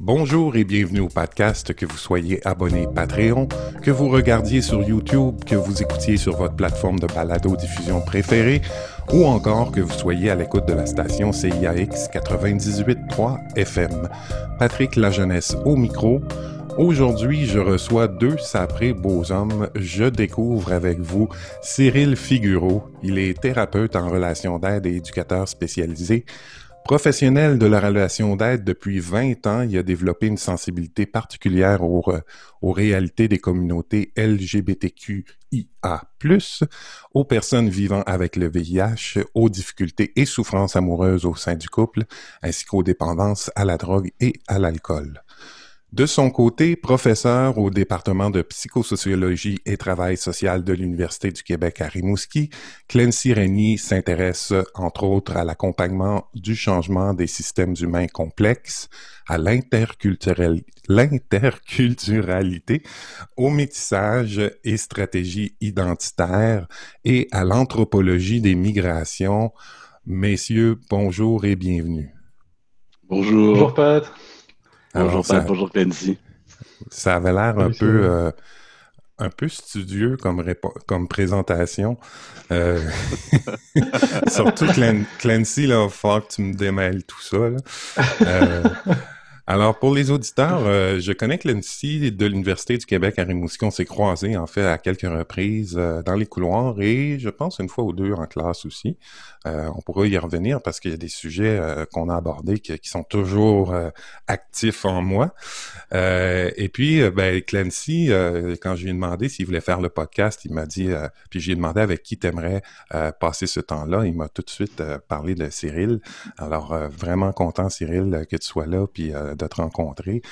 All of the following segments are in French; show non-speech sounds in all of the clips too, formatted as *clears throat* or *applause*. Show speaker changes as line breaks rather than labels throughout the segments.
Bonjour et bienvenue au podcast, que vous soyez abonné Patreon, que vous regardiez sur YouTube, que vous écoutiez sur votre plateforme de balado-diffusion préférée, ou encore que vous soyez à l'écoute de la station CIAX 98.3 FM. Patrick Lajeunesse au micro. Aujourd'hui, je reçois deux saprés beaux hommes. Je découvre avec vous Cyril Figureau. Il est thérapeute en relation d'aide et éducateur spécialisé. Professionnel de la relation d'aide depuis 20 ans, il a développé une sensibilité particulière aux, réalités des communautés LGBTQIA+, aux personnes vivant avec le VIH, aux difficultés et souffrances amoureuses au sein du couple, ainsi qu'aux dépendances à la drogue et à l'alcool. De son côté, professeur au département de psychosociologie et travail social de l'Université du Québec à Rimouski, Clancy Rennie s'intéresse entre autres à l'accompagnement du changement des systèmes humains complexes, à l'interculturalité, au métissage et stratégies identitaires et à l'anthropologie des migrations. Messieurs, bonjour et bienvenue.
Bonjour.
Bonjour Pat.
Bonjour ça, bonjour Clancy.
Ça avait l'air un peu euh, un peu studieux comme, comme présentation. Euh... *laughs* *laughs* Surtout Clancy, là, il va falloir que tu me démêles tout ça. Là. Euh, alors, pour les auditeurs, euh, je connais Clancy de l'Université du Québec à Rimouski. On s'est croisés, en fait, à quelques reprises euh, dans les couloirs et je pense une fois ou deux en classe aussi. Euh, on pourra y revenir parce qu'il y a des sujets qu'on a abordés qui, qui sont toujours actifs en moi. et puis, ben, Clancy, quand je lui ai demandé s'il voulait faire le podcast, il m'a dit, puis j'ai demandé avec qui t'aimerais passer ce temps-là. Il m'a tout de suite parlé de Cyril. Alors, vraiment content, Cyril, que tu sois là, puis de te rencontrer.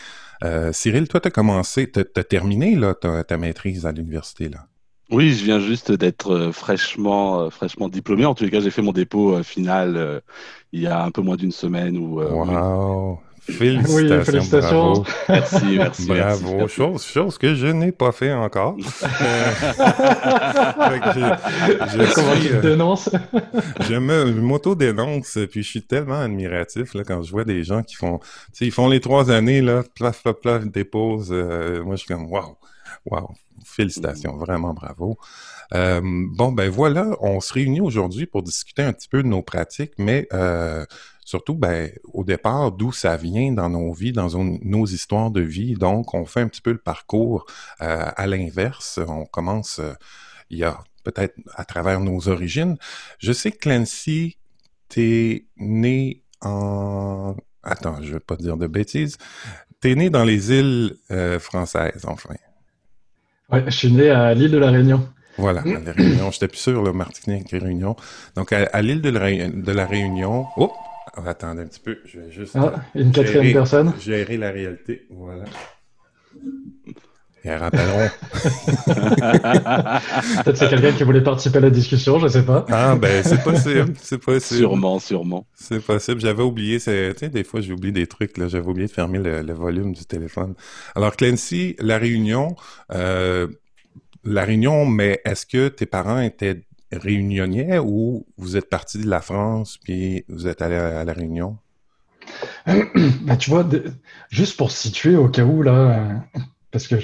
Euh, Cyril, toi, tu as commencé, tu as, terminé là, ta, maîtrise à l'université. là?
Oui, je viens juste d'être euh, fraîchement, euh, fraîchement diplômé. En tous les cas, j'ai fait mon dépôt final il y a un peu moins d'une semaine. Où,
wow. Félicitations. Oui, félicitations. Bravo.
Merci, merci.
Bravo.
Merci.
Chose, chose que je n'ai pas fait encore. *laughs*
je, Comment tu te dénonces? *laughs*
je me m'auto-dénonce, puis je suis tellement admiratif là, quand je vois des gens qui font, tu sais, ils font les trois années, là, plaf, plaf, plaf, déposent. Euh, moi, je suis comme, waouh, waouh, félicitations, vraiment bravo. Euh, bon, ben voilà, on se réunit aujourd'hui pour discuter un petit peu de nos pratiques, mais euh, surtout, ben, au départ, d'où ça vient dans nos vies, dans nos histoires de vie. Donc, on fait un petit peu le parcours euh, à l'inverse. On commence, euh, il y a peut-être à travers nos origines. Je sais que Clancy, t'es né en... Attends, je vais pas dire de bêtises. T'es né dans les îles euh, françaises, enfin.
Ouais, je suis né à l'île de la Réunion.
Voilà, à la Réunion. J'étais plus sûr, le Martinique et Réunion. Donc, à, l'île de, de, la Réunion... Oh! Attendez un petit peu, je vais juste.
Ah, une quatrième
gérer,
personne.
Gérer la réalité. Voilà. Et rappelleront. *laughs*
Peut-être c'est quelqu'un qui voulait participer à la discussion, je sais pas.
Ah, ben, c'est possible. C'est possible.
Sûrement, sûrement.
C'est possible. J'avais oublié, tu sais, des fois, j'oublie des trucs, là. J'avais oublié de fermer le, le, volume du téléphone. Alors, Clancy, la réunion, euh, la réunion, mais est-ce que tes parents étaient réunionnais ou vous êtes parti de la France puis vous êtes allé à, la Réunion? *clears throat*
Bah, tu vois, juste pour situer au cas où, là, parce que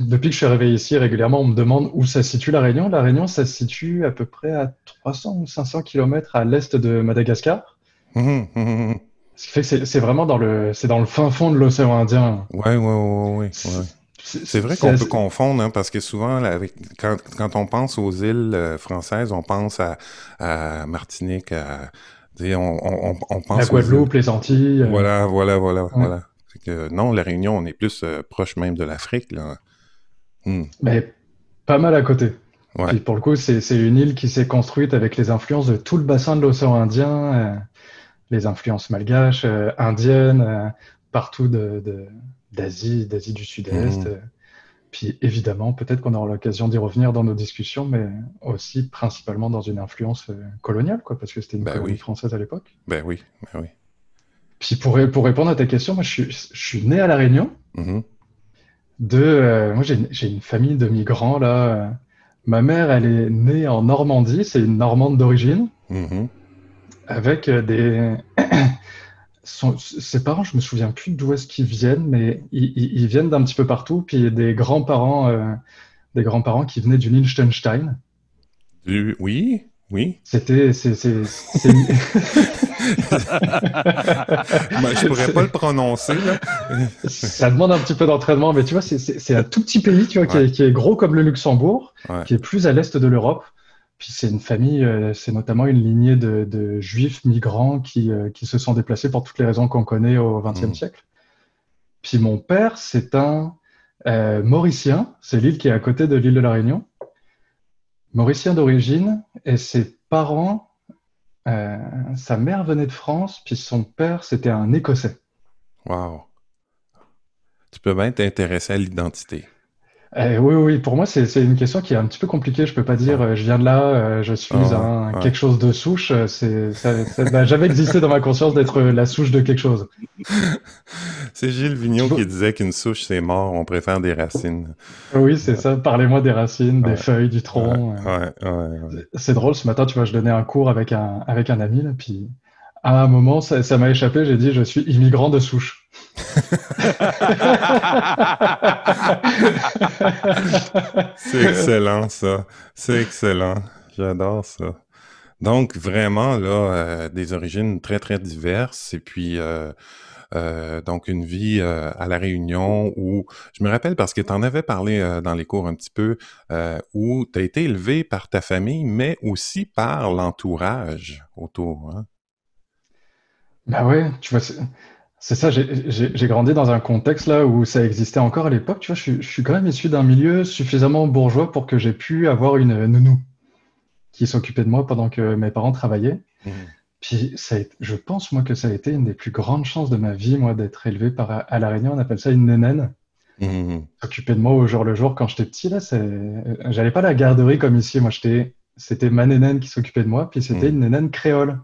depuis que je suis arrivé ici, régulièrement, on me demande où ça se situe la Réunion. La Réunion, ça se situe à peu près à 300 ou 500 km à l'est de Madagascar.
Hum, hum, hum,
Ce qui fait que c'est vraiment dans le, dans le fin fond de l'océan Indien.
Ouais, ouais, ouais, ouais. ouais. C'est vrai qu'on peut confondre, hein, parce que souvent, avec, quand, quand, on pense aux îles euh, françaises, on pense à, à Martinique, à, on, on, on, pense
La Guadeloupe, les Antilles.
Euh... Voilà, voilà, voilà, ouais. voilà. Que, non, la Réunion, on est plus euh, proche même de l'Afrique.
Hmm. Mais pas mal à côté. Ouais. pour le coup, c'est une île qui s'est construite avec les influences de tout le bassin de l'océan Indien, les influences malgaches, indiennes, partout de, de d'Asie, d'Asie du Sud-Est. Mmh. Puis évidemment, peut-être qu'on aura l'occasion d'y revenir dans nos discussions, mais aussi principalement dans une influence euh, coloniale, quoi, parce que c'était une
ben
colonie
oui.
française à l'époque.
Ben oui, ben oui.
Puis pour, pour répondre à ta question, moi je suis, je suis né à La Réunion.
Mmh.
De, euh, moi j'ai une famille de migrants là. Ma mère, elle est née en Normandie, c'est une Normande d'origine,
mmh.
avec des, *clears throat* ses parents, je me souviens plus d'où est-ce qu'ils viennent, mais ils, viennent d'un petit peu partout. Puis des grands-parents, euh, des grands-parents qui venaient du Liechtenstein.
Du... Oui, oui.
C'était, c'est, c'est, *laughs*
ben, je pourrais pas le prononcer là. *laughs*
Ça demande un petit peu d'entraînement, mais tu vois, c'est, un tout petit pays, tu vois, qui, est, gros comme le Luxembourg, qui est plus à l'est de l'Europe. Puis c'est une famille, euh, c'est notamment une lignée de, juifs migrants qui, euh, qui, se sont déplacés pour toutes les raisons qu'on connaît au XXe mmh. siècle. Puis mon père, c'est un euh, Mauricien, c'est l'île qui est à côté de l'île de la Réunion. Mauricien d'origine, et ses parents, sa mère venait de France, puis son père, c'était un Écossais.
Waouh! Tu peux bien t'intéresser à l'identité.
Euh, oui, oui, pour moi, c'est une question qui est un petit peu compliquée. Je peux pas dire euh, je viens de là, euh, je suis un, quelque chose de souche. C'est, ça n'a jamais existé dans ma conscience d'être la souche de quelque chose. *laughs*
c'est Gilles Vigneault qui disait qu'une souche, c'est mort, on préfère des racines.
Oui, c'est ça. Parlez-moi des racines, des feuilles, du tronc.
c'est
drôle, ce matin, tu vois, je donnais un cours avec un, avec un ami, là, puis à un moment, ça m'a échappé, j'ai dit je suis immigrant de souche. *laughs*
C'est excellent ça. C'est excellent. J'adore ça. Donc vraiment là, euh, des origines très très diverses et puis euh, euh, donc une vie à la Réunion où je me rappelle parce que tu en avais parlé dans les cours un petit peu où tu as été élevé par ta famille mais aussi par l'entourage autour. Hein?
Bah ouais, tu vois, c'est ça, j'ai grandi dans un contexte là où ça existait encore à l'époque. Tu vois, je, suis quand même issu d'un milieu suffisamment bourgeois pour que j'ai pu avoir une nounou qui s'occupait de moi pendant que mes parents travaillaient. Mmh. Puis ça je pense moi que ça a été une des plus grandes chances de ma vie, moi, d'être élevé par à la Réunion. On appelle ça une nénène. Mmh. S'occuper de moi au jour le jour quand j'étais petit là, j'allais pas à la garderie comme ici. Moi, j'étais, c'était ma nénène qui s'occupait de moi, puis c'était mmh. une nénène créole.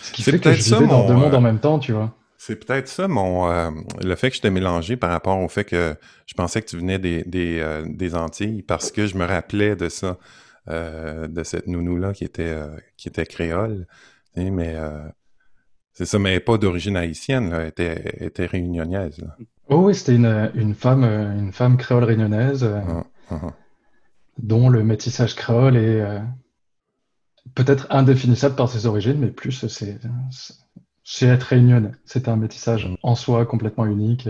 Ce qui fait que je vivais dans deux mondes en même temps, tu vois.
C'est peut-être ça mon euh, le fait que je t'ai mélangé par rapport au fait que je pensais que tu venais des, des, euh, des Antilles parce que je me rappelais de ça, euh, de cette nounou-là qui était qui était créole. Mais c'est ça, mais pas d'origine haïtienne, là, elle était, était réunionnaise.
Oh oui, c'était une, une, femme, une femme créole réunionnaise, ah, ah, ah. dont le métissage créole est peut-être indéfinissable par ses origines, mais plus c'est être réunionnais. C'est un métissage mm. en soi complètement unique.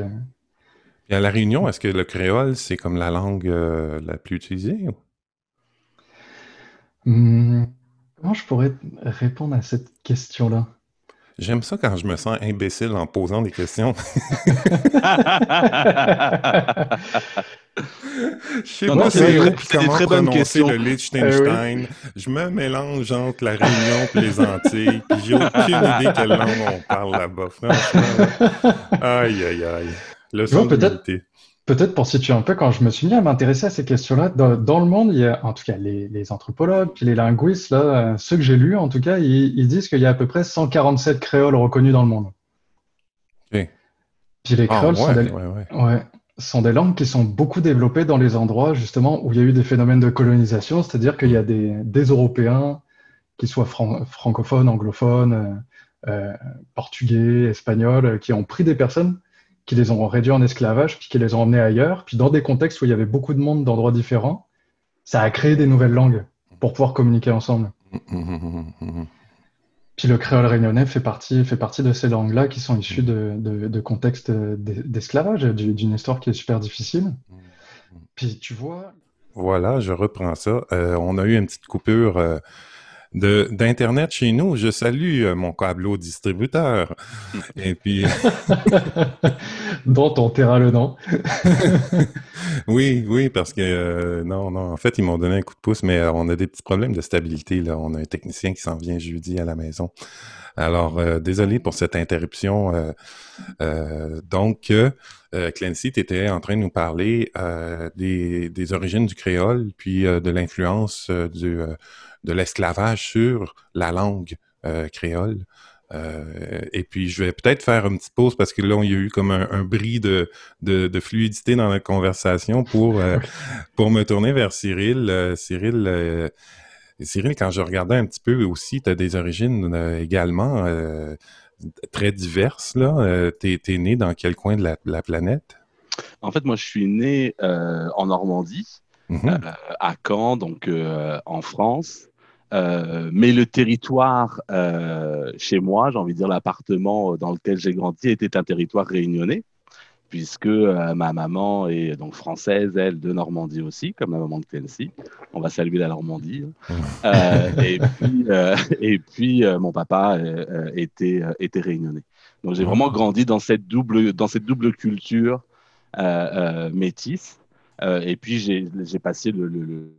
Et à La Réunion, est-ce que le créole, c'est comme la langue euh, la plus utilisée?
Hmm, comment je pourrais répondre à cette question-là?
J'aime ça quand je me sens imbécile en posant des questions. *laughs* *laughs* Je sais pas c'est comment très prononcer le Liechtenstein. Eh je me mélange entre la Réunion et les Antilles, puis j'ai aucune idée quelle langue on parle là-bas, franchement. Aïe, aïe, aïe. Le
peut-être, peut-être pour situer un peu, quand je me suis mis à m'intéresser à ces questions-là, dans, le monde, il y a en tout cas les, anthropologues, puis les linguistes, là, ceux que j'ai lus, en tout cas, ils, disent qu'il y a à peu près 147 créoles reconnus dans le monde.
Okay.
Puis les ah, créoles sont, des... Ouais, sont des langues qui sont beaucoup développées dans les endroits justement où il y a eu des phénomènes de colonisation, c'est-à-dire qu'il y a des, Européens, qui soient francophones, anglophones, euh, euh, portugais, espagnols, qui ont pris des personnes, qui les ont réduits en esclavage, puis qui les ont emmenés ailleurs, puis dans des contextes où il y avait beaucoup de monde d'endroits différents, ça a créé des nouvelles langues pour pouvoir communiquer ensemble. Mmh, mmh, mmh, puis le créole réunionnais fait partie, fait partie de ces langues-là qui sont issues de, de, contextes d'esclavage, d'une histoire qui est super difficile. Puis tu vois.
Voilà, je reprends ça. Euh, on a eu une petite coupure euh, d'Internet chez nous. Je salue euh, mon câbleau distributeur. Et puis... *laughs*
Dont on taira le nom. *laughs*
oui, oui, parce que euh, non, non, en fait, ils m'ont donné un coup de pouce, mais euh, on a des petits problèmes de stabilité. Là. On a un technicien qui s'en vient jeudi à la maison. Alors, désolé pour cette interruption. donc, Clancy, tu étais en train de nous parler des, des, origines du créole, puis de l'influence du de l'esclavage sur la langue euh, créole. Euh, et puis, je vais peut-être faire une petite pause parce que là, il y a eu comme un, bris de, de, fluidité dans la conversation pour, euh, *laughs* pour me tourner vers Cyril. Cyril, Cyril, quand je regardais un petit peu aussi, tu as des origines également très diverses. Là. tu es, né dans quel coin de la, planète?
En fait, moi, je suis né en Normandie, mm-hmm. à Caen, donc en France. Mais le territoire chez moi, j'ai envie de dire l'appartement dans lequel j'ai grandi, était un territoire réunionnais puisque euh, ma maman est donc française, elle, de Normandie aussi, comme la maman de Clancy. On va saluer la Normandie. Hein. *laughs* Euh, et puis, euh, et puis mon papa était, était réunionnais. Donc j'ai vraiment grandi dans cette double, dans cette double culture métisse. Et puis j'ai passé le, le,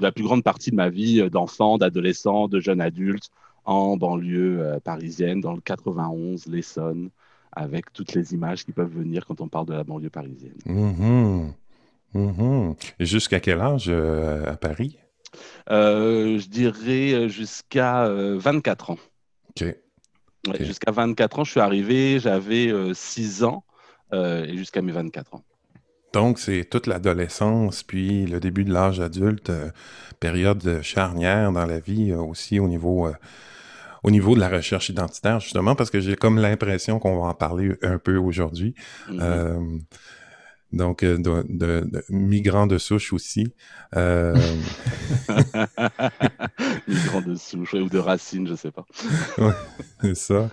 la plus grande partie de ma vie d'enfant, d'adolescent, de jeune adulte en banlieue parisienne, dans le 91, l'Essonne avec toutes les images qui peuvent venir quand on parle de la banlieue parisienne.
Mm-hmm. Mm-hmm. Et jusqu'à quel âge euh, à Paris?
Euh, je dirais euh, jusqu'à 24 ans.
OK.
jusqu'à 24 ans, je suis arrivé, j'avais 6 ans et jusqu'à mes 24 ans.
Donc, c'est toute l'adolescence, puis le début de l'âge adulte, période charnière dans la vie aussi au niveau au niveau de la recherche identitaire, justement, parce que j'ai comme l'impression qu'on va en parler un peu aujourd'hui. Mm-hmm. Euh, donc, euh, de, migrants de souche aussi. Euh... *laughs*
migrants de souche ou de racines, je sais pas. *laughs*
c'est ça.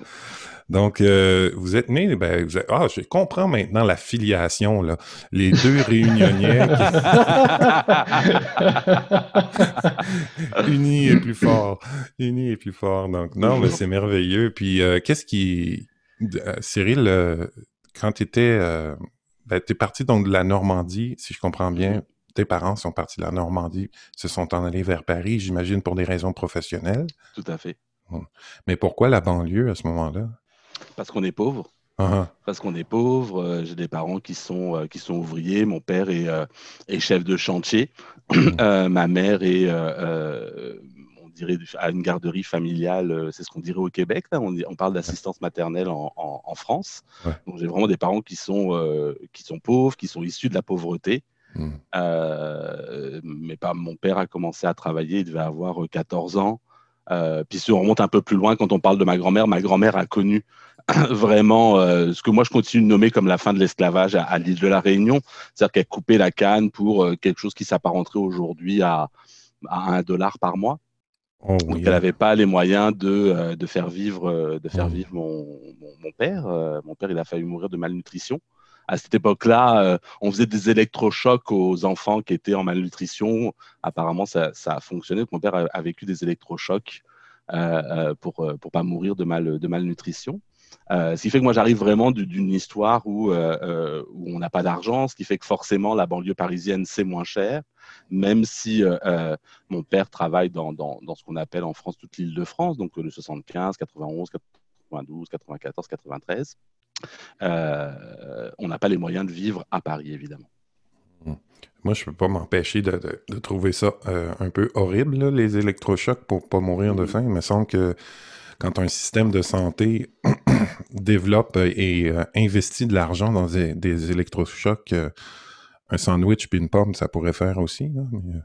Donc, euh, vous êtes né, ben, vous ah, je comprends maintenant la filiation, là. Les deux réunionnais. *laughs* Unis et plus fort. Unis et plus fort. Donc, non, mais c'est merveilleux. Puis, euh, qu'est-ce qui. Euh, Cyril, quand tu étais. ben, tu es parti donc de la Normandie, si je comprends bien. Tes parents sont partis de la Normandie, se sont en allés vers Paris, j'imagine, pour des raisons professionnelles.
Tout à fait.
Mais pourquoi la banlieue à ce moment-là?
Parce qu'on est pauvre. Uh-huh. Parce qu'on est pauvre. Euh, j'ai des parents qui sont, euh, qui sont ouvriers. Mon père est, euh, est chef de chantier. Mm. *clears throat* ma mère est, on dirait, à une garderie familiale. c'est ce qu'on dirait au Québec. Là. On, on parle d'assistance maternelle en, en, France. Donc j'ai vraiment des parents qui sont, qui sont pauvres, qui sont issus de la pauvreté. Mm. mais pas, mon père a commencé à travailler, il devait avoir 14 ans. Puis si on remonte un peu plus loin, quand on parle de ma grand-mère, ma grand-mère a connu *clears throat* vraiment euh, ce que moi je continue de nommer comme la fin de l'esclavage à, l'île de la Réunion, c'est-à-dire qu'elle coupait la canne pour euh, quelque chose qui s'apparenterait aujourd'hui à, à, un dollar par mois. Oh, Donc elle n'avait pas les moyens de, euh, de faire vivre, de faire oh. vivre mon, mon, père. mon père, il a failli mourir de malnutrition. À cette époque-là, on faisait des électrochocs aux enfants qui étaient en malnutrition. Apparemment, ça, ça a fonctionné. Mon père a, vécu des électrochocs pour ne pas mourir de, mal, de malnutrition. Euh, ce qui fait que moi j'arrive vraiment d'une histoire où, euh, euh, où on n'a pas d'argent, ce qui fait que forcément la banlieue parisienne c'est moins cher, même si mon père travaille dans, dans, dans ce qu'on appelle en France toute l'île de France, donc le 75, 91, 92, 94, 93. on n'a pas les moyens de vivre à Paris évidemment.
Mmh. Moi, je ne peux pas m'empêcher de, de, trouver ça un peu horrible, les électrochocs, pour pas mourir de mmh. faim. Il me semble que quand un système de santé *coughs* développe et euh, investit de l'argent dans des, électrochocs, euh, un sandwich puis une pomme, ça pourrait faire aussi. Euh.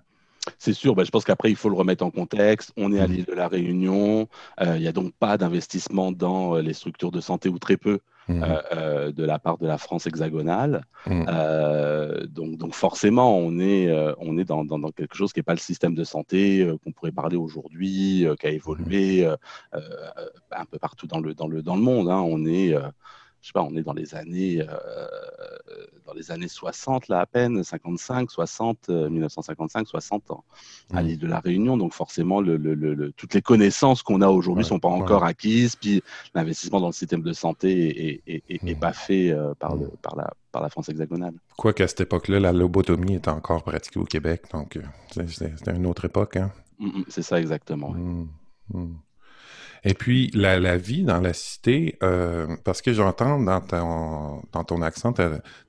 C'est sûr, ben, je pense qu'après, il faut le remettre en contexte. On est à mmh. l'île de la Réunion. Il n'y a donc pas d'investissement dans les structures de santé ou très peu. Mmh. Euh, euh, de la part de la France hexagonale. Mmh. Euh, donc, donc, forcément, on est, on est dans, dans, quelque chose qui n'est pas le système de santé qu'on pourrait parler aujourd'hui, qui a évolué un peu partout dans le, dans le, dans le monde. Hein. On est je sais pas, on est dans les années, euh, dans les années 60, là, à peine, 55, 60, 1955, 60 ans, à mmh. l'île de la Réunion. Donc, forcément, le, toutes les connaissances qu'on a aujourd'hui ne sont pas encore acquises. Puis, l'investissement dans le système de santé n'est mmh. pas fait euh, par, le, mmh. par, la, par la France hexagonale.
Quoi qu'à cette époque-là, la lobotomie était encore pratiquée au Québec. Donc, euh, c'était une autre époque. Hein?
C'est ça, exactement.
Et puis, la, vie dans la cité, euh, parce que j'entends dans ton, dans ton accent,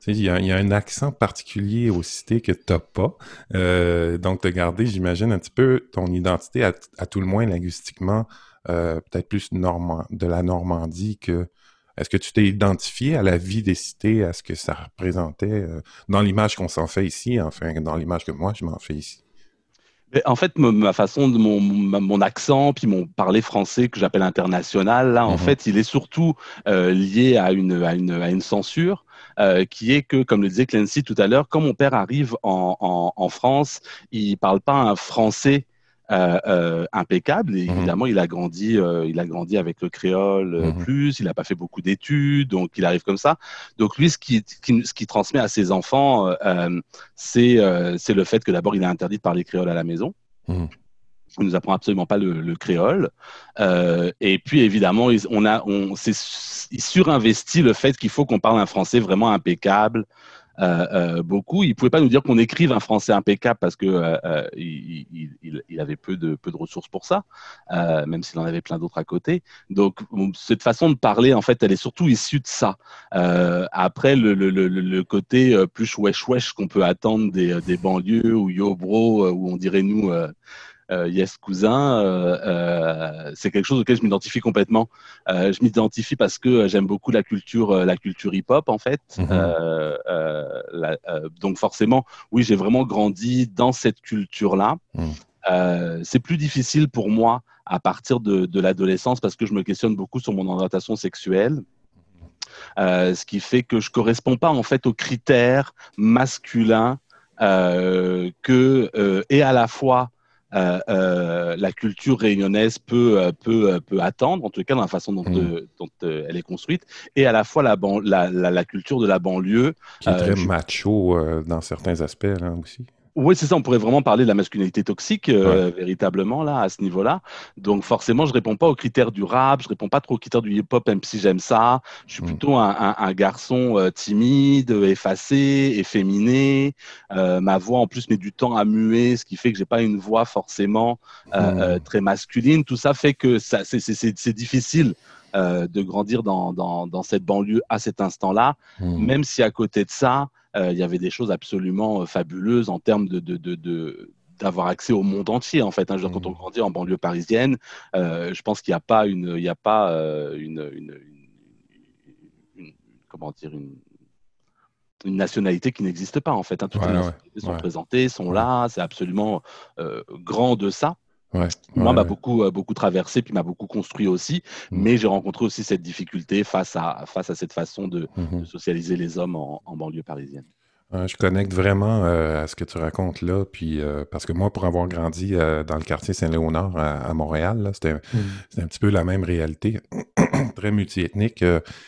il y, a, y a un accent particulier aux cités que tu n'as pas. Euh, donc, de garder, j'imagine, un petit peu ton identité, à, tout le moins linguistiquement, euh, peut-être plus normand, de la Normandie que... Est-ce que tu t'es identifié à la vie des cités, à ce que ça représentait dans l'image qu'on s'en fait ici, enfin, dans l'image que moi, je m'en fais ici?
En fait, ma façon de mon, mon accent, puis mon parler français que j'appelle international, là, en mhm. fait, il est surtout euh, lié à une, à une, à une censure. Euh, qui est que, comme le disait Clancy tout à l'heure, quand mon père arrive en, en, en France, il parle pas un français impeccable. Et mhm. évidemment, il a grandi, euh, il a grandi avec le créole mhm. plus. Il n'a pas fait beaucoup d'études, donc il arrive comme ça. Donc lui, ce qui, ce qui transmet à ses enfants, c'est c'est le fait que d'abord, il est interdit de parler créole à la maison. Mhm. Il nous apprend absolument pas le, créole. et puis évidemment, on a, on, il surinvestit le fait qu'il faut qu'on parle un français vraiment impeccable, euh, euh, beaucoup. Il ne pouvait pas nous dire qu'on écrive un français impeccable parce que euh, il, avait peu de, peu de ressources pour ça, même s'il en avait plein d'autres à côté. Donc cette façon de parler, en fait, elle est surtout issue de ça. après, le, le, le, le, côté plus wesh wesh qu'on peut attendre des, des banlieues ou yo bro, où on dirait nous euh, Yes Cousin, euh, euh, c'est quelque chose auquel je m'identifie complètement. je m'identifie parce que j'aime beaucoup la culture, la culture hip-hop en fait. Mhm. donc forcément, oui, j'ai vraiment grandi dans cette culture-là. Mhm. c'est plus difficile pour moi à partir de, de l'adolescence parce que je me questionne beaucoup sur mon orientation sexuelle. Euh, ce qui fait que je corresponds pas en fait aux critères masculins euh, que euh, et à la fois la culture réunionnaise peut, euh, peut, peut attendre, en tout cas dans la façon dont, mmh. dont elle est construite, et à la fois la, la, la, culture de la banlieue.
Qui est très macho dans certains aspects là, aussi.
Oui, c'est ça. On pourrait vraiment parler de la masculinité toxique, euh, véritablement, là, à ce niveau-là. Donc, forcément, je réponds pas aux critères du rap, je réponds pas trop aux critères du hip-hop, même si j'aime ça. Je suis mm. plutôt un, un, un garçon euh, timide, effacé, efféminé. Euh, ma voix, en plus, met du temps à muer, ce qui fait que j'ai pas une voix forcément euh, mm. très masculine. Tout ça fait que ça, c'est difficile. De grandir dans, dans, dans, cette banlieue à cet instant-là, mm. même si à côté de ça, euh, il y avait des choses absolument euh, fabuleuses en termes de, de, de, d'avoir accès au monde entier en fait. Hein. Je quand on mmh. grandit en banlieue parisienne, euh, je pense qu'il n'y a pas une, il y a pas une, une, une, comment dire une, une nationalité qui n'existe pas en fait. Hein. Toutes les nationalités sont présentées, sont là, c'est absolument grand de ça. Moi, m'a beaucoup, beaucoup traversé, puis m'a beaucoup construit aussi. Mmh. Mais j'ai rencontré aussi cette difficulté face à, face à cette façon de, mmh de socialiser les hommes en, en banlieue parisienne.
je connecte vraiment à ce que tu racontes là, puis parce que moi, pour avoir grandi dans le quartier Saint-Léonard à, Montréal, c'était mmh. un petit peu la même réalité, *clears throat* très multiethnique.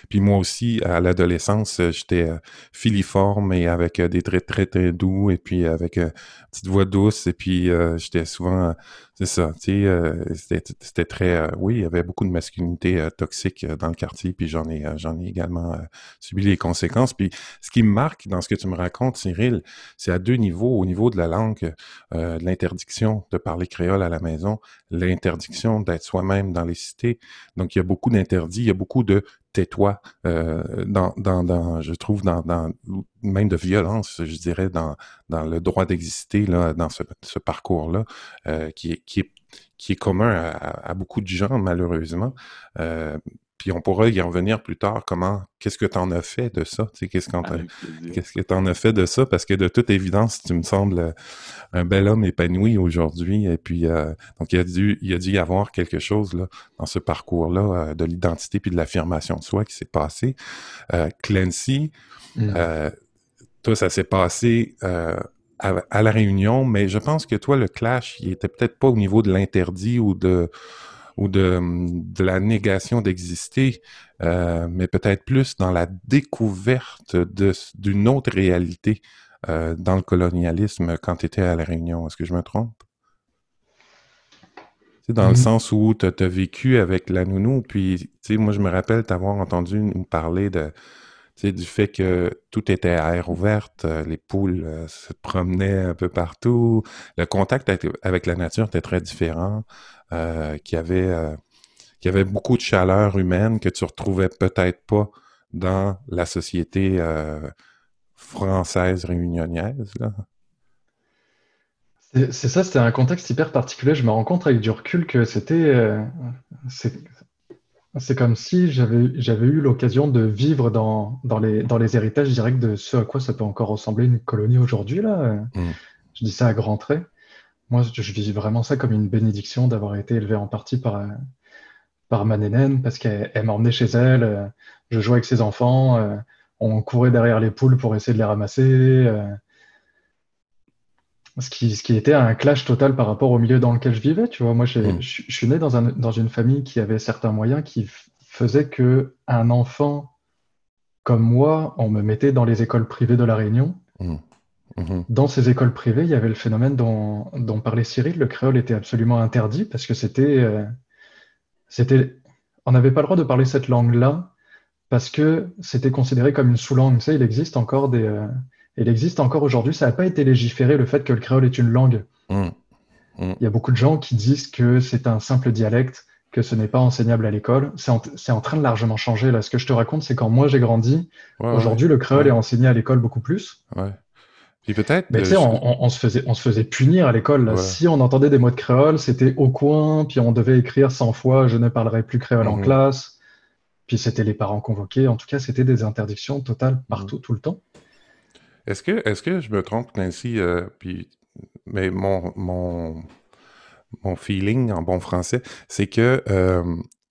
puis moi aussi, à l'adolescence, j'étais filiforme et avec des traits très très doux, et puis avec une petite voix douce, et puis j'étais souvent c'est ça. Tu sais, euh, c'était très. Euh, oui, il y avait beaucoup de masculinité euh, toxique dans le quartier, puis j'en ai, également subi les conséquences. Puis ce qui me marque dans ce que tu me racontes, Cyril, c'est à deux niveaux. Au niveau de la langue, l'interdiction de parler créole à la maison, l'interdiction d'être soi-même dans les cités. Donc, il y a beaucoup d'interdits, il y a beaucoup de tais-toi, euh, dans, dans, dans, je trouve, dans, dans, même de violence, je dirais, dans, dans le droit d'exister, là, dans ce, ce parcours-là, euh, qui, est, qui, est, qui est commun à, à, beaucoup de gens, malheureusement. Euh, puis on pourra y revenir plus tard. Comment, qu'est-ce que tu en as fait de ça? Tu sais, qu'est-ce, qu'est-ce que tu en as fait de ça? Parce que de toute évidence, tu me sembles un bel homme épanoui aujourd'hui. Et puis, euh, donc, il y a dû, il y a dû y avoir quelque chose là, dans ce parcours-là euh, de l'identité puis de l'affirmation de soi qui s'est passé. Euh, Clancy, mm. euh, toi, ça s'est passé à, à, la réunion, mais je pense que toi, le clash, il était peut-être pas au niveau de l'interdit ou de ou de, de la négation d'exister, euh, mais peut-être plus dans la découverte d'une autre réalité euh, dans le colonialisme quand tu étais à La Réunion. Est-ce que je me trompe? C'est dans le mm-hmm. sens où tu as, vécu avec la nounou, puis moi je me rappelle t'avoir entendu nous parler de, du fait que tout était à air ouverte, euh, les poules euh, se promenaient un peu partout, le contact avec la nature était très différent, euh, qu'il y avait euh, y avait beaucoup de chaleur humaine que tu retrouvais peut-être pas dans la société française réunionienne.
C'est ça, c'était un contexte hyper particulier. Je me rends compte avec du recul que c'était c'est comme si j'avais eu l'occasion de vivre dans, dans, les, dans les héritages directs de ce à quoi ça peut encore ressembler une colonie aujourd'hui. là. Mm. Je dis ça à grands traits. moi, je vis vraiment ça comme une bénédiction d'avoir été élevé en partie par, par ma nénène parce qu'elle m'emmenait chez elle. je jouais avec ses enfants. on courait derrière les poules pour essayer de les ramasser. Ce qui, ce qui, était un clash total par rapport au milieu dans lequel je vivais. Tu vois, moi, mm. je suis né dans, un, dans, une famille qui avait certains moyens qui faisaient que un enfant comme moi, on me mettait dans les écoles privées de La Réunion. Mm. Mm-hmm. Dans ces écoles privées, il y avait le phénomène dont, dont, parlait Cyril. Le créole était absolument interdit parce que c'était, euh, c'était, on n'avait pas le droit de parler cette langue-là parce que c'était considéré comme une sous-langue. Tu sais, il existe encore des, euh, il existe encore aujourd'hui, ça n'a pas été légiféré le fait que le créole est une langue. Mm. Mm. Il y a beaucoup de gens qui disent que c'est un simple dialecte, que ce n'est pas enseignable à l'école. C'est en, train de largement changer. Là, ce que je te raconte, c'est quand moi j'ai grandi, aujourd'hui le créole est enseigné à l'école beaucoup plus.
Ouais. Puis peut-être.
Mais tu sais, on, se faisait, on se faisait punir à l'école. Si on entendait des mots de créole, c'était au coin, puis on devait écrire 100 fois Je ne parlerai plus créole en mm-hmm. classe. Puis c'était les parents convoqués. En tout cas, c'était des interdictions totales partout, tout le temps.
Est-ce que, je me trompe, Nancy? Euh, mais mon feeling en bon français, c'est que euh,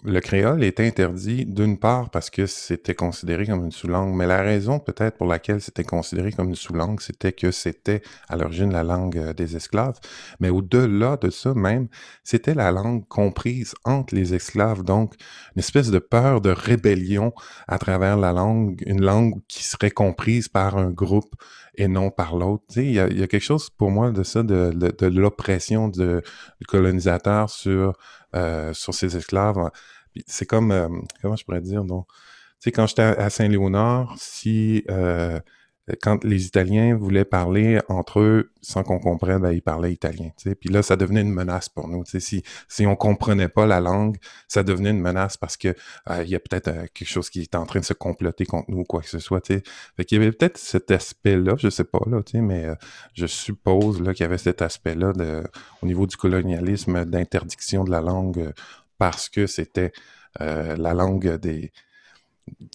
le créole est interdit d'une part parce que c'était considéré comme une sous-langue, mais la raison peut-être pour laquelle c'était considéré comme une sous-langue, c'était que c'était à l'origine la langue euh, des esclaves, mais au-delà de ça même, c'était la langue comprise entre les esclaves, donc une espèce de peur de rébellion à travers la langue, une langue qui serait comprise par un groupe et non par l'autre. Il y, a, quelque chose pour moi de ça, de, l'oppression du colonisateur sur, euh, sur ses esclaves c'est comme, euh, comment je pourrais dire, donc, tu sais, quand j'étais à Saint-Léonard, si, euh, quand les Italiens voulaient parler entre eux sans qu'on comprenne, ben, ils parlaient italien, tu sais. Puis là, ça devenait une menace pour nous, tu sais. Si, si on comprenait pas la langue, ça devenait une menace parce que euh, il y a peut-être quelque chose qui est en train de se comploter contre nous ou quoi que ce soit, tu sais. Fait qu'il y avait peut-être cet aspect-là, je sais pas, là, tu sais, mais je suppose, là, qu'il y avait cet aspect-là de, au niveau du colonialisme, d'interdiction de la langue parce que c'était euh, la langue des,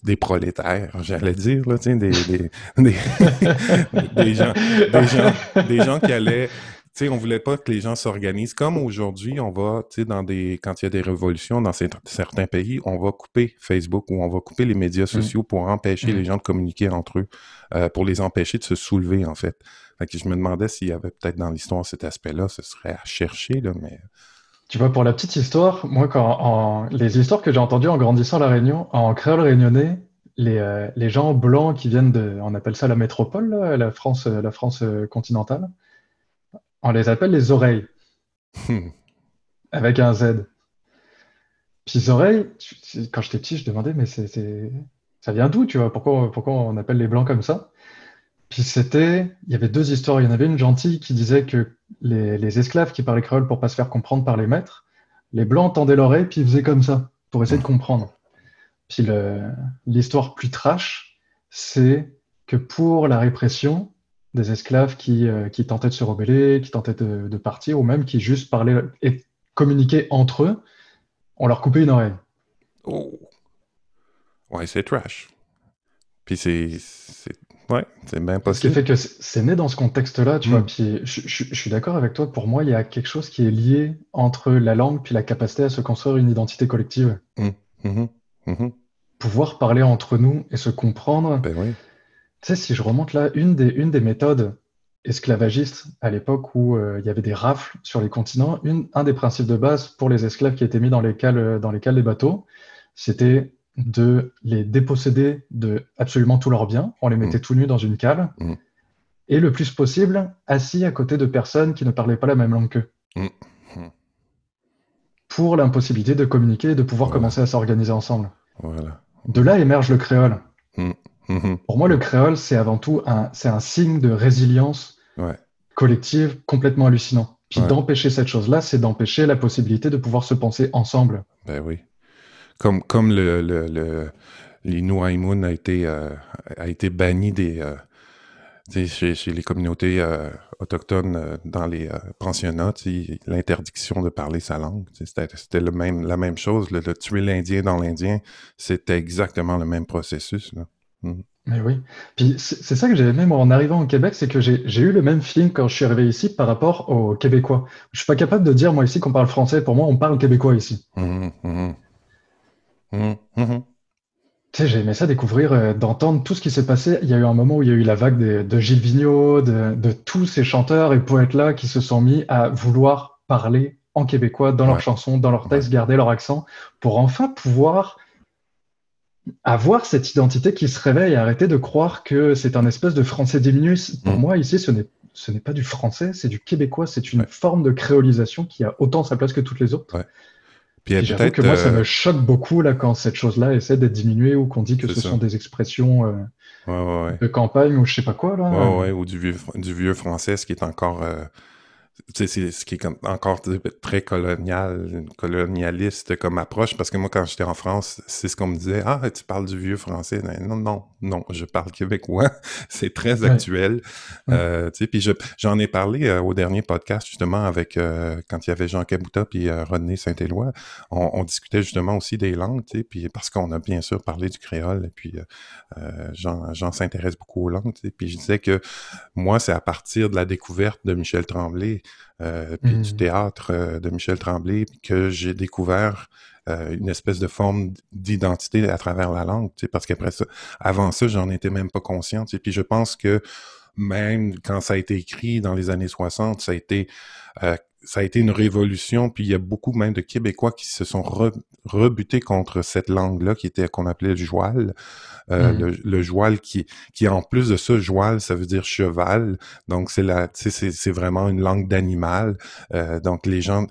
des prolétaires, j'allais dire, là, des, des, *laughs* des, des, gens, des, gens, des gens qui allaient tu sais, on voulait pas que les gens s'organisent. Comme aujourd'hui, on va, tu sais, dans des, quand il y a des révolutions dans certains pays, on va couper Facebook ou on va couper les médias mmh. sociaux pour empêcher les mmh. gens de communiquer entre eux, euh, pour les empêcher de se soulever, en fait. fait que je me demandais s'il y avait peut-être dans l'histoire cet aspect-là, ce serait à chercher, là, mais
tu vois, pour la petite histoire, moi, quand les histoires que j'ai entendues en grandissant à La Réunion, en créole réunionnais, les, euh, les, gens blancs qui viennent de, on appelle ça la métropole, la France, la France euh, continentale, on les appelle les oreilles, hmm. avec un Z. Puis les oreilles, quand j'étais petit, je demandais, mais c'est, ça vient d'où, tu vois? Pourquoi, pourquoi on appelle les blancs comme ça? Puis c'était, il y avait deux histoires. Il y en avait une gentille qui disait que les, esclaves qui parlaient créole pour pas se faire comprendre par les maîtres, les blancs tendaient l'oreille puis ils faisaient comme ça pour essayer de comprendre. Puis l'histoire plus trash, c'est que pour la répression des esclaves qui, euh, qui tentaient de se rebeller, qui tentaient de, partir, ou même qui juste parlaient et communiquaient entre eux, on leur coupait une oreille.
Oh. Ouais, c'est trash. Puis c'est Ouais, c'est bien possible.
Ce qui fait que c'est né dans ce contexte-là, tu vois. Mm. Puis je, suis d'accord avec toi. Pour moi, il y a quelque chose qui est lié entre la langue puis la capacité à se construire une identité collective. Mm. Mm-hmm. Mm-hmm. Pouvoir parler entre nous et se comprendre.
Ben oui.
Tu sais, si je remonte là, une des, une des méthodes esclavagistes à l'époque où euh, il y avait des rafles sur les continents, une, un des principes de base pour les esclaves qui étaient mis dans les cales, dans les cales des bateaux, c'était de les déposséder de absolument tous leurs biens. On les mettait mm. tout nus dans une cale. Mm. Et le plus possible, assis à côté de personnes qui ne parlaient pas la même langue qu'eux. Mm. Pour l'impossibilité de communiquer et de pouvoir commencer à s'organiser ensemble. De là émerge le créole. Mm-hmm. Pour moi, le créole, c'est avant tout un, un signe de résilience collective complètement hallucinant. Puis d'empêcher cette chose-là, c'est d'empêcher la possibilité de pouvoir se penser ensemble.
Ben oui comme, comme le, le, le les a été, euh, a été banni des, euh, chez, chez, les communautés euh, autochtones dans les pensionnats, l'interdiction de parler sa langue. C'était le même, la même chose. Le, tuer l'Indien dans l'Indien, c'était exactement le même processus. Là.
Mm. Mais oui. Puis c'est ça que j'ai aimé, moi, en arrivant au Québec, c'est que j'ai eu le même feeling quand je suis arrivé ici par rapport aux Québécois. Je suis pas capable de dire, moi, ici, qu'on parle français. Pour moi, on parle québécois ici. Mm, mm, tu sais, j'ai aimé ça découvrir, euh, d'entendre tout ce qui s'est passé. Il y a eu un moment où il y a eu la vague de, Gilles Vigneault, de, tous ces chanteurs et poètes-là qui se sont mis à vouloir parler en québécois dans leurs chansons, dans leurs textes, garder leur accent, pour enfin pouvoir avoir cette identité qui se réveille et arrêter de croire que c'est un espèce de français diminué. Pour moi, ici, ce n'est ce n'est pas du français, c'est du québécois, c'est une forme de créolisation qui a autant sa place que toutes les autres. Puis j'avoue que moi, ça me euh, choque beaucoup là quand cette chose-là essaie d'être diminuée ou qu'on dit que ce sont des expressions euh, de campagne ou je sais pas quoi
là. ou du vieux, du vieux français, ce qui est encore euh, c'est ce qui est encore très colonial, colonialiste comme approche, parce que moi, quand j'étais en France, c'est ce qu'on me disait, ah, tu parles du vieux français. Ben, non, non, non, je parle québécois. *laughs* c'est très actuel. Euh, tu sais, puis j'en ai parlé euh, au dernier podcast, justement, avec, euh, quand il y avait Jean Cabouta puis Rodney Saint-Éloi, on, discutait justement aussi des langues, tu sais, puis parce qu'on a bien sûr parlé du créole, et puis Jean, Jean s'intéresse beaucoup aux langues, tu sais, puis je disais que moi, c'est à partir de la découverte de Michel Tremblay, euh, puis du mmh. théâtre euh, de Michel Tremblay, que j'ai découvert euh, une espèce de forme d'identité à travers la langue, tu sais, parce qu'après ça, avant ça, j'en étais même pas conscient, puis je pense que même quand ça a été écrit dans les années 60, ça a été ça a été une révolution, puis il y a beaucoup même de Québécois qui se sont rebutés contre cette langue-là qui était qu'on appelait le joual. Euh, mmh. le, joual qui, qui en plus de ça, joual, ça veut dire cheval. Donc c'est la, c'est vraiment une langue d'animal. Euh, donc les gens,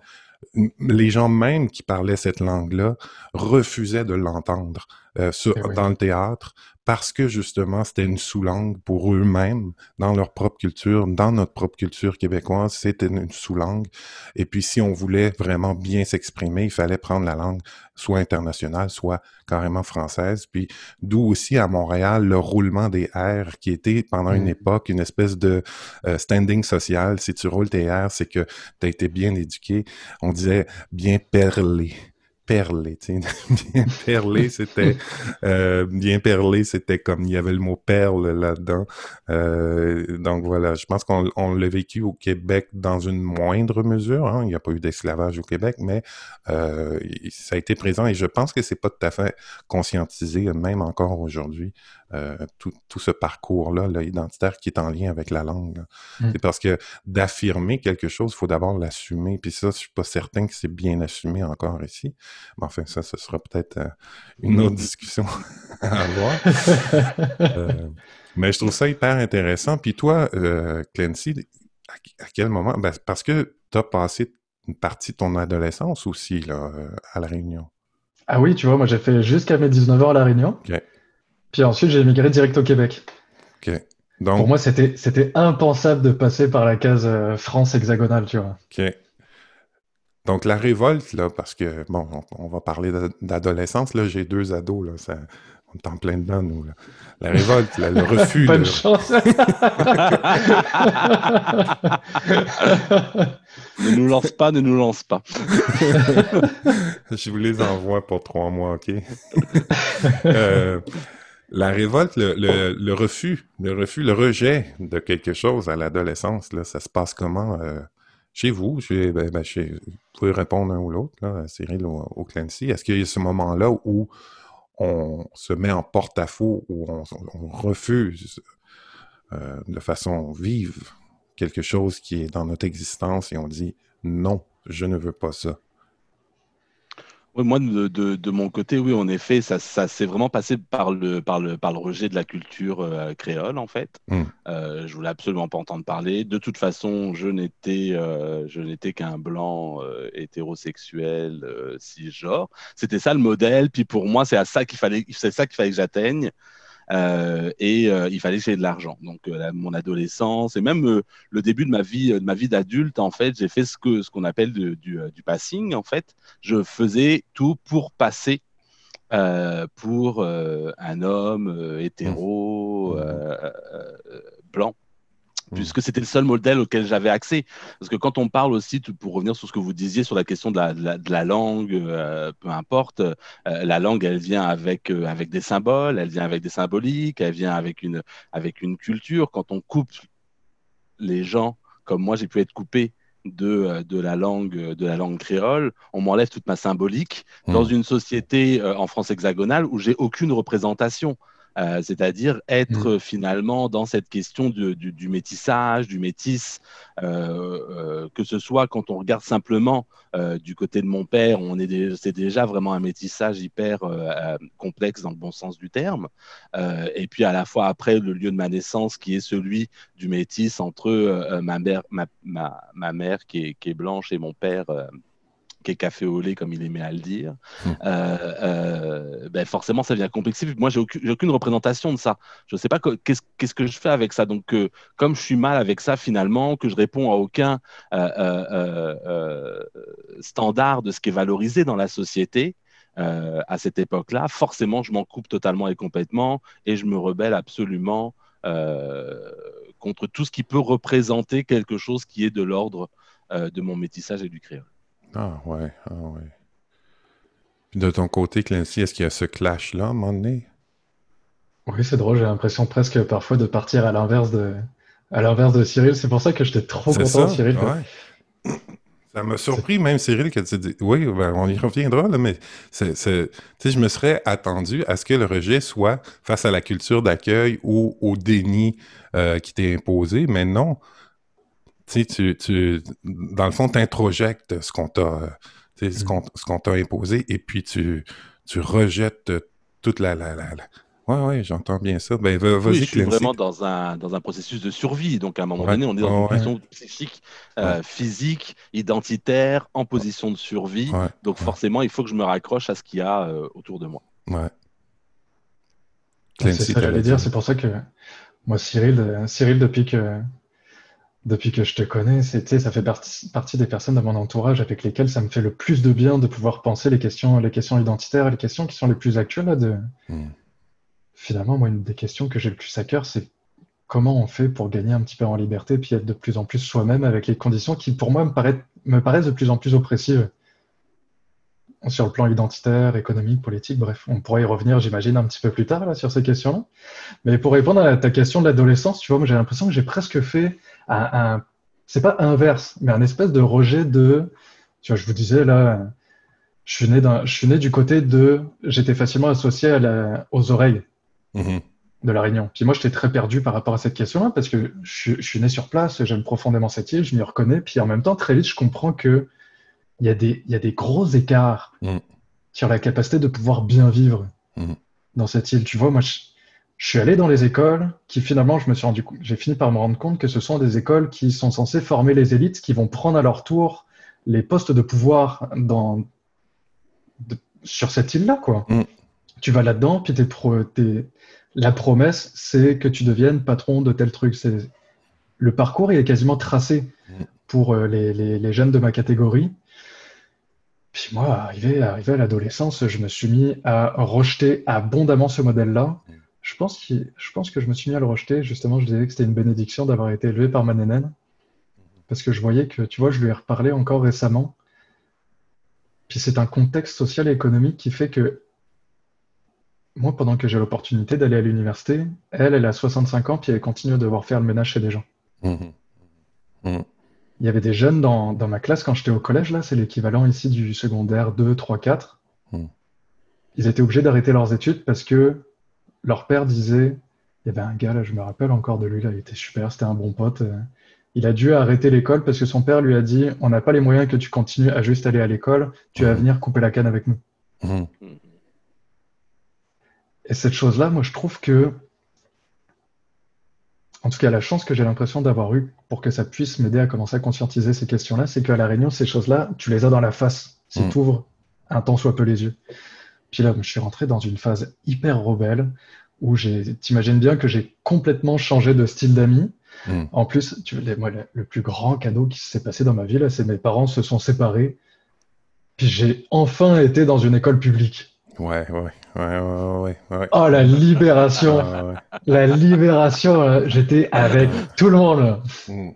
les gens même qui parlaient cette langue-là refusaient de l'entendre euh, eh dans le théâtre parce que justement c'était une sous-langue pour eux-mêmes dans leur propre culture, dans notre propre culture québécoise, c'était une sous-langue. Et puis si on voulait vraiment bien s'exprimer, il fallait prendre la langue soit internationale, soit carrément française. Puis d'où aussi à Montréal le roulement des R qui était pendant une mmh. époque une espèce de euh, standing social. Si tu roules tes R, c'est que tu as été bien éduqué. On disait bien perlé perlé, *laughs* bien perlé, c'était euh, bien perlé, c'était comme il y avait le mot perle là-dedans. Euh, donc voilà, je pense qu'on l'a vécu au Québec dans une moindre mesure. Hein. Il n'y a pas eu d'esclavage au Québec, mais euh, ça a été présent et je pense que c'est pas tout à fait conscientisé, même encore aujourd'hui. Euh, tout, tout, ce parcours-là, l'identitaire qui est en lien avec la langue. Mm. C'est parce que d'affirmer quelque chose, il faut d'abord l'assumer. Puis ça, je suis pas certain que c'est bien assumé encore ici. Mais enfin, ça, ce sera peut-être euh, une autre discussion *laughs* à avoir. Euh, mais je trouve ça hyper intéressant. Puis toi, Clancy, à, quel moment? Ben, parce que tu as passé une partie de ton adolescence aussi là, à La Réunion.
Ah oui, tu vois, moi j'ai fait jusqu'à mes 19 ans à La Réunion. Puis ensuite, j'ai émigré direct au Québec. Donc... Pour moi, c'était, c'était impensable de passer par la case euh, France hexagonale, tu vois.
OK. Donc, la révolte, là, parce que, bon, on, va parler d'adolescence, là, j'ai deux ados, là, ça, on est en plein dedans, nous. Là. La révolte, le *laughs* refus.
Bonne chance. *laughs*
ne nous lance pas, ne nous lance pas. *laughs*
Je vous les envoie pour trois mois, OK? euh, la révolte, le, refus, le refus, le rejet de quelque chose à l'adolescence, là, ça se passe comment euh, chez vous? Ben, ben, vous pouvez répondre un ou l'autre, là, Cyril ou, ou Clancy. Est-ce qu'il y a ce moment-là où on se met en porte-à-faux, où on, refuse euh, de façon vive quelque chose qui est dans notre existence et on dit non, je ne veux pas ça?
Moi, de, mon côté, oui, en effet, ça, ça s'est vraiment passé par le, par, le, par le rejet de la culture euh, créole, en fait. Je mmh. Euh, je voulais absolument pas entendre parler. De toute façon, je n'étais, euh, je n'étais qu'un blanc euh, hétérosexuel cisgenre. C'était ça le modèle. Puis pour moi, c'est à ça qu'il fallait, c'est ça qu'il fallait que j'atteigne. Euh, et euh, il fallait que j'aie de l'argent. Donc euh, mon adolescence et même le début de ma vie, de ma vie d'adulte, en fait, j'ai fait ce que ce qu'on appelle du, du, passing. En fait, je faisais tout pour passer pour un homme hétéro, mmh. blanc. Mm. puisque c'était le seul modèle auquel j'avais accès. Parce que quand on parle aussi, pour revenir sur ce que vous disiez sur la question de la, langue, euh, peu importe, euh, la langue, elle vient avec, euh, avec des symboles, elle vient avec des symboliques, elle vient avec une, avec une culture. Quand on coupe les gens, comme moi j'ai pu être coupé de, de, la langue, de la langue créole, on m'enlève toute ma symbolique mm. dans une société en France hexagonale où j'ai aucune représentation. Euh, c'est-à-dire être mm. finalement dans cette question du, métissage, du métis, euh, euh, que ce soit quand on regarde simplement du côté de mon père, on est c'est déjà vraiment un métissage hyper complexe dans le bon sens du terme, et puis à la fois après le lieu de ma naissance qui est celui du métis entre ma mère, ma, mère qui est, blanche et mon père café au lait, comme il aimait à le dire, hmm. euh, euh, ben forcément, ça devient complexe. Moi, j'ai aucune, aucune, représentation de ça. Je ne sais pas qu'est-ce que je fais avec ça. Donc, euh, comme je suis mal avec ça, finalement, que je réponds à aucun standard de ce qui est valorisé dans la société, à cette époque-là, forcément, je m'en coupe totalement et complètement et je me rebelle absolument contre tout ce qui peut représenter quelque chose qui est de l'ordre de mon métissage et du créole.
Ah ouais, ah ouais. Puis de ton côté, Clancy, est-ce qu'il y a ce clash-là à un moment donné?
Oui, c'est drôle, j'ai l'impression presque parfois de partir à l'inverse de, à l'inverse de Cyril. C'est pour ça que j'étais trop content, Cyril. Ouais.
Ça m'a surpris même, Cyril, que tu dis. Oui, ben, on y reviendra, là, mais c'est, je me serais attendu à ce que le rejet soit face à la culture d'accueil ou au déni euh, qui t'est imposé, mais non tu, tu, dans le fond, tu introjectes ce qu'on t'a ce qu'on qu'on t'a imposé et puis tu, tu rejettes toute la, la, la, Ouais, ouais, j'entends bien ça. Ben,
vas je suis vraiment dans un, dans un processus de survie. Donc, à un moment donné, on est dans une position psychique, euh, physique, identitaire, en position de survie. Donc, forcément, il faut que je me raccroche à ce qu'il y a euh, autour de moi.
Ouais.
C'est ça que j'allais dire. C'est pour ça que moi, Cyril, euh, Cyril depuis que depuis que je te connais, ça fait partie, des personnes de mon entourage avec lesquelles ça me fait le plus de bien de pouvoir penser les questions, les questions identitaires, les questions qui sont les plus actuelles. de... Hmm. Finalement, moi, une des questions que j'ai le plus à cœur, c'est comment on fait pour gagner un petit peu en liberté, puis être de plus en plus soi-même avec les conditions qui, pour moi, me, me paraissent de plus en plus oppressives sur le plan identitaire, économique, politique, bref, on pourrait y revenir, j'imagine, un petit peu plus tard là, sur ces questions-là. Mais pour répondre à ta question de l'adolescence, tu vois, moi j'ai l'impression que j'ai presque fait un, c'est pas inverse, mais un espèce de rejet de, tu vois, je vous disais là, je suis né, je suis né du côté de, j'étais facilement associé à la, aux oreilles mm-hmm. de la Réunion. Puis moi, j'étais très perdu par rapport à cette question-là parce que je, je suis né sur place, j'aime profondément cette île, je m'y reconnais, puis en même temps, très vite, je comprends que il y, a des, il y a des gros écarts mm. sur la capacité de pouvoir bien vivre mm. dans cette île. Tu vois, moi, je, suis allé dans les écoles qui finalement, je me suis rendu, j'ai fini par me rendre compte que ce sont des écoles qui sont censées former les élites, qui vont prendre à leur tour les postes de pouvoir dans, sur cette île-là, quoi. Mm. Tu vas là-dedans, puis la promesse, c'est que tu deviennes patron de tel truc. C'est le parcours, il est quasiment tracé pour euh, les, les, les, jeunes de ma catégorie. Puis moi, arrivé, arrivé à l'adolescence, je me suis mis à rejeter abondamment ce modèle-là. Je pense, que je me suis mis à le rejeter. Justement, je disais que c'était une bénédiction d'avoir été élevé par ma nénène. Parce que je voyais que, tu vois, je lui ai reparlé encore récemment. Puis c'est un contexte social et économique qui fait que moi, pendant que j'ai l'opportunité d'aller à l'université, elle, elle a 65 ans, puis elle continue à devoir faire le ménage chez des gens. Mmh. Mmh il y avait des jeunes dans, dans ma classe quand j'étais au collège, là, c'est l'équivalent ici du secondaire 2, 3, 4. Ils étaient obligés d'arrêter leurs études parce que leur père disait, il y avait un gars, là, je me rappelle encore de lui, là, il était super, c'était un bon pote. Il a dû arrêter l'école parce que son père lui a dit, on n'a pas les moyens que tu continues à juste aller à l'école, tu vas venir couper la canne avec nous. Et cette chose-là, moi, je trouve que en tout cas, la chance que j'ai l'impression d'avoir eue pour que ça puisse m'aider à commencer à conscientiser ces questions-là, c'est qu'à La Réunion, ces choses-là, tu les as dans la face si mm. tu ouvres un temps soit peu les yeux. Puis là, je suis rentré dans une phase hyper rebelle où t'imagines bien que j'ai complètement changé de style d'amis. Mm. En plus, tu, moi, le, plus grand cadeau qui s'est passé dans ma vie, c'est mes parents se sont séparés. Puis j'ai enfin été dans une école publique.
Ouais, ouais, ouais, ouais, ouais.
Oh, la libération! la libération, j'étais avec tout le monde. Mm.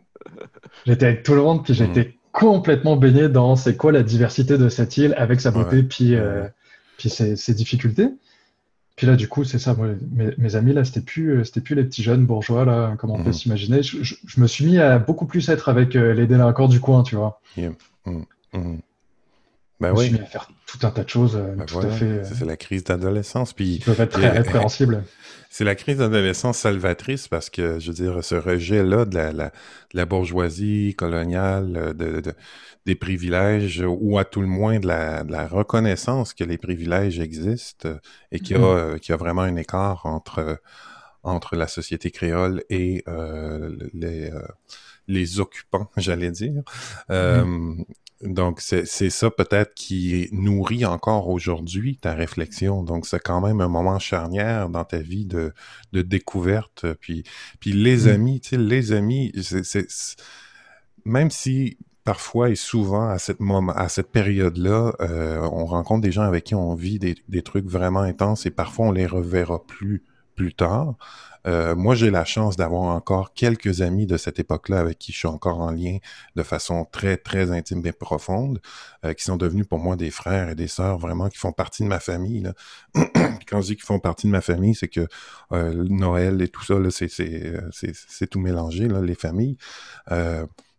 J'étais avec tout le monde, puis j'étais mm. complètement baigné dans c'est quoi la diversité de cette île avec sa beauté, puis, euh, puis ses, difficultés. Puis là, du coup, c'est ça. mes, amis, là, c'était plus, euh, c'était plus les petits jeunes bourgeois, là, comme on peut mm. s'imaginer. Je, me suis mis à beaucoup plus être avec euh, les délinquants du coin, tu vois.
Ben
je
oui.
suis mis à faire tout un tas de choses. Ben tout à fait,
c'est la crise d'adolescence. Puis,
peuvent être très répréhensibles. *laughs*
C'est la crise d'adolescence salvatrice parce que, je veux dire, ce rejet-là de la, la, la, bourgeoisie coloniale, euh, de, de, des privilèges, ou à tout le moins de la, de la reconnaissance que les privilèges existent et qu'il y, a, mm-hmm. euh, a vraiment un écart entre, entre la société créole et euh, les, euh, les occupants, *laughs* j'allais dire. Mm-hmm. Donc, c'est ça peut-être qui nourrit encore aujourd'hui ta réflexion. Donc, c'est quand même un moment charnière dans ta vie de, de découverte. Puis, puis les mmh. amis, tu sais, les amis, c'est même si parfois et souvent à cette moment, à cette période-là, euh, on rencontre des gens avec qui on vit des, des, trucs vraiment intenses et parfois on les reverra plus plus tard. Euh, moi, j'ai la chance d'avoir encore quelques amis de cette époque-là avec qui je suis encore en lien de façon très, très intime et profonde, euh, qui sont devenus pour moi des frères et des sœurs vraiment qui font partie de ma famille. *clears throat* Quand je dis qu'ils font partie de ma famille, c'est que euh, Noël et tout ça, c'est tout mélangé, les familles.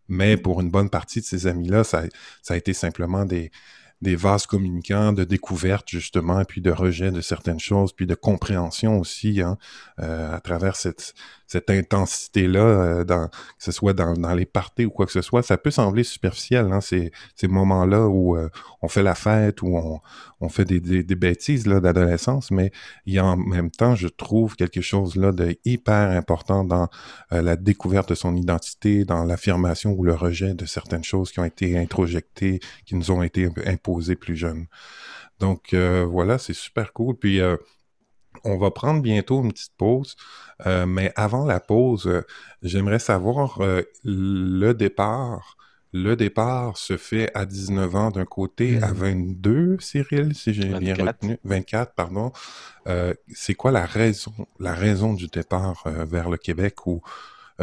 mais pour une bonne partie de ces amis-là, ça a été simplement des, des vases communicants de découverte justement, et puis de rejet de certaines choses, puis de compréhension aussi, hein, euh, à travers cette, cette intensité-là, euh, dans, que ce soit dans, dans, les parties ou quoi que ce soit, ça peut sembler superficiel, hein, ces, moments-là où euh, on fait la fête, où on, on fait des, des, bêtises d'adolescence, mais il y a en même temps, je trouve, quelque chose là de hyper important dans la découverte de son identité, dans l'affirmation ou le rejet de certaines choses qui ont été introjectées, qui nous ont été imposées plus jeunes. Donc voilà, c'est super cool. Puis on va prendre bientôt une petite pause, euh, mais avant la pause, euh, j'aimerais savoir euh, le départ. Le départ se fait à 19 ans d'un côté, à 22, mmh. Cyril, si j'ai bien retenu. 24, pardon. c'est quoi la raison, la raison du départ vers le Québec ou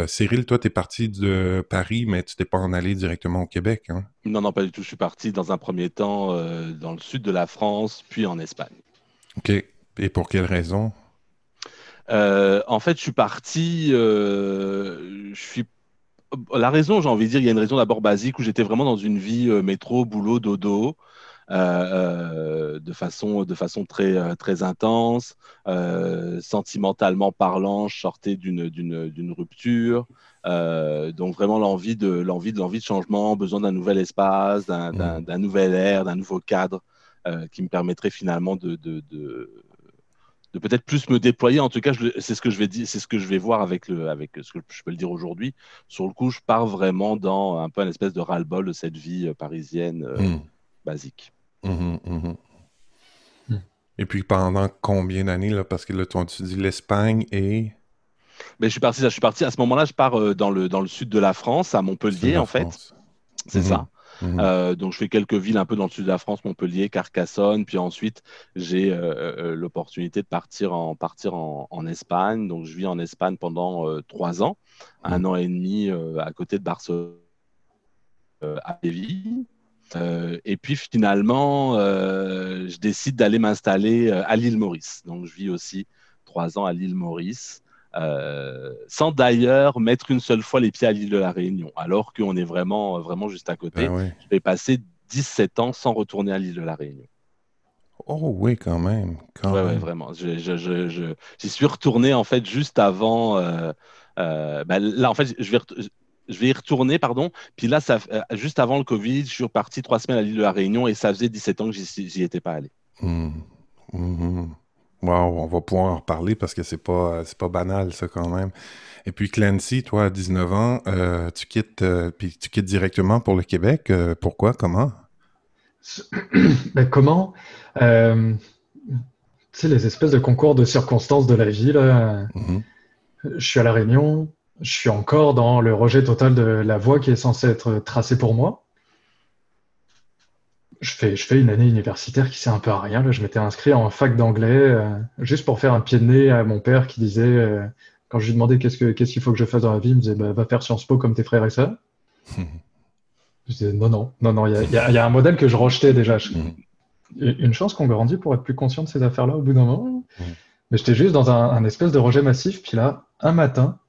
Cyril, toi, tu es parti de Paris, mais tu t'es pas en allé directement au Québec, hein?
Non, non, pas du tout. Je suis parti dans un premier temps dans le sud de la France, puis en Espagne.
OK. Et pour quelle raison?
Euh, En fait, je suis parti. Euh, je suis. La raison, j'ai envie de dire, il y a une raison d'abord basique où j'étais vraiment dans une vie euh, métro, boulot, dodo. De façon de façon très très intense sentimentalement parlant je sortais d'une d'une rupture donc vraiment l'envie de l'envie de l'envie de changement besoin d'un nouvel espace d'un mmh. nouvel air d'un nouveau cadre qui me permettrait finalement de, de, de peut-être plus me déployer. En tout cas, c'est ce que je vais dire, c'est ce que je vais voir avec le, avec ce que je peux le dire aujourd'hui. Sur le coup, je pars vraiment dans un peu une espèce de ras-le-bol de cette vie euh, parisienne euh, hmm. basique.
Mmh, mmh, mmh. Et puis pendant combien d'années là? Parce que là, tu dis l'Espagne et
mais je suis parti, je suis parti à ce moment-là. Je pars euh, dans le dans le sud de la France, à Montpellier en fait. C'est ça. Mhm. Euh, donc je fais quelques villes un peu dans le sud de la France, Montpellier, Carcassonne, puis ensuite j'ai euh, l'opportunité de partir en partir en, Espagne. Donc je vis en Espagne pendant trois ans, un mhm. an et demi à côté de Barcelone, à Séville. et puis finalement, je décide d'aller m'installer à l'île Maurice. Donc je vis aussi trois ans à l'île Maurice. Euh, sans d'ailleurs mettre une seule fois les pieds à l'île de la Réunion, alors qu'on est vraiment, vraiment juste à côté. Ben je vais passer 17 ans sans retourner à l'île de la Réunion.
Oh oui, quand même.
Quand vraiment. J'y je, suis retourné en fait juste avant. Euh, euh, ben, là, en fait, je vais, je vais y retourner, pardon. Puis là, ça, juste avant le Covid, je suis reparti trois semaines à l'île de la Réunion et ça faisait 17 ans que j'y étais pas allé.
Mmh. Mmh. Wow, on va pouvoir en reparler parce que c'est pas c'est pas banal ça quand même. Et puis Clancy, toi à 19 ans, euh, tu quittes euh, puis tu quittes directement pour le Québec. Euh, pourquoi? Comment? *coughs*
Ben, Comment? Tu sais les espèces de concours de circonstances de la vie là. Mm-hmm. Je suis à la Réunion, je suis encore dans le rejet total de la voie qui est censée être tracée pour moi. je fais, je fais une année universitaire qui sert un peu à rien. Là. Je m'étais inscrit en fac d'anglais euh, juste pour faire un pied de nez à mon père qui disait, euh, quand je lui demandais qu'est-ce qu'il qu'est-ce qu'il faut que je fasse dans la vie, il me disait bah, va faire Sciences Po comme tes frères et sœurs. *laughs* je disais non, non, non, non, il y a, y a, un modèle que je rejetais déjà. Une chance qu'on grandit pour être plus conscient de ces affaires-là au bout d'un moment. Mais j'étais juste dans un, un, espèce de rejet massif. Puis là, un matin,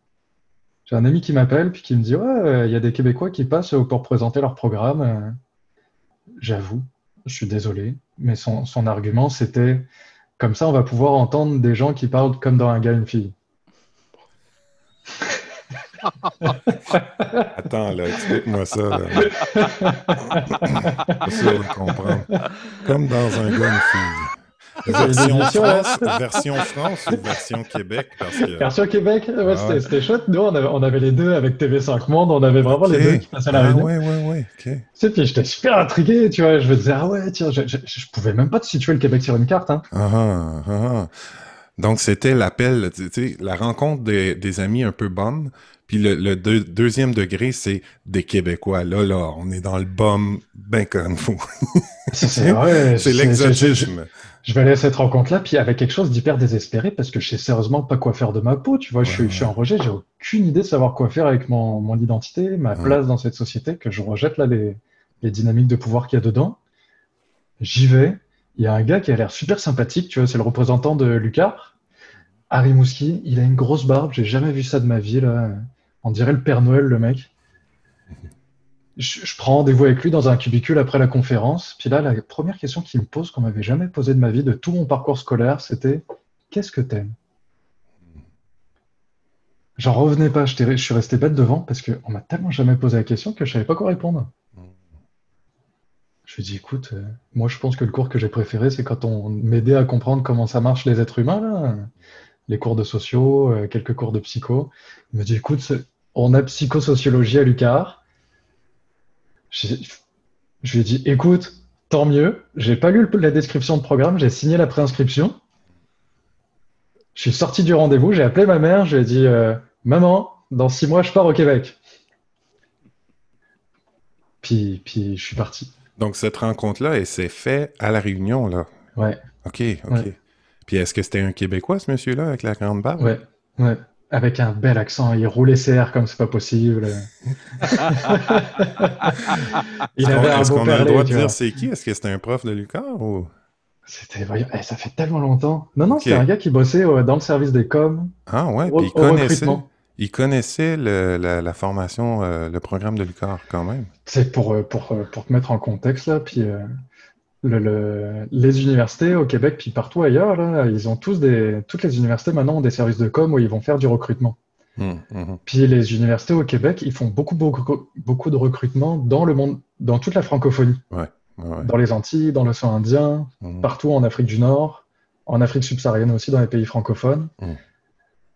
j'ai un ami qui m'appelle puis qui me dit ouais, il y a des Québécois qui passent pour présenter leur programme. J'avoue, je suis désolé, mais son, son argument, c'était comme ça, on va pouvoir entendre des gens qui parlent comme dans un gars, une fille. *laughs*
Attends, là, explique-moi ça. Là. *laughs* sûr de comprendre. Comme dans un gars, une fille. Version France, version France ou version Québec parce que...
Version Québec, ouais, ah c'était chouette. Nous, on avait, on avait, les deux avec TV5 Monde, on avait vraiment les deux qui passaient à la ah, réunion.
Ouais, ouais, ouais, ok.
Tu puis j'étais super intrigué, tu vois. Je me disais, ah ouais, tiens, je, je, je, pouvais même pas te situer le Québec sur une carte. Hein.
Ah, ah, ah. Donc, c'était l'appel, tu sais, la rencontre des, des amis un peu bonne. Puis le, le deuxième degré, c'est des Québécois. Là, là, on est dans le bum ben comme fou. *laughs*
c'est ouais, *laughs* l'exotisme je vais aller à cette rencontre-là, puis avec quelque chose d'hyper désespéré, parce que je sais sérieusement pas quoi faire de ma peau, tu vois, je, suis, je suis en rejet, j'ai aucune idée de savoir quoi faire avec mon, mon identité, ma place dans cette société, que je rejette là les, les dynamiques de pouvoir qu'il y a dedans. J'y vais, il y a un gars qui a l'air super sympathique, tu vois, c'est le représentant de Lucar, Harry Mouski, il a une grosse barbe, j'ai jamais vu ça de ma vie, là. On dirait le Père Noël, le mec je, prends rendez-vous avec lui dans un cubicule après la conférence. Puis là, la première question qu'il me pose, qu'on m'avait jamais posée de ma vie, de tout mon parcours scolaire, c'était Qu'est-ce que t'aimes? J'en revenais pas, je, suis resté bête devant parce qu'on m'a tellement jamais posé la question que je savais pas quoi répondre. Je lui ai dit, écoute, euh, moi je pense que le cours que j'ai préféré, c'est quand on m'aidait à comprendre comment ça marche les êtres humains, les cours de sociaux, euh, quelques cours de psycho. Il me dit, écoute, on a psychosociologie à Lucar je, lui ai dit, écoute, tant mieux, j'ai pas lu la description de programme, j'ai signé la préinscription. Je suis sorti du rendez-vous, j'ai appelé ma mère, je lui ai dit, euh, maman, dans six mois, je pars au Québec. Puis, puis je suis parti.
Donc, cette rencontre-là, elle s'est faite à la Réunion, là?
Ouais.
OK, OK. Puis, est-ce que c'était un Québécois, ce monsieur-là, avec la grande barbe?
Ouais, ouais avec un bel accent. Il roulait CR comme c'est pas possible. *laughs*
il avait Est-ce qu'on a le droit de dire c'est qui? Est-ce que c'était un prof de Lucar ou?
C'était eh, ça fait tellement longtemps. Non non, c'était un gars qui bossait dans le service des coms.
Ah ouais, puis il connaissait. Il connaissait la, formation, euh, le programme de Lucar quand même.
C'est pour, euh, pour, euh, pour te mettre en contexte là, puis le, les universités au Québec puis partout ailleurs, là, ils ont tous des, toutes les universités maintenant ont des services de com où ils vont faire du recrutement. Mmh, mmh. Puis les universités au Québec, ils font beaucoup, beaucoup, beaucoup de recrutement dans le monde, dans toute la francophonie.
Ouais,
Dans les Antilles, dans l'océan Indien, mmh. partout en Afrique du Nord, en Afrique subsaharienne aussi, dans les pays francophones,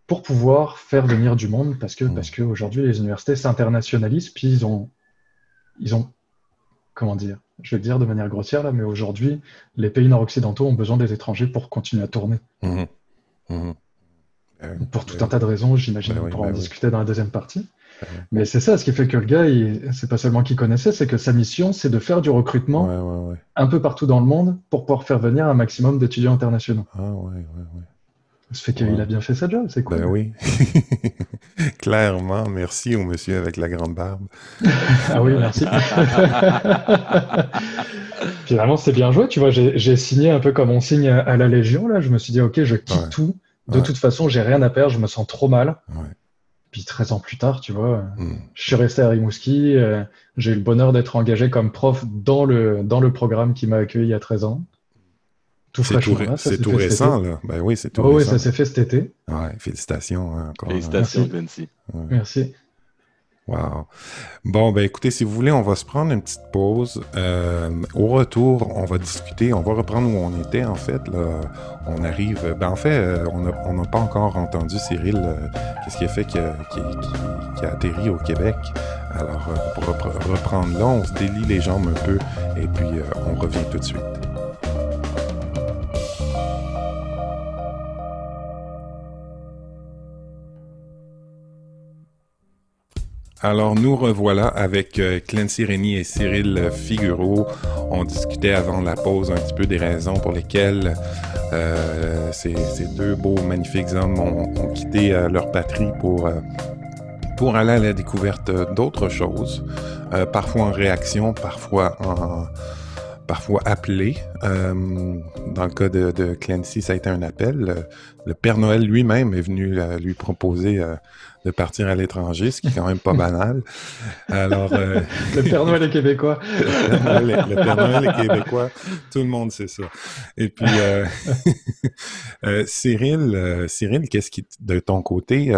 pour pouvoir faire venir du monde parce que, parce qu'aujourd'hui, les universités s'internationalisent, puis ils ont, ils ont, comment dire, je vais le dire de manière grossière là, mais aujourd'hui, les pays nord-occidentaux ont besoin des étrangers pour continuer à tourner. Mmh. Mmh. Euh, pour tout un tas de raisons, j'imagine qu'on pourra en discuter dans la deuxième partie. Mais c'est ça, ce qui fait que le gars, c'est pas seulement qu'il connaissait, c'est que sa mission, c'est de faire du recrutement un peu partout dans le monde pour pouvoir faire venir un maximum d'étudiants internationaux.
Ah ouais, ouais, ouais.
Ça fait qu'il a bien fait sa job, c'est cool.
Ben oui. *laughs* Clairement, merci au monsieur avec la grande barbe. *laughs*
ah oui, merci. *laughs* Finalement, c'est bien joué, tu vois. J'ai signé un peu comme on signe à la Légion, là. Je me suis dit, OK, je quitte tout. De toute façon, j'ai rien à perdre, je me sens trop mal. Puis 13 ans plus tard, tu vois, hmm. je suis resté à Rimouski. Euh, j'ai eu le bonheur d'être engagé comme prof dans le, dans le programme qui m'a accueilli il y a 13 ans.
C'est tout, récent, là. Ben oui, c'est tout
oh, récent. Oui, ça s'est fait cet été.
Ouais, félicitations hein, encore.
Félicitations, Merci.
Merci.
Wow. Bon, ben écoutez, si vous voulez, on va se prendre une petite pause. Euh, au retour, on va discuter, on va reprendre où on était en fait. Là. On arrive. Ben en fait, euh, on n'a pas encore entendu Cyril. Euh, qu'est-ce qui a fait qu'il a, atterri au Québec. Alors, pour reprendre là, on se délie les jambes un peu et puis on revient tout de suite. Alors nous revoilà avec euh, Clancy Rémy et Cyril Figuro. On discutait avant la pause un petit peu des raisons pour lesquelles euh, ces, deux beaux, magnifiques hommes ont, quitté euh, leur patrie pour, pour aller à la découverte d'autres choses, parfois en réaction, parfois en parfois appelé. dans le cas de, de, Clancy, ça a été un appel. Le, Père Noël lui-même est venu lui proposer de partir à l'étranger, ce qui est quand même pas *laughs* banal. Alors,
euh, le Père Noël est québécois. *laughs*
le, Père Noël est québécois. Tout le monde sait ça. Et puis, euh, *laughs* euh, Cyril, Cyril, qu'est-ce qui, de ton côté,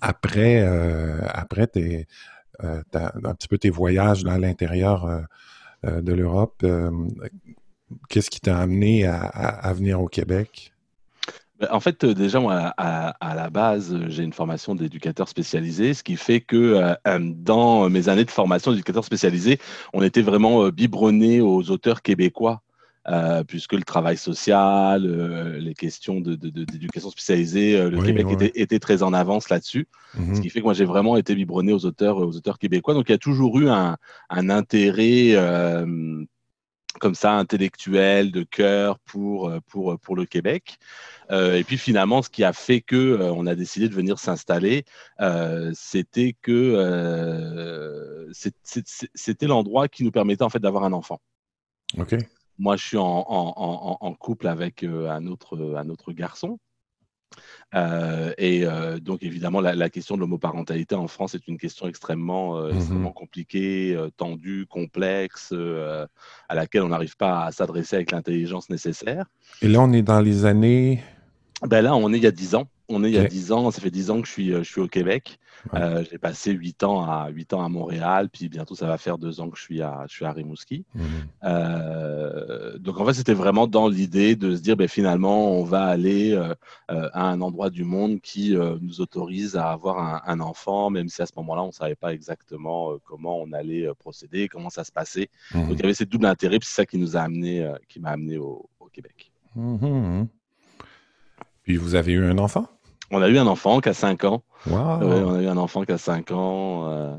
après, après tes, un petit peu tes voyages à l'intérieur de l'Europe, qu'est-ce qui t'a amené à venir au Québec?
Bah, en fait, euh, déjà, moi, à, la base, j'ai une formation d'éducateur spécialisé, ce qui fait que euh, euh, dans mes années de formation d'éducateur spécialisé, on était vraiment biberonné aux auteurs québécois. Puisque le travail social, les questions d'éducation spécialisée, le Québec Était, très en avance là-dessus. Ce mmh qui fait que moi, j'ai vraiment été biberonné aux auteurs, aux auteurs québécois. Donc, il y a toujours eu un, intérêt comme ça, intellectuel, de cœur pour, pour, pour le Québec. Euh, et puis finalement, ce qui a fait que euh, on a décidé de venir s'installer, euh, c'était que c'était l'endroit qui nous permettait en fait d'avoir un enfant.
Ok.
Moi, je suis en, couple avec un autre, un autre garçon. et donc, évidemment, la, question de l'homoparentalité en France est une question extrêmement, mmh extrêmement compliquée, tendue, complexe, à laquelle on n'arrive pas à s'adresser avec l'intelligence nécessaire.
Et là, on est dans les années
ben là, on est il y a 10 ans. On est il y a 10 ans, ça fait 10 ans que je suis, euh, je suis au Québec. Euh, j'ai passé 8 ans, à, 8 ans à Montréal, puis bientôt ça va faire 2 ans que je suis à, je suis à Rimouski. Mhm. Euh, donc en fait, c'était vraiment dans l'idée de se dire, ben, finalement, on va aller à un endroit du monde qui nous autorise à avoir un, un, enfant, même si à ce moment-là, on ne savait pas exactement comment on allait procéder, comment ça se passait. Donc il y avait cette double intérêt, puis c'est ça qui nous a amené, qui m'a amené au, Québec.
Mhm. Puis vous avez eu un enfant?
On a eu un enfant qui a 5 ans. on a eu un enfant qui a 5 ans, euh,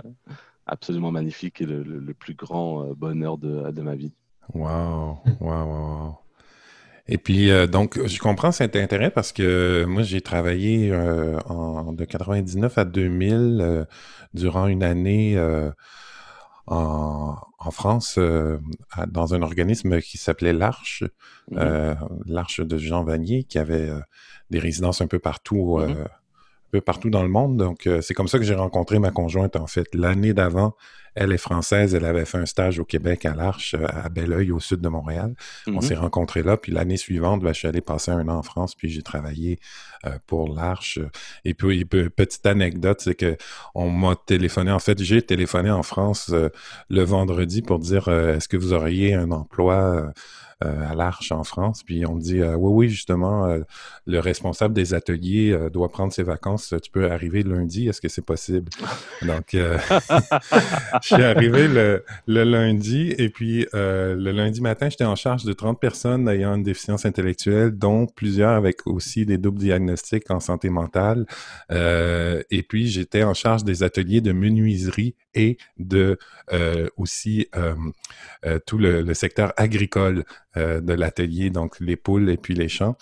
absolument magnifique et le, plus grand euh, bonheur de, de, ma vie.
Wow, wow, wow. Et puis, euh, donc, je comprends cet intérêt parce que moi, j'ai travaillé en, de 99 à 2000 durant une année en, en, France dans un organisme qui s'appelait l'Arche, mm-hmm. l'Arche de Jean Vanier, qui avait des résidences un peu partout, euh, un peu partout dans le monde. Donc, euh, c'est comme ça que j'ai rencontré ma conjointe, en fait. L'année d'avant, elle est française, elle avait fait un stage au Québec à l'Arche, euh, à Belleuil, au sud de Montréal. On mm-hmm. s'est rencontrés là, puis l'année suivante, ben, je suis allé passer un an en France, puis j'ai travaillé pour l'Arche. Et puis, petite anecdote, c'est que on m'a téléphoné, en fait, j'ai téléphoné en France le vendredi pour dire, est-ce que vous auriez un emploi euh, à l'Arche en France? Puis on me dit euh, oui, oui, justement, euh, le responsable des ateliers doit prendre ses vacances. Tu peux arriver lundi. Est-ce que c'est possible? *laughs* Donc, *laughs* je suis arrivé le, lundi et puis le lundi matin, j'étais en charge de 30 personnes ayant une déficience intellectuelle, dont plusieurs avec aussi des doubles diagnostics en santé mentale. et puis, j'étais en charge des ateliers de menuiserie et de aussi tout le, secteur agricole euh, de l'atelier, donc les poules et puis les champs.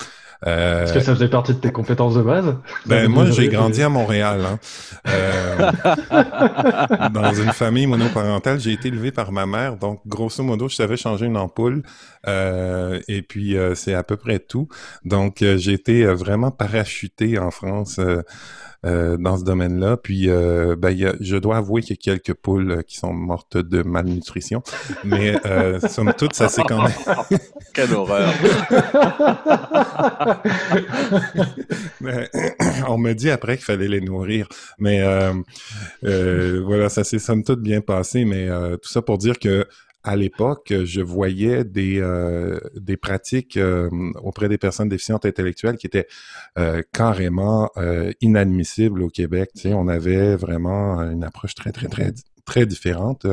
Euh, Est-ce que ça faisait partie de tes compétences de base?
Ben moi, *laughs* j'ai grandi à Montréal. Hein. Euh, *laughs* dans une famille monoparentale, j'ai été élevé par ma mère, donc grosso modo, je savais changer une ampoule. et puis c'est à peu près tout. Donc j'ai été vraiment parachuté en France. Euh, dans ce domaine-là. Puis, euh, ben, je dois avouer qu'il y a quelques poules euh, qui sont mortes de malnutrition, mais *laughs* somme toute, ça c'est quand même... *laughs*
Quelle horreur! *laughs* *clears throat*
on me dit après qu'il fallait les nourrir, mais voilà, ça s'est somme toute bien passé, mais tout ça pour dire que à l'époque, je voyais des, euh, des pratiques euh, auprès des personnes déficientes intellectuelles qui étaient euh, carrément inadmissibles au Québec. Tu sais, on avait vraiment une approche très, très, très, très différente.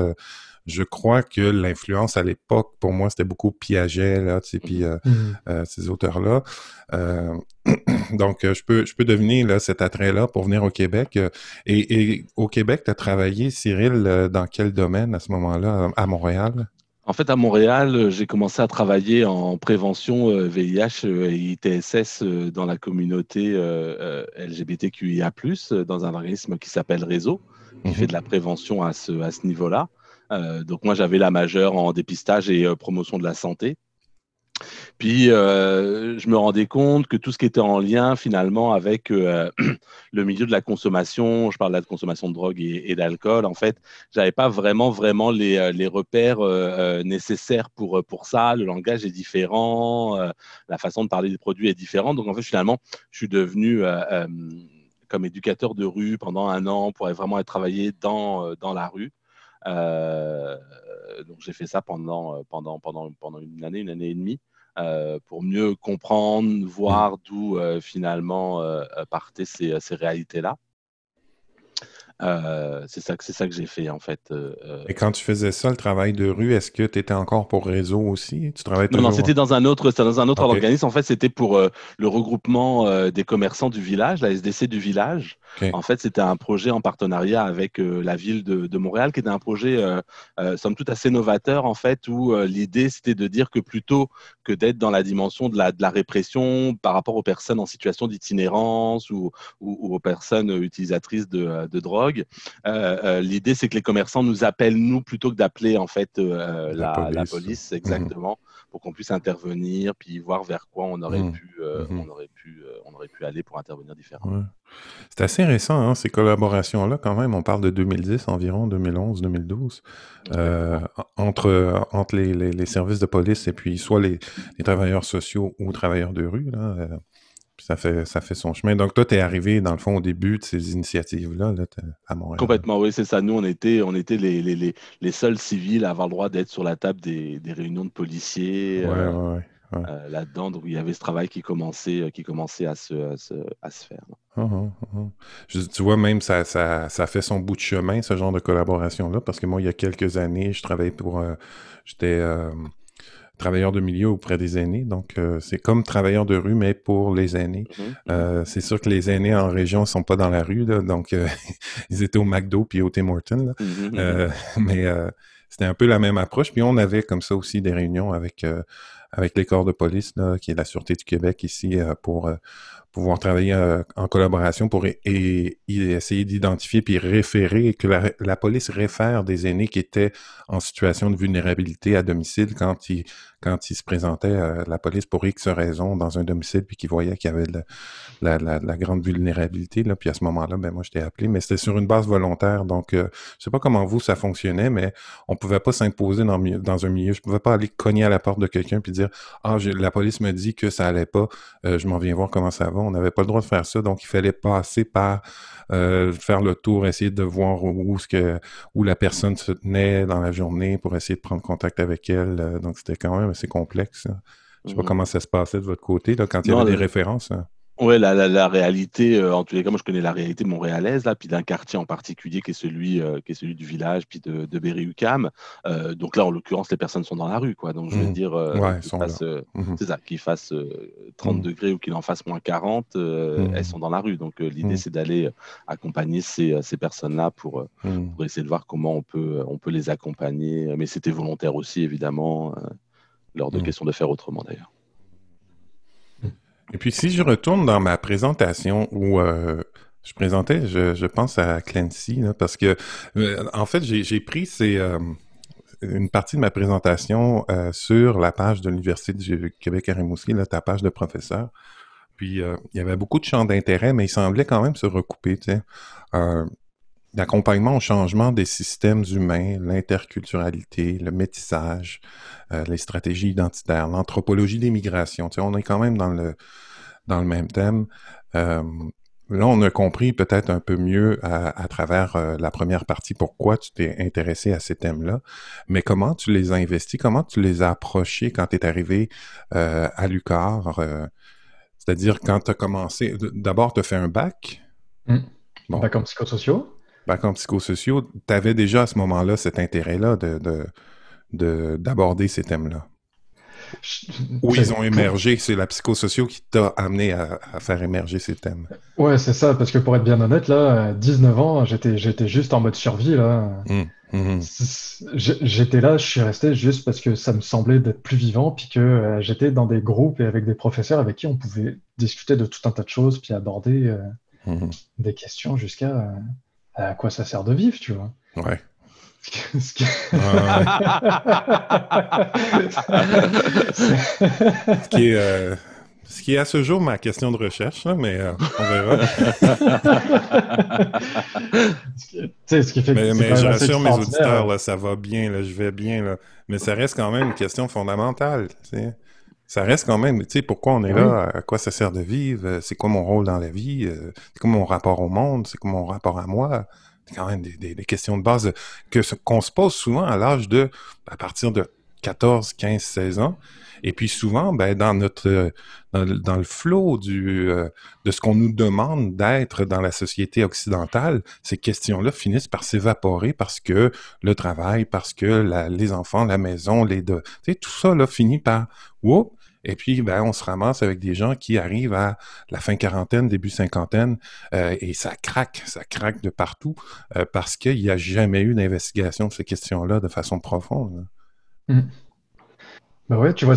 je crois que l'influence à l'époque, pour moi, c'était beaucoup Piaget, là, tu sais, puis mmh. ces auteurs-là. *clears throat* donc, je peux, je peux deviner là, cet attrait-là pour venir au Québec. Et, au Québec, tu as travaillé, Cyril, dans quel domaine à ce moment-là, à Montréal?
En fait, à Montréal, j'ai commencé à travailler en prévention VIH et ITSS dans la communauté LGBTQIA+, dans un organisme qui s'appelle Réseau, qui fait mhm. de la prévention à ce, à ce niveau-là. donc moi, j'avais la majeure en dépistage et promotion de la santé. Puis, euh, je me rendais compte que tout ce qui était en lien finalement avec euh, *clears throat* le milieu de la consommation, je parle de consommation de drogue et, d'alcool, en fait, j'avais pas vraiment, vraiment les, euh, repères nécessaires pour, pour ça. Le langage est différent, la façon de parler des produits est différente. Donc, en fait, finalement, je suis devenu comme éducateur de rue pendant un an pour vraiment être travaillé dans, dans la rue. Donc j'ai fait ça pendant, pendant, pendant, pendant une année, une année et demie. Euh, pour mieux comprendre, voir d'où euh, finalement euh, partaient ces, ces réalités-là. Euh, c'est ça, ça que j'ai fait en fait. Euh,
euh. Et quand tu faisais ça, le travail de rue, est-ce que tu étais encore pour réseau aussi? Tu
travaillais Non, non, c'était dans un autre, dans un autre organisme. En fait, c'était pour le regroupement des commerçants du village, la SDC du village. En fait, c'était un projet en partenariat avec la ville de, de, Montréal, qui était un projet, somme toute, assez novateur en fait, où l'idée c'était de dire que plutôt que d'être dans la dimension de la, de la répression par rapport aux personnes en situation d'itinérance ou, ou, aux personnes utilisatrices de, de drogue euh, euh, l'idée, c'est que les commerçants nous appellent, nous, plutôt que d'appeler en fait euh, la, police. Mhm. exactement, pour qu'on puisse intervenir, puis voir vers quoi on aurait, mhm. pu, on aurait, pu, on aurait pu aller pour intervenir différemment.
C'est assez récent, hein, ces collaborations-là, quand même. On parle de 2010 environ, 2011, 2012, entre, entre les, les, services de police et puis soit les, les travailleurs sociaux ou travailleurs de rue. Là, ça fait, ça fait son chemin. Donc, toi, tu es arrivé, dans le fond, au début de ces initiatives-là à Montréal.
Complètement, oui, c'est ça. Nous, on était, on était les, les, les, seuls civils à avoir le droit d'être sur la table des, des réunions de policiers. Euh, euh, là-dedans, donc il y avait ce travail qui commençait, euh, qui commençait à, se, à, se, faire.
Ah, ah, ah, tu vois, même ça, ça, ça, fait son bout de chemin, ce genre de collaboration-là, parce que moi, il y a quelques années, je travaillais pour. J'étais travailleur de milieu auprès des aînés. Donc, euh, c'est comme travailleur de rue, mais pour les aînés. Mhm, mhm. Euh, c'est sûr que les aînés en région sont pas dans la rue, donc euh, *laughs* ils étaient au McDo puis au Tim Hortons. Mhm, *laughs* mais c'était un peu la même approche. Puis on avait comme ça aussi des réunions avec avec les corps de police, là, qui est la Sûreté du Québec ici, pour pouvoir travailler euh, en collaboration pour et, essayer d'identifier puis référer, que la, police réfère des aînés qui étaient en situation de vulnérabilité à domicile quand ils, quand ils se présentaient à la police pour X raisons dans un domicile puis qu'ils voyaient qu'il y avait la, grande vulnérabilité. Là, puis à ce moment-là, ben moi, je t'ai appelé, mais c'était sur une base volontaire. Donc, euh, je sais pas comment vous, ça fonctionnait, mais on pouvait pas s'imposer dans, un milieu. Je pouvais pas aller cogner à la porte de quelqu'un puis dire, ah, la police me dit que ça allait pas, euh, je m'en viens voir comment ça va on n'avait pas le droit de faire ça, donc il fallait passer par euh, faire le tour, essayer de voir où la personne se tenait dans la journée pour essayer de prendre contact avec elle. Euh, donc c'était quand même assez complexe. Je sais pas mmh comment ça se passait de votre côté là, quand il y avait des références. Hein.
Oui, la, la, réalité, euh, en tous les cas, moi je connais la réalité montréalaise, là, puis d'un quartier en particulier qui est celui, euh, qui est celui du village, puis de, de Berry-UQAM. Euh, donc là, en l'occurrence, les personnes sont dans la rue, quoi. Donc je veux mmh. dire, mmh. c'est ça, qu'ils fassent 30 mmh. degrés ou qu'il en fasse moins 40, elles sont dans la rue. Donc l'idée, c'est d'aller accompagner ces, ces personnes-là pour, pour, essayer de voir comment on peut, on peut les accompagner. Mais c'était volontaire aussi, évidemment, lors de questions de faire autrement, d'ailleurs.
Et puis si je retourne dans ma présentation où euh, je présentais, je, pense à Clancy, parce que euh, en fait, j'ai pris ces, euh, une partie de ma présentation sur la page de l'Université du Québec à Rimouski, ta page de professeur. Puis il y avait beaucoup de champs d'intérêt, mais il semblait quand même se recouper. Tu sais l'accompagnement au changement des systèmes humains, l'interculturalité, le métissage, euh, les stratégies identitaires, l'anthropologie des migrations. Tu sais, on est quand même dans le, dans le même thème. Euh, là, on a compris peut-être un peu mieux à, travers euh, la première partie pourquoi tu t'es intéressé à ces thèmes-là. Mais comment tu les as investis? Comment tu les as approchés quand tu es arrivé à l'UCAR? C'est-à-dire quand tu as commencé, d'abord tu as fait un bac?
Mmh. Bon. Bac en psychosociaux
bac en psychosociaux, tu avais déjà à ce moment-là cet intérêt-là de, d'aborder ces thèmes-là? où ils ont émergé. C'est la psychosociaux qui t'a amené à, faire émerger ces thèmes?
Ouais, c'est ça. Parce que pour être bien honnête, là, 19 ans, j'étais, j'étais juste en mode survie, là. Mmh, mmh. J'étais là, je suis resté juste parce que ça me semblait d'être plus vivant, puis que euh, j'étais dans des groupes et avec des professeurs avec qui on pouvait discuter de tout un tas de choses, puis aborder euh, mmh. des questions jusqu'à euh, à quoi ça sert de vivre, tu vois.
Ouais. *laughs*
Ce qui...
est, euh, ce qui est à ce jour ma question de recherche, mais euh, on verra.
ce qui fait
mais, mais je rassure mes auditeurs, là, ça va bien, là, je vais bien, là, mais ça reste quand même une question fondamentale. Ça reste quand même, tu sais, pourquoi on est là, à quoi ça sert de vivre, c'est quoi mon rôle dans la vie, euh, c'est quoi mon rapport au monde, c'est quoi mon rapport à moi? Quand même des, questions de base que qu'on se pose souvent à l'âge de, à partir de 14, 15, 16 ans. Et puis souvent, ben, dans notre dans, le flot du euh, de ce qu'on nous demande d'être dans la société occidentale, ces questions-là finissent par s'évaporer parce que le travail, parce que les enfants, la maison, les deux, tu sais, tout ça là finit par whoop, et puis, ben, on se ramasse avec des gens qui arrivent à la fin quarantaine, début cinquantaine, euh, et ça craque, ça craque de partout, euh, parce qu'il n'y a jamais eu d'investigation de ces questions-là de façon profonde.
Ben ouais, tu vois,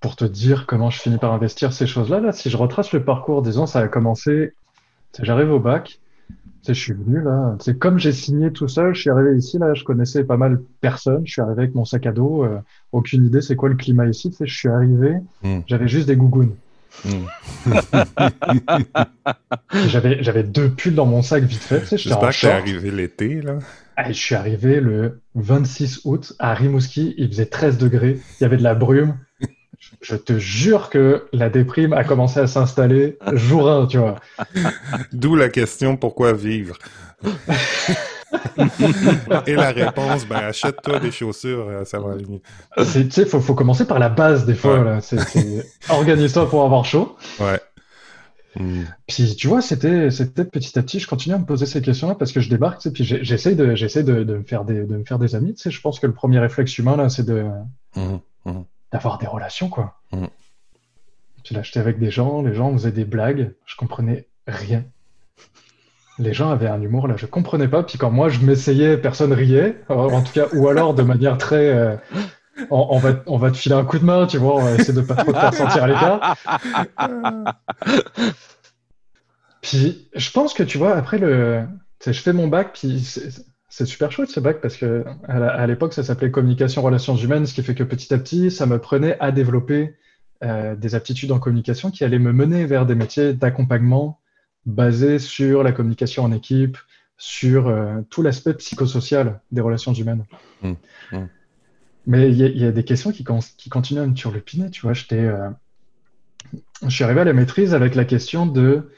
pour te dire comment je finis par investir ces choses-là, là, si je retrace le parcours, disons, ça a commencé, j'arrive au bac, je suis venu là. C'est comme j'ai signé tout seul. Je suis arrivé ici là. Je connaissais pas mal personne. Je suis arrivé avec mon sac à dos. Euh, aucune idée c'est quoi le climat ici. Tu je suis arrivé. Hmm. J'avais juste des gougounes. Hmm. *laughs* j'avais j'avais deux pulls dans mon sac vite fait. Tu sais,
J'espère que t'es arrivé l'été là.
Ah, je suis arrivé le 26 août à Rimouski. Il faisait 13 degrés. Il y avait de la brume je te jure que la déprime a commencé à s'installer jour 1, tu vois. *laughs*
D'où la question pourquoi vivre? *laughs* Et la réponse, ben achète-toi des chaussures, euh, ça va aller mieux.
Tu sais, faut, faut commencer par la base des fois. Organise-toi pour avoir chaud.
Ouais.
Hmm. Puis tu vois, c'était petit à petit, je continue à me poser ces questions-là parce que je débarque, tu sais, puis j'essaie de de, de, me faire des de me faire des amis. Tu sais, je pense que le premier réflexe humain là, c'est de. Hmm d'avoir des relations, quoi. Mm. Tu l'as acheté avec des gens, les gens faisaient des blagues, je comprenais rien. Les gens avaient un humour là, je comprenais pas. Puis quand moi je m'essayais, personne riait, en tout cas, ou alors de manière très, euh, on, va, on va te filer un coup de main, tu vois, on va essayer de pas trop te faire sentir à l'écart. puis je pense que tu vois, après le, je fais mon bac, puis c'est super chouette ce bac parce que à l'époque ça s'appelait communication relations humaines, ce qui fait que petit à petit ça me prenait à développer euh, des aptitudes en communication qui allaient me mener vers des métiers d'accompagnement basés sur la communication en équipe, sur euh, tout l'aspect psychosocial des relations humaines. Mmh, mmh. Mais il y, a des questions qui, qui, continuent à me turlupiner, tu vois. J'étais, euh, je suis arrivé à la maîtrise avec la question de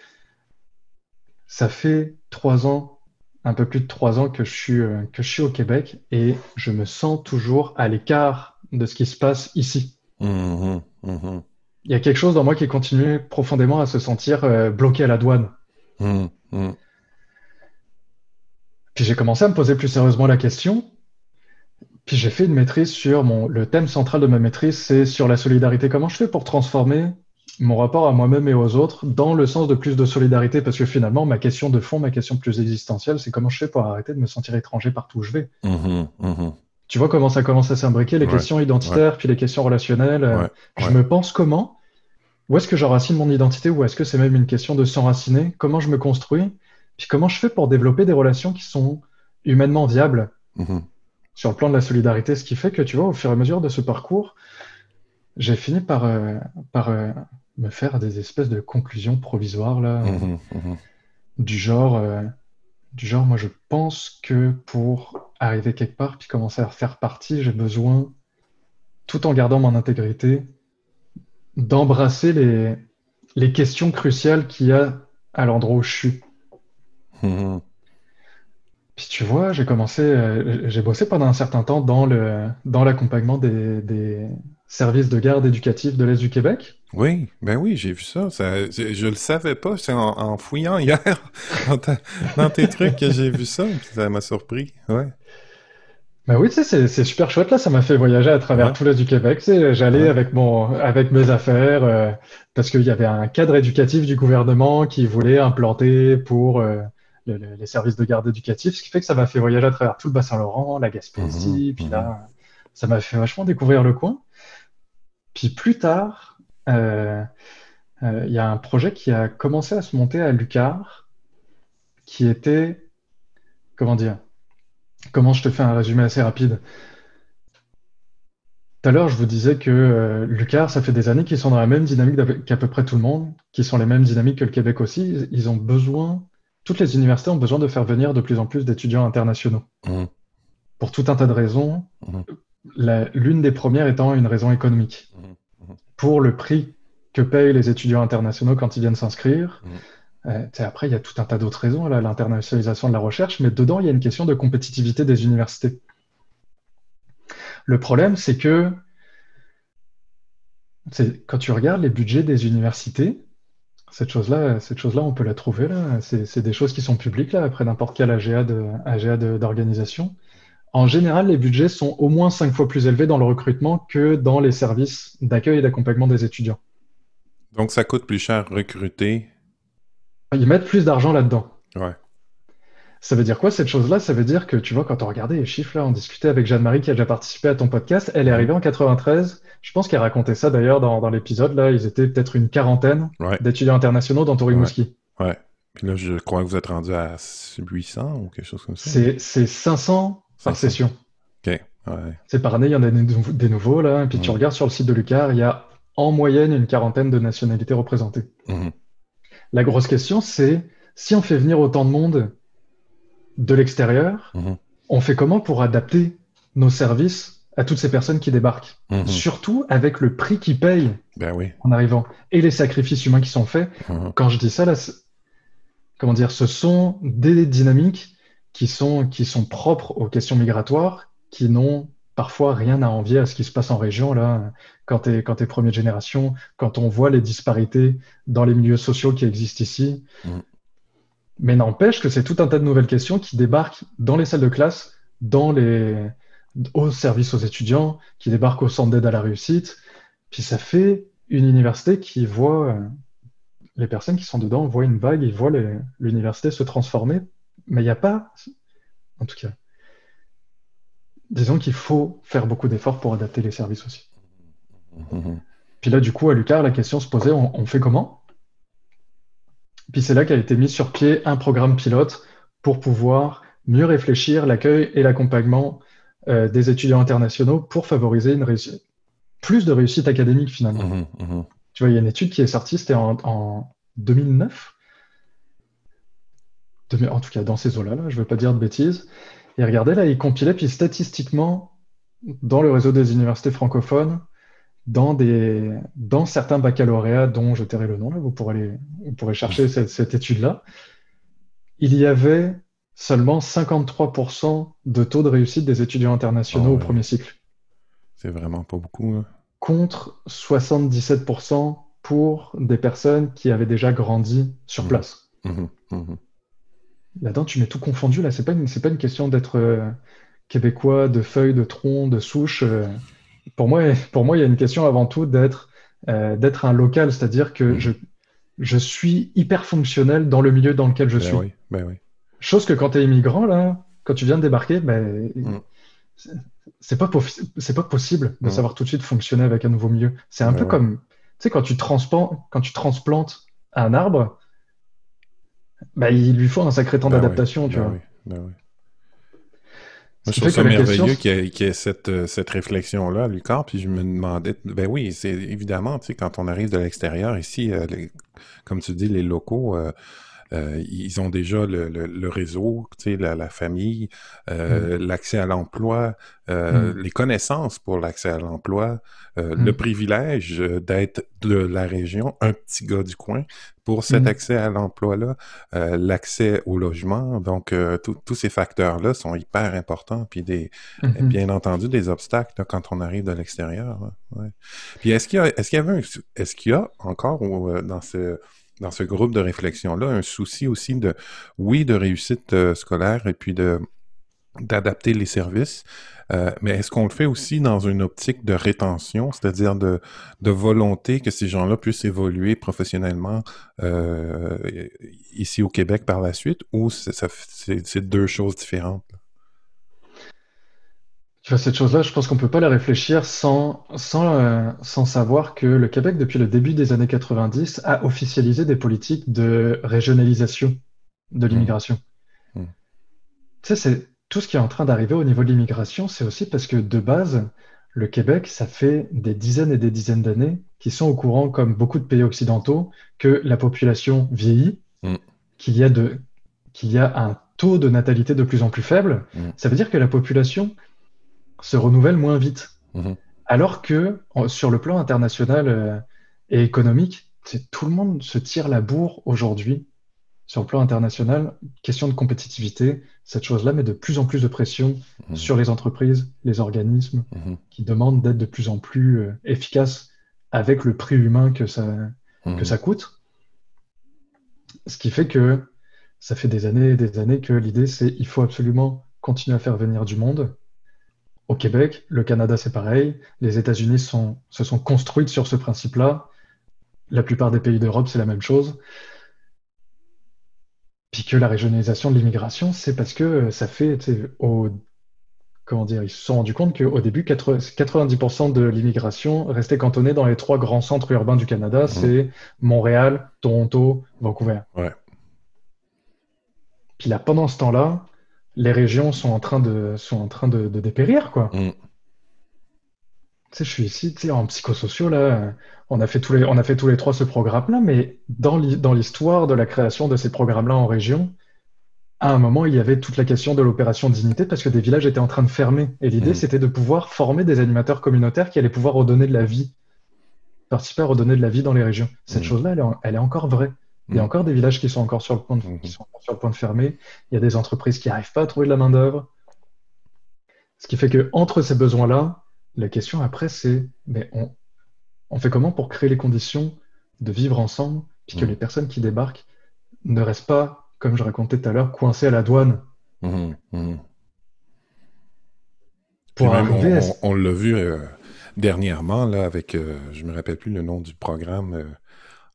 ça fait trois ans un peu plus de trois ans que je suis, euh, que je suis au Québec et je me sens toujours à l'écart de ce qui se passe ici. Mmh, mmh, mmh. Il y a quelque chose dans moi qui continue profondément à se sentir euh, bloqué à la douane. Puis j'ai commencé à me poser plus sérieusement la question. Puis j'ai fait une maîtrise sur mon, le thème central de ma maîtrise, c'est sur la solidarité. Comment je fais pour transformer mon rapport à moi-même et aux autres dans le sens de plus de solidarité, parce que finalement, ma question de fond, ma question plus existentielle, c'est comment je fais pour arrêter de me sentir étranger partout où je vais? Mmh mmh tu vois comment ça commence à s'imbriquer, les questions identitaires, puis les questions relationnelles. Euh, je me pense comment Où est-ce que j'enracine mon identité Ou est-ce que c'est même une question de s'enraciner Comment je me construis Puis comment je fais pour développer des relations qui sont humainement viables? Mmh sur le plan de la solidarité Ce qui fait que, tu vois, au fur et à mesure de ce parcours, j'ai fini par, euh, par euh, me faire des espèces de conclusions provisoires là, mmh mmh du genre, euh, du genre, moi je pense que pour arriver quelque part puis commencer à faire partie, j'ai besoin, tout en gardant mon intégrité, d'embrasser les, les questions cruciales qu'il y a à l'endroit où je suis. Mmh puis tu vois, j'ai commencé, euh, j'ai bossé pendant un certain temps dans le dans l'accompagnement des, des, services de garde éducatif de l'Est du Québec?
Oui, ben oui, j'ai vu ça. ça je, le savais pas. C'est en, fouillant hier *laughs* dans, tes trucs que j'ai vu ça. ça m'a surpris. Ouais.
Bah oui, tu sais, c'est super chouette là, ça m'a fait voyager à travers tout l'Est du Québec. J'allais avec mon, avec mes affaires euh, parce qu'il y avait un cadre éducatif du gouvernement qui voulait implanter pour euh, les services de garde éducatif, ce qui fait que ça m'a fait voyager à travers tout le Bassin-Laurent, la Gaspésie, mmh, puis là, mmh. ça m'a fait vachement découvrir le coin. Puis plus tard, euh, il y a un projet qui a commencé à se monter à Lucar, qui était, comment dire, Comment je te fais un résumé assez rapide Tout à l'heure, je vous disais que euh, Lucar, ça fait des années qu'ils sont dans la même dynamique qu'à peu près tout le monde, qui sont les mêmes dynamiques que le Québec aussi. Ils ont besoin, toutes les universités ont besoin de faire venir de plus en plus d'étudiants internationaux. Mmh. Pour tout un tas de raisons. Mmh. L'une des premières étant une raison économique. Pour le prix que payent les étudiants internationaux quand ils viennent s'inscrire, euh, après, il y a tout un tas d'autres raisons à l'internationalisation de la recherche, mais dedans, il y a une question de compétitivité des universités. Le problème, c'est que quand tu regardes les budgets des universités, cette chose-là, cette chose-là, on peut la trouver là. C'est des choses qui sont publiques là, après n'importe quel AGA d'organisation. En général, les budgets sont au moins cinq fois plus élevés dans le recrutement que dans les services d'accueil et d'accompagnement des étudiants.
Donc, ça coûte plus cher recruter
ils mettent plus d'argent là-dedans.
Ouais.
Ça veut dire quoi cette chose-là? Ça veut dire que, tu vois, quand on regardait les chiffres, là, on discutait avec Jeanne-Marie qui a déjà participé à ton podcast, elle est arrivée en 93. Je pense qu'elle racontait ça d'ailleurs dans, l'épisode. Là, ils étaient peut-être une quarantaine d'étudiants internationaux dans Tourimouski.
Ouais. ouais. Puis là, je crois que vous êtes rendu à 800 ou quelque chose comme ça.
C'est 500 par session.
OK. Ouais.
C'est par année, il y en a des, nouveaux, là. Et puis tu regardes sur le site de Lucar, il y a en moyenne une quarantaine de nationalités représentées. Mmh. La grosse question, c'est si on fait venir autant de monde de l'extérieur, mhm. on fait comment pour adapter nos services à toutes ces personnes qui débarquent? Mhm. Surtout avec le prix qu'ils payent
ben oui.
en arrivant et les sacrifices humains qui sont faits. Mhm. Quand je dis ça, là, comment dire, ce sont des dynamiques qui sont, qui sont propres aux questions migratoires, qui n'ont parfois rien à envier à ce qui se passe en région, là, quand tu es, quand es première génération, quand on voit les disparités dans les milieux sociaux qui existent ici. Mm. Mais n'empêche que c'est tout un tas de nouvelles questions qui débarquent dans les salles de classe, dans les, au service aux étudiants, qui débarquent au centre d'aide à la réussite. Puis ça fait une université qui voit, les personnes qui sont dedans voient une vague, ils voient l'université se transformer. Mais il n'y a pas, en tout cas, disons qu'il faut faire beaucoup d'efforts pour adapter les services aussi. Mhm. Puis là, du coup, à Lucar, la question se posait, on, fait comment? Puis c'est là qu'a été mis sur pied un programme pilote pour pouvoir mieux réfléchir l'accueil et l'accompagnement euh, des étudiants internationaux pour favoriser une réussite, plus de réussite académique finalement. Mhm, mhm. Tu vois, il y a une étude qui est sortie, c'était en, 2009. En tout cas, dans ces eaux-là, là, je ne veux pas dire de bêtises. Et regardez, là, il compilait, puis statistiquement, dans le réseau des universités francophones, dans, des, dans certains baccalauréats dont je tairai le nom, là, vous pourrez, vous pourrez chercher cette, étude-là, il y avait seulement 53% de taux de réussite des étudiants internationaux ah au premier cycle.
C'est vraiment pas beaucoup. Hein.
Contre 77% pour des personnes qui avaient déjà grandi sur mmh. place. Mmh. Mmh. Là-dedans, tu mets tout confondu. Là, c'est pas une, pas une question d'être euh, québécois, de feuilles, de troncs, de souches. Euh. pour moi, pour moi, il y a une question avant tout d'être euh, d'être un local, c'est-à-dire que mm. je, je suis hyper fonctionnel dans le milieu dans lequel je
ben
suis.
Oui, ben oui.
Chose que quand tu es immigrant, là, quand tu viens de débarquer, ben, mm. c'est pas, c'est pas possible de mm. savoir tout de suite fonctionner avec un nouveau milieu. C'est un ben peu comme, tu sais, quand tu quand tu transplantes un arbre, bah, il lui faut un sacré temps bah d'adaptation, tu bah vois. Oui, bah oui.
Moi, je trouve ça merveilleux qu'il y, ait, cette, euh, cette réflexion-là à Lucar, puis je me demandais, ben oui, c'est évidemment, tu sais, quand on arrive de l'extérieur, ici, euh, comme tu dis, les locaux, euh, euh, ils ont déjà le, le, réseau, tu sais, la, la famille, euh, mm. l'accès à l'emploi, euh, mm. les connaissances pour l'accès à l'emploi, le mm. privilège d'être de la région, un petit gars du coin, pour cet accès à l'emploi-là, l'accès au logement. Donc, tous ces facteurs-là sont hyper importants, puis des, mm-hmm. bien entendu des obstacles quand on arrive de l'extérieur. Ouais. Puis est-ce qu'il y a, est-ce qu'il y avait, est-ce qu'il y a encore dans ce dans ce groupe de réflexion-là un souci aussi de, oui, de réussite euh, scolaire et puis de d'adapter les services. Euh, mais est-ce qu'on le fait aussi dans une optique de rétention, c'est-à-dire de, de, volonté que ces gens-là puissent évoluer professionnellement euh, ici au Québec par la suite, ou c'est deux choses différentes?
Tu vois, cette chose-là, je pense qu'on ne peut pas la réfléchir sans, sans, euh, sans savoir que le Québec, depuis le début des années 90, a officialisé des politiques de régionalisation de mmh. l'immigration. Mmh. Tu sais, c'est tout ce qui est en train d'arriver au niveau de l'immigration, c'est aussi parce que de base, le Québec, ça fait des dizaines et des dizaines d'années qu'ils sont au courant, comme beaucoup de pays occidentaux, que la population vieillit, mm. qu'il y, a y a un taux de natalité de plus en plus faible. Mm. Ça veut dire que la population se renouvelle moins vite. Mm-hmm. Alors que sur le plan international euh, et économique, tout le monde se tire la bourre aujourd'hui sur le plan international, question de compétitivité, cette chose-là met de plus en plus de pression mhm. sur les entreprises, les organismes, mhm. qui demandent d'être de plus en plus euh, efficaces avec le prix humain que ça, que mhm. ça coûte. Ce qui fait que ça fait des années et des années que l'idée, c'est il faut absolument continuer à faire venir du monde. Au Québec, le Canada, c'est pareil. Les États-Unis se sont construites sur ce principe-là. La plupart des pays d'Europe, c'est la même chose. Puis que la régionalisation de l'immigration, c'est parce que ça fait, au, comment dire, ils se sont rendus compte qu'au début, 90% de l'immigration restait cantonnée dans les trois grands centres urbains du Canada, mmh. c'est Montréal, Toronto, Vancouver.
Ouais.
Puis là, pendant ce temps-là, les régions sont en train de, sont en train de, dépérir, quoi. Mmh. Tu sais, je suis ici, tu sais, en psychosociaux, là, on a fait tous les, on a fait tous les trois ce programme-là, mais dans l'histoire de la création de ces programmes-là en région, à un moment, il y avait toute la question de l'opération dignité parce que des villages étaient en train de fermer. Et l'idée, mmh. c'était de pouvoir former des animateurs communautaires qui allaient pouvoir redonner de la vie, participer à redonner de la vie dans les régions. Cette mmh. chose-là, elle, est encore vraie. Il y a mmh. encore des villages qui sont encore sur le point de, qui sont sur le point de fermer. Il y a des entreprises qui n'arrivent pas à trouver de la main-d'œuvre. Ce qui fait que entre ces besoins-là, la question après, c'est mais on, fait comment pour créer les conditions de vivre ensemble, puis que mmh. les personnes qui débarquent ne restent pas, comme je racontais tout à l'heure, coincées à la douane?
Mmh, mmh. Pour arriver on, l'a vu euh, dernièrement là avec, euh, je me rappelle plus le nom du programme, euh,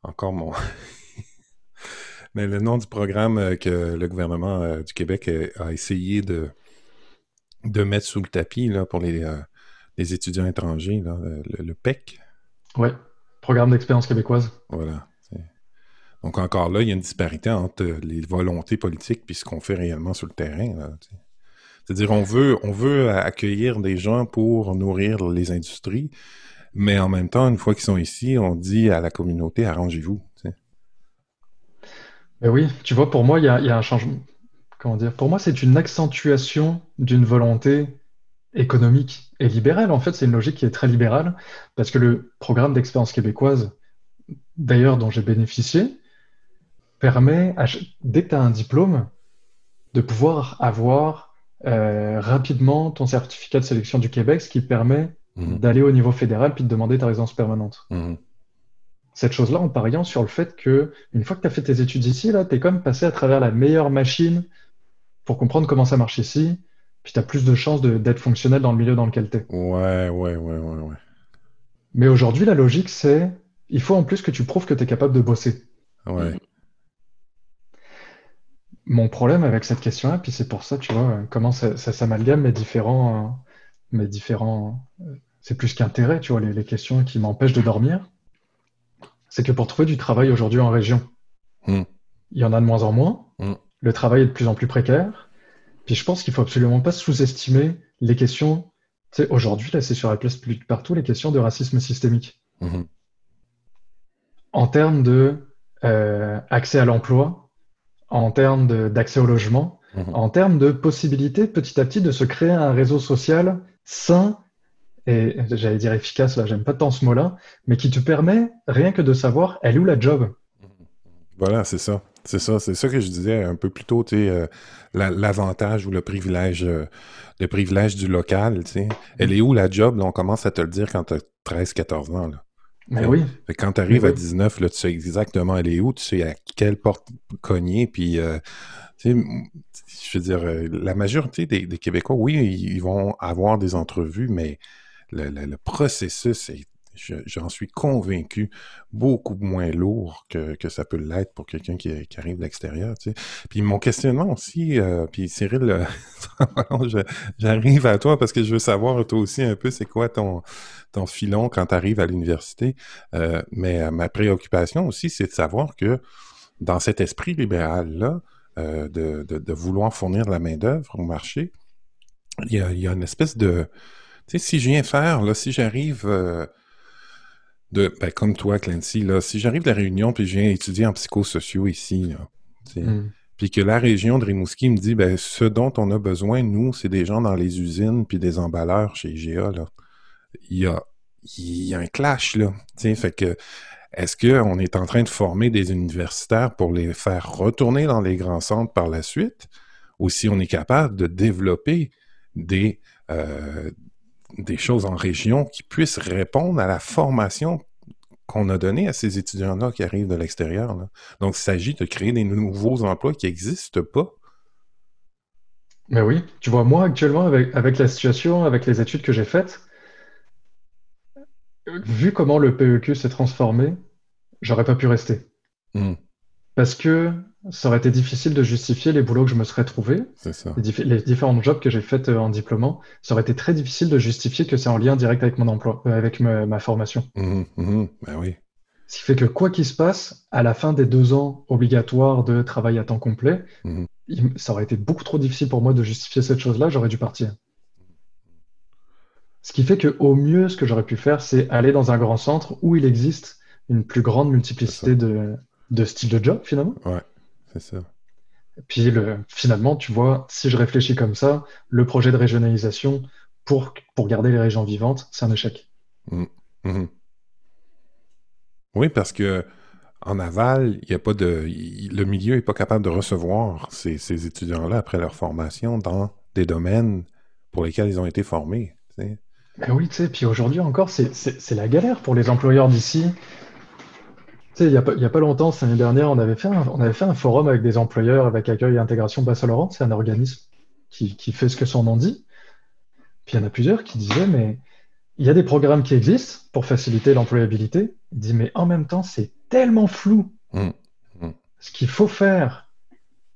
encore mon. *laughs* Mais le nom du programme que le gouvernement du Québec a, essayé de, de mettre sous le tapis là, pour les, les étudiants étrangers, le, PEC.
Oui, Programme d'expérience québécoise.
Voilà. Donc encore là, il y a une disparité entre les volontés politiques et ce qu'on fait réellement sur le terrain. C'est-à-dire, on veut, on veut accueillir des gens pour nourrir les industries, mais en même temps, une fois qu'ils sont ici, on dit à la communauté, arrangez-vous.
Ben oui, tu vois, pour moi, il y a, y a, un changement. Comment dire Pour moi, c'est une accentuation d'une volonté économique et libérale. En fait, c'est une logique qui est très libérale parce que le programme d'expérience québécoise, d'ailleurs dont j'ai bénéficié, permet, dès que tu as un diplôme, de pouvoir avoir euh, rapidement ton certificat de sélection du Québec, ce qui permet mmh. d'aller au niveau fédéral puis de demander ta résidence permanente. Mmh. Cette chose-là en pariant sur le fait que une fois que tu as fait tes études ici, là, tu es comme passé à travers la meilleure machine pour comprendre comment ça marche ici, puis tu as plus de chances d'être fonctionnel dans le milieu dans lequel tu es.
Ouais, ouais, ouais, ouais, ouais.
Mais aujourd'hui, la logique, c'est il faut en plus que tu prouves que tu es capable de bosser.
Ouais.
Mon problème avec cette question-là, puis c'est pour ça, tu vois, comment ça, s'amalgame mes différents. Mes différents c'est plus qu'intérêt, tu vois, les, questions qui m'empêchent de dormir. C'est que pour trouver du travail aujourd'hui en région, hmm. il y en a de moins en moins. Hmm. Le travail est de plus en plus précaire. Puis je pense qu'il faut absolument pas sous-estimer les questions. Tu sais, aujourd'hui, là, c'est sur la place plus partout les questions de racisme systémique. Mhm. En termes de euh, accès à l'emploi, en termes d'accès au logement, mhm. en termes de possibilité petit à petit de se créer un réseau social sain et j'allais dire efficace, là, j'aime pas tant ce mot-là, mais qui te permet rien que de savoir elle est où la job?
Voilà, c'est ça. C'est ça, c'est ça que je disais un peu plus tôt, tu sais, euh, l'avantage ou le privilège, euh, le privilège du local, tu sais. Elle est où la job? on commence à te le dire quand tu as 13, 14 ans, là.
Mais oui.
quand tu arrives à 19, là, tu sais exactement elle est où, tu sais à quelle porte cogner, puis euh, je veux dire, la majorité des, Québécois, oui, ils vont avoir des entrevues, mais le, processus est j'en suis convaincu, beaucoup moins lourd que, que ça peut l'être pour quelqu'un qui, arrive de l'extérieur. Tu sais. Puis mon questionnement aussi, euh, puis Cyril, euh, *laughs* j'arrive à toi parce que je veux savoir toi aussi un peu c'est quoi ton, ton filon quand tu arrives à l'université? Euh, mais ma préoccupation aussi, c'est de savoir que dans cet esprit libéral-là, de, de, vouloir fournir la main-d'œuvre au marché, il y, a, il y a, une espèce de. Tu sais, si je viens faire, là, si j'arrive. De, ben, comme toi, Clancy, là, si j'arrive de la Réunion puis je viens étudier en psychosociaux ici, mm. puis que la région de Rimouski me dit, ben, ce dont on a besoin, nous, c'est des gens dans les usines puis des emballeurs chez IGA, là. Il y a, il y a un clash, là. fait que est-ce qu'on est en train de former des universitaires pour les faire retourner dans les grands centres par la suite, ou si on est capable de développer des, euh, des choses en région qui puissent répondre à la formation qu'on a donnée à ces étudiants-là qui arrivent de l'extérieur. Donc, il s'agit de créer des nouveaux emplois qui n'existent pas.
Mais oui, tu vois, moi actuellement, avec, avec la situation, avec les études que j'ai faites, vu comment le PEQ s'est transformé, j'aurais pas pu rester. Hmm. Parce que ça aurait été difficile de justifier les boulots que je me serais trouvé, Les, différents jobs que j'ai faits euh, en diplômant, ça aurait été très difficile de justifier que c'est en lien direct avec mon emploi, euh, avec ma, formation.
Hmm, hmm, ben oui.
Ce qui fait que quoi qu'il se passe, à la fin des deux ans obligatoires de travail à temps complet, ça aurait été beaucoup trop difficile pour moi de justifier cette chose-là, j'aurais dû partir. Ce qui fait que au mieux, ce que j'aurais pu faire, c'est aller dans un grand centre où il existe une plus grande multiplicité de, de styles de job, finalement.
Ouais, c'est ça.
Et puis, le, finalement, tu vois, si je réfléchis comme ça, le projet de régionalisation pour, pour garder les régions vivantes, c'est un échec.
Mmh. Mmh. Oui, parce que en aval, il y a pas de, le milieu n'est pas capable de recevoir ces, ces étudiants-là après leur formation dans des domaines pour lesquels ils ont été formés.
Ben oui, tu sais, puis aujourd'hui encore, c'est la galère pour les employeurs d'ici. Tu sais, il n'y a, pas- a pas longtemps, l'année dernière, on avait fait un, on avait fait un forum avec des employeurs avec Accueil et Intégration Basse-Laurent. C'est un organisme qui, qui fait ce que son nom dit. Puis il y en a plusieurs qui disaient, mais il y a des programmes qui existent pour faciliter l'employabilité. Il dit, mais en même temps, c'est tellement flou. Mmh. Mmh. Ce qu'il faut faire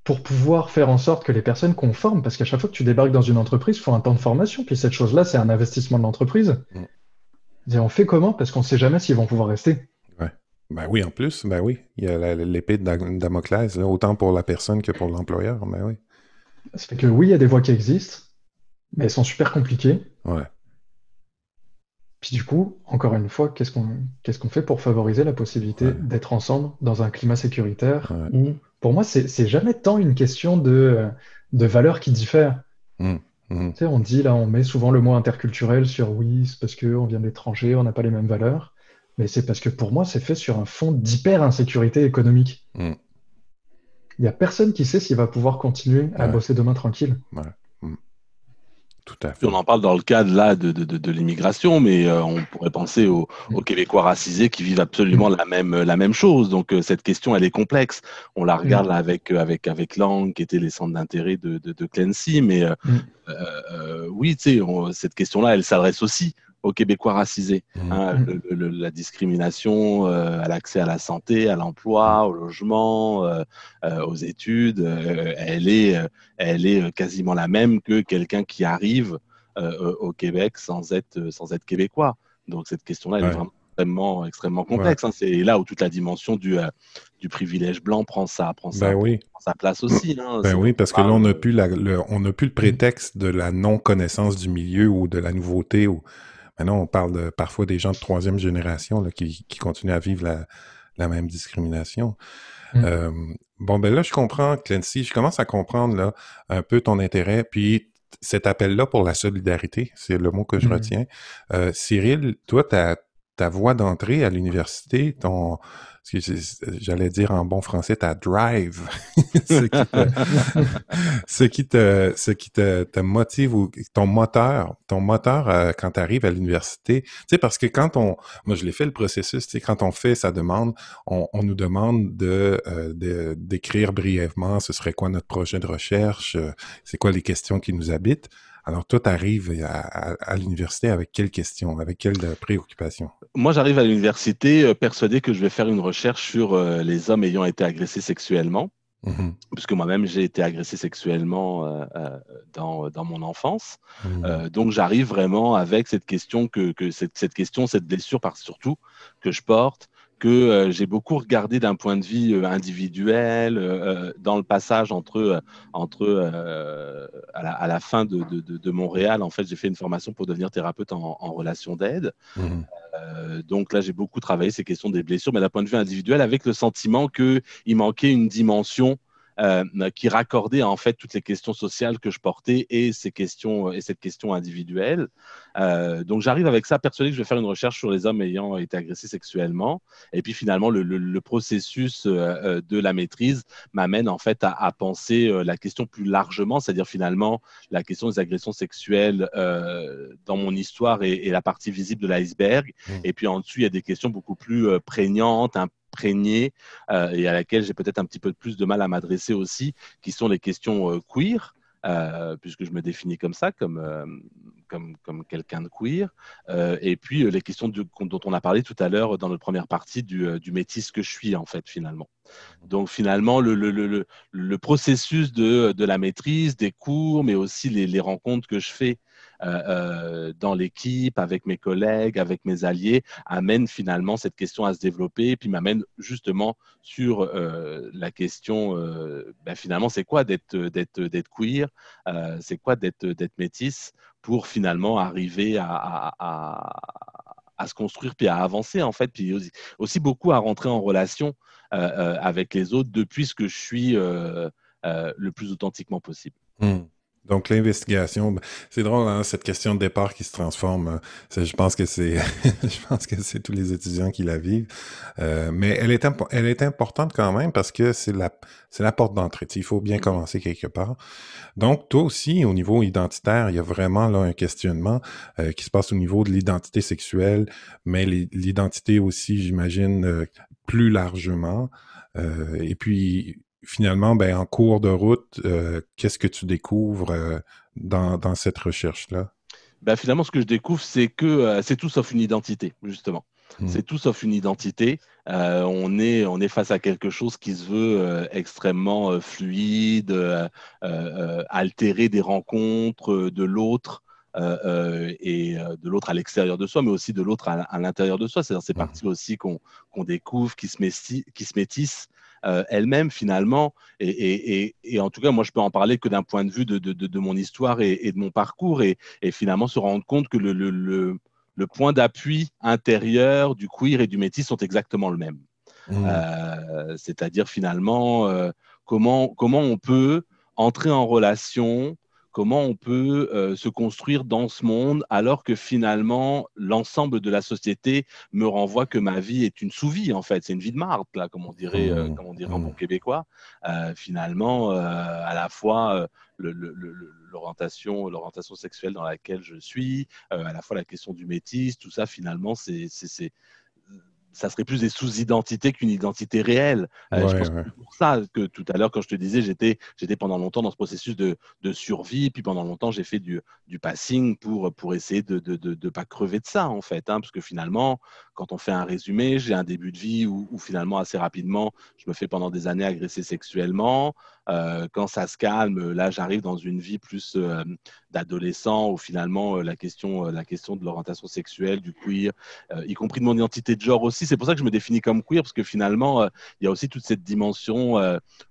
pour pouvoir faire en sorte que les personnes conforment, parce qu'à chaque fois que tu débarques dans une entreprise, il faut un temps de formation, puis cette chose-là, c'est un investissement de l'entreprise. Mm. Et on fait comment? Parce qu'on ne sait jamais s'ils vont pouvoir rester.
Ouais. Ben oui, en plus, ben oui, il y a l'épée de Damoclès, autant pour la personne que pour l'employeur, ben oui.
Ça fait que oui, il y a des voies qui existent, mais elles sont super compliquées.
Ouais.
Puis du coup, encore une fois, qu'est-ce qu'on qu'est-ce qu'on fait pour favoriser la possibilité d'être ensemble dans un climat sécuritaire où pour moi, c'est jamais tant une question de, de valeurs qui diffèrent. Mmh, mmh. Tu sais, on dit là, on met souvent le mot interculturel sur oui, c'est parce qu'on vient de l'étranger, on n'a pas les mêmes valeurs. Mais c'est parce que pour moi, c'est fait sur un fond d'hyper-insécurité économique. Mmh. Il n'y a personne qui sait s'il va pouvoir continuer à bosser demain tranquille.
On en parle dans le cadre là de, de, l'immigration, mais euh, on pourrait penser aux, mm. Québécois racisés qui vivent absolument la même, la même chose. Donc euh, cette question, elle est complexe. On la regarde mm. là avec, euh, avec, avec Lang, qui était les centres d'intérêt de, de, Clancy, mais mm. oui, tu sais, cette question-là, elle s'adresse aussi aux Québécois racisés. Mmh. Hein, mmh. la discrimination euh, à l'accès à la santé, à l'emploi, mmh. au logement, euh, euh, aux études, elle, est, elle est quasiment la même que quelqu'un qui arrive au Québec sans être, sans être québécois. Donc cette question-là, elle est vraiment extrêmement, extrêmement complexe. Hein. C'est là où toute la dimension du, du privilège blanc prend sa, prend sa,
ben
sa place aussi. Hein.
Ben oui, parce que là, on n'a plus, le, on plus le prétexte de la non-connaissance du milieu ou de la nouveauté. Ou... Maintenant, on parle parfois des gens de troisième génération là, qui, qui, continuent à vivre la, la même discrimination. Mm. Euh, bon, ben là, je comprends, Clancy, je commence à comprendre là, un peu ton intérêt, puis cet appel-là pour la solidarité, c'est le mot que je mm. retiens. Euh, Cyril, toi, ta, ta voie d'entrée à l'université, ton, j'allais dire en bon français, ta drive, *laughs* *laughs* ce qui te, ce qui te, te, motive ou ton moteur, ton moteur euh, quand tu arrives à l'université. Tu sais, parce que quand on, moi je l'ai fait le processus, tu quand on fait sa demande, on, on nous demande de, euh, d'écrire brièvement ce serait quoi notre projet de recherche, euh, c'est quoi les questions qui nous habitent. Alors, toi, tu arrives à, l'université avec quelles questions, avec quelles euh, préoccupations?
Moi, j'arrive à l'université euh, persuadé que je vais faire une recherche sur euh, les hommes ayant été agressés sexuellement. Mmh puisque moi-même j'ai été agressé sexuellement dans, dans, mon enfance. Mmh. donc j'arrive vraiment avec cette question que, que cette, cette, question, cette blessure par surtout que je porte, que euh, j'ai beaucoup regardé d'un point de vue euh, individuel euh, dans le passage entre, entre à la, fin de, de, Montréal. En fait, j'ai fait une formation pour devenir thérapeute en, en relation d'aide. Mmh. donc là, j'ai beaucoup travaillé ces questions des blessures, mais d'un point de vue individuel, avec le sentiment qu'il manquait une dimension euh, qui raccordait en fait toutes les questions sociales que je portais et ces questions et cette question individuelle. Euh, donc j'arrive avec ça persuadé que je vais faire une recherche sur les hommes ayant été agressés sexuellement. Et puis finalement le, le, processus euh, de la maîtrise m'amène en fait à, à penser la question plus largement, c'est-à-dire finalement la question des agressions sexuelles dans mon histoire est, la partie visible de l'iceberg. Mmh. Et puis en dessous il y a des questions beaucoup plus prégnantes, euh, et à laquelle j'ai peut-être un petit peu plus de mal à m'adresser aussi, qui sont les questions euh, queer. Euh, puisque je me définis comme ça, comme, comme, comme quelqu'un de queer. et puis les questions dont on a parlé tout à l'heure dans notre première partie du, du, métis que je suis, en fait, finalement. Donc finalement, le, le, le, le processus de, de, la maîtrise, des cours, mais aussi les, les rencontres que je fais euh, euh, dans l'équipe, avec mes collègues, avec mes alliés, amène finalement cette question à se développer, et puis m'amène justement sur euh, la question, ben finalement, c'est quoi d'être queer, c'est quoi d'être métisse, pour finalement arriver à, se construire puis à avancer en fait, puis aussi, beaucoup à rentrer en relation avec les autres depuis ce que je suis le plus authentiquement possible.
Mmh. Donc l'investigation, ben, c'est drôle, hein, cette question de départ qui se transforme. Hein. je pense que c'est, *laughs* je pense que c'est tous les étudiants qui la vivent. Euh, mais elle est, elle est importante quand même parce que c'est la, c'est la porte d'entrée. Il faut bien commencer quelque part. Donc toi aussi, au niveau identitaire, il y a vraiment là un questionnement euh, qui se passe au niveau de l'identité sexuelle, mais l'identité aussi, j'imagine, euh, plus largement. et puis finalement, ben, en cours de route, euh, qu'est-ce que tu découvres euh, dans, dans, cette recherche-là?
Ben, finalement, ce que je découvre, c'est que euh, c'est tout sauf une identité, justement. Hmm. C'est tout sauf une identité. on, est, on est face à quelque chose qui se veut extrêmement fluide, altérer des rencontres de l'autre. et de l'autre à l'extérieur de soi, mais aussi de l'autre à, l'intérieur de soi. C'est dans ces hmm. parties aussi qu'on découvre, qui se, qui se métissent, euh, elle-même finalement. Et, en tout cas, moi, je peux en parler que d'un point de vue de, mon histoire et, de mon parcours et, finalement se rendre compte que le, point d'appui intérieur du queer et du métis sont exactement le même. Mmh. Euh, c'est-à-dire finalement euh, comment, comment on peut entrer en relation comment on peut euh, se construire dans ce monde alors que finalement l'ensemble de la société me renvoie que ma vie est une sous-vie en fait, c'est une vie de marde là, comme on dirait, euh, mmh. comme on dirait en bon mmh. québécois. Euh, finalement, à la fois l'orientation, l'orientation sexuelle dans laquelle je suis, à la fois la question du métis, tout ça finalement c'est ça serait plus des sous-identités qu'une identité réelle. Euh, je pense que pour ça que tout à l'heure, quand je te disais, j'étais, j'étais pendant longtemps dans ce processus de, de survie, puis pendant longtemps, j'ai fait du, du passing pour, pour essayer de ne de, de, pas crever de ça, en fait. Hein, parce que finalement, quand on fait un résumé, j'ai un début de vie où, où, finalement, assez rapidement, je me fais pendant des années agresser sexuellement. Euh, quand ça se calme, là, j'arrive dans une vie plus euh, d'adolescent où finalement euh, la question, la question de l'orientation sexuelle, du queer, y compris de mon identité de genre aussi. C'est pour ça que je me définis comme queer parce que finalement, il y a aussi toute cette dimension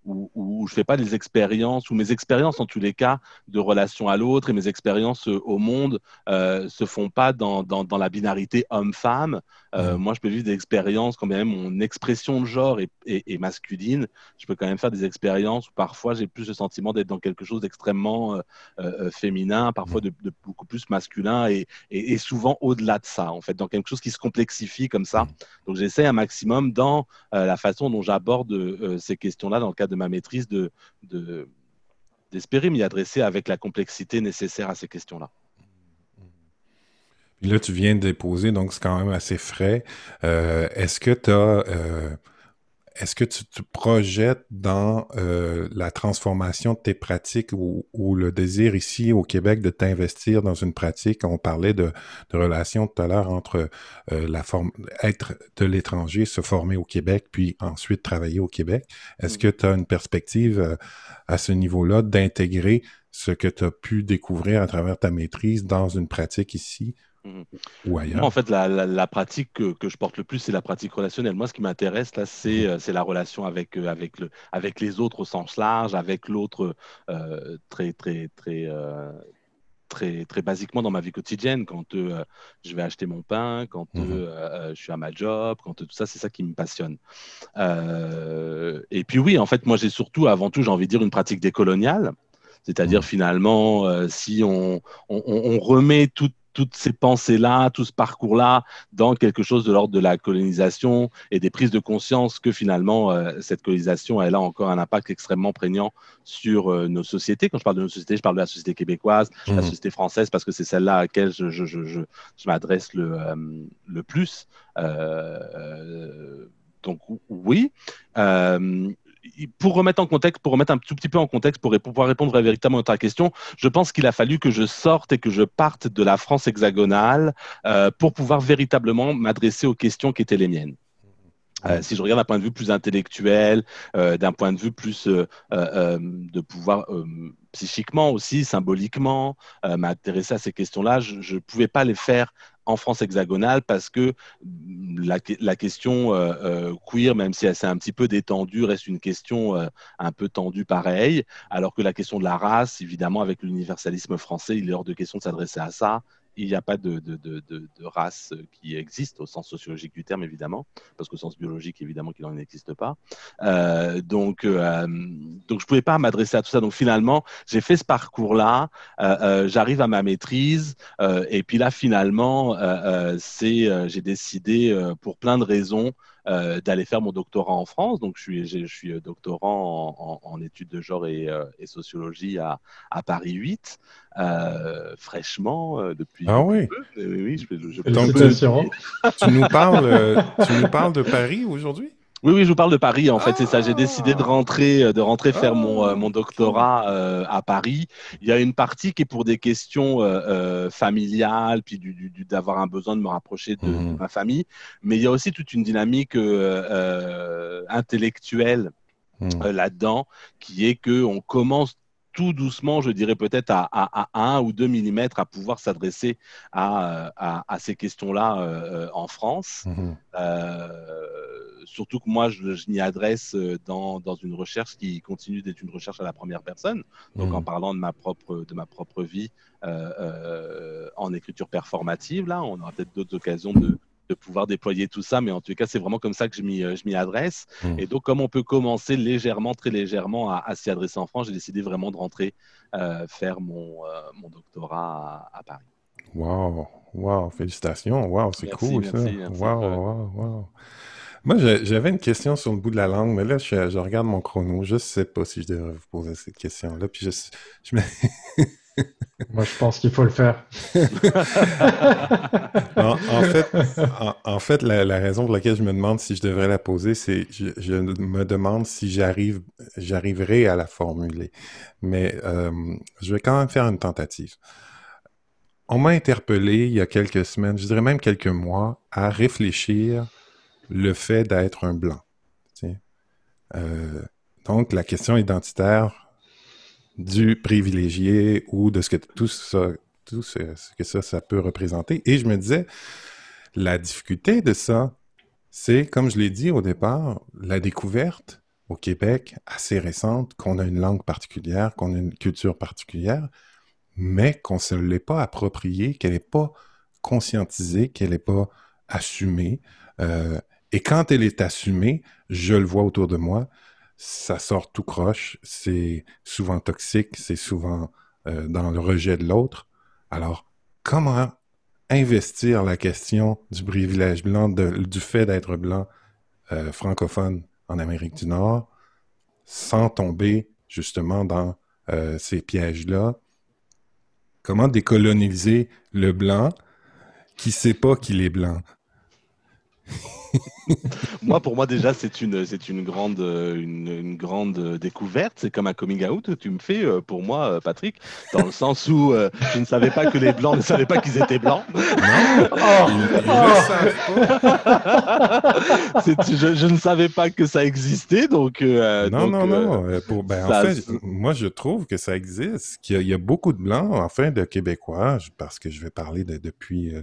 où, où je fais pas des expériences ou mes expériences en tous les cas de relation à l'autre et mes expériences au monde se font pas dans, dans, dans la binarité homme-femme. Mmh. Moi, je peux vivre des expériences quand même mon expression de genre est, est, est, masculine. Je peux quand même faire des expériences où parfois j'ai plus le sentiment d'être dans quelque chose d'extrêmement féminin, parfois de, beaucoup plus masculin et, et, souvent au-delà de ça, en fait, dans quelque chose qui se complexifie comme ça. Donc j'essaie un maximum dans la façon dont j'aborde ces questions-là dans le cadre de ma maîtrise de, de d'espérer m'y adresser avec la complexité nécessaire à ces questions-là.
Là, tu viens de déposer, donc c'est quand même assez frais. Euh, est-ce que tu as. Euh, est-ce que tu te projettes dans euh, la transformation de tes pratiques ou, le désir ici au Québec de t'investir dans une pratique? On parlait de, de relation tout à l'heure entre la forme, être de l'étranger, se former au Québec, puis ensuite travailler au Québec. Est-ce mm. que tu as une perspective à ce niveau-là d'intégrer ce que tu as pu découvrir à travers ta maîtrise dans une pratique ici. Ou ailleurs.
en fait, la, pratique que, je porte le plus, c'est la pratique relationnelle. Moi, ce qui m'intéresse, là, c'est mhm. euh, la relation avec, euh, avec, le, avec les autres au sens large, avec l'autre euh, très, très, très, très, très basiquement dans ma vie quotidienne, quand je vais acheter mon pain, quand mhm. je suis à ma job, quand tout ça, c'est ça qui me passionne. et puis oui, en fait, moi, j'ai surtout, avant tout, j'ai envie de dire une pratique décoloniale. C'est-à-dire finalement, si on, on, on remet toute toutes ces pensées-là, tout ce parcours-là dans quelque chose de l'ordre de la colonisation et des prises de conscience que finalement euh, cette colonisation elle a encore un impact extrêmement prégnant sur euh, nos sociétés. Quand je parle de nos sociétés, je parle de la société québécoise, la mmh. société française parce que c'est celle-là à laquelle je, je, je, je m'adresse le, euh, le plus. donc oui pour remettre en contexte, pour remettre un tout petit peu en contexte, pour, pouvoir répondre véritablement à ta question, je pense qu'il a fallu que je sorte et que je parte de la France hexagonale euh, pour pouvoir véritablement m'adresser aux questions qui étaient les miennes. Euh, si je regarde d'un point de vue plus intellectuel, euh, d'un point de vue plus de pouvoir psychiquement aussi, symboliquement, m'intéresser à ces questions-là, je ne pouvais pas les faire en France hexagonale parce que la, question euh, euh, queer, même si elle s'est un petit peu détendue, reste une question euh, un peu tendue pareil, alors que la question de la race, évidemment, avec l'universalisme français, il est hors de question de s'adresser à ça il n'y a pas de, race qui existe au sens sociologique du terme, évidemment, parce qu'au sens biologique, évidemment, qu'il n'en existe pas. Euh, donc, euh, donc, je ne pouvais pas m'adresser à tout ça. Donc, finalement, j'ai fait ce parcours-là, euh, j'arrive à ma maîtrise, et puis là, finalement, c'est, j'ai décidé, pour plein de raisons, euh, d'aller faire mon doctorat en France. Donc, je suis, je suis euh, doctorant en, études de genre et, euh, sociologie à, à, Paris 8, fraîchement, depuis.
Ah oui.
oui,
je, je, je tu, nous *laughs* parles, tu nous parles de Paris aujourd'hui?
Oui, oui, je vous parle de Paris. En fait, c'est ça. J'ai décidé de rentrer, euh, de rentrer faire mon, euh, mon doctorat euh, à Paris. Il y a une partie qui est pour des questions familiales, puis d'avoir un besoin de me rapprocher de, mhm. ma famille. Mais il y a aussi toute une dynamique intellectuelle mhm. là-dedans, qui est que on commence tout doucement, je dirais peut-être à, à, 1 ou 2 mm à pouvoir s'adresser à, à, ces questions-là en France. Mhm surtout que moi, je, m'y adresse euh, dans, dans, une recherche qui continue d'être une recherche à la première personne, donc en mmh. parlant de ma propre, de ma propre vie euh, euh, en écriture performative. Là, on aura peut-être d'autres occasions de, de, pouvoir déployer tout ça, mais en tout cas, c'est vraiment comme ça que je m'y adresse. Mmh. Et donc, comme on peut commencer légèrement, très légèrement à, s'y adresser en France, j'ai décidé vraiment de rentrer faire mon, mon doctorat à, Paris.
Wow, wow, félicitations, wow, c'est cool ça. wow, wow, wow. Moi, j'avais une question sur le bout de la langue, mais là, je, regarde mon chrono. Je ne sais pas si je devrais vous poser cette question-là. Puis je, *laughs*
Moi, je pense qu'il faut le faire. *laughs*
en, fait, la, raison pour laquelle je me demande si je devrais la poser, c'est je, je me demande si j'arrive, j'arriverai à la formuler. Mais euh, je vais quand même faire une tentative. On m'a interpellé il y a quelques semaines, je dirais même quelques mois, à réfléchir le fait d'être un blanc. Euh, donc, la question identitaire du privilégié ou de ce que tout ça, peut représenter. Et je me disais, la difficulté de ça, c'est, comme je l'ai dit au départ, la découverte au Québec assez récente qu'on a une langue particulière, qu'on a une culture particulière, mais qu'on ne se l'est pas appropriée, qu'elle n'est pas conscientisée, qu'elle n'est pas assumée. Euh, et quand elle est assumée, je le vois autour de moi, ça sort tout croche, c'est souvent toxique, c'est souvent euh, dans le rejet de l'autre. Alors, comment investir la question du privilège blanc, du fait d'être blanc euh, francophone en Amérique du Nord, sans tomber justement dans euh, ces pièges-là? Comment décoloniser le blanc qui sait pas qu'il est blanc? *laughs*
moi, pour moi, déjà, c'est une, c'est une grande, une, grande découverte. C'est comme un coming out que tu me fais euh, pour moi, euh, Patrick, dans le sens où euh, je ne savais pas que les blancs ne savaient pas qu'ils étaient blancs. Non, oh, je, ne savais pas que ça existait, donc.
non, non, non, ben, en fait, moi, je trouve que ça existe, qu'il y, a, beaucoup de blancs, enfin, de Québécois, parce que je vais parler de, depuis,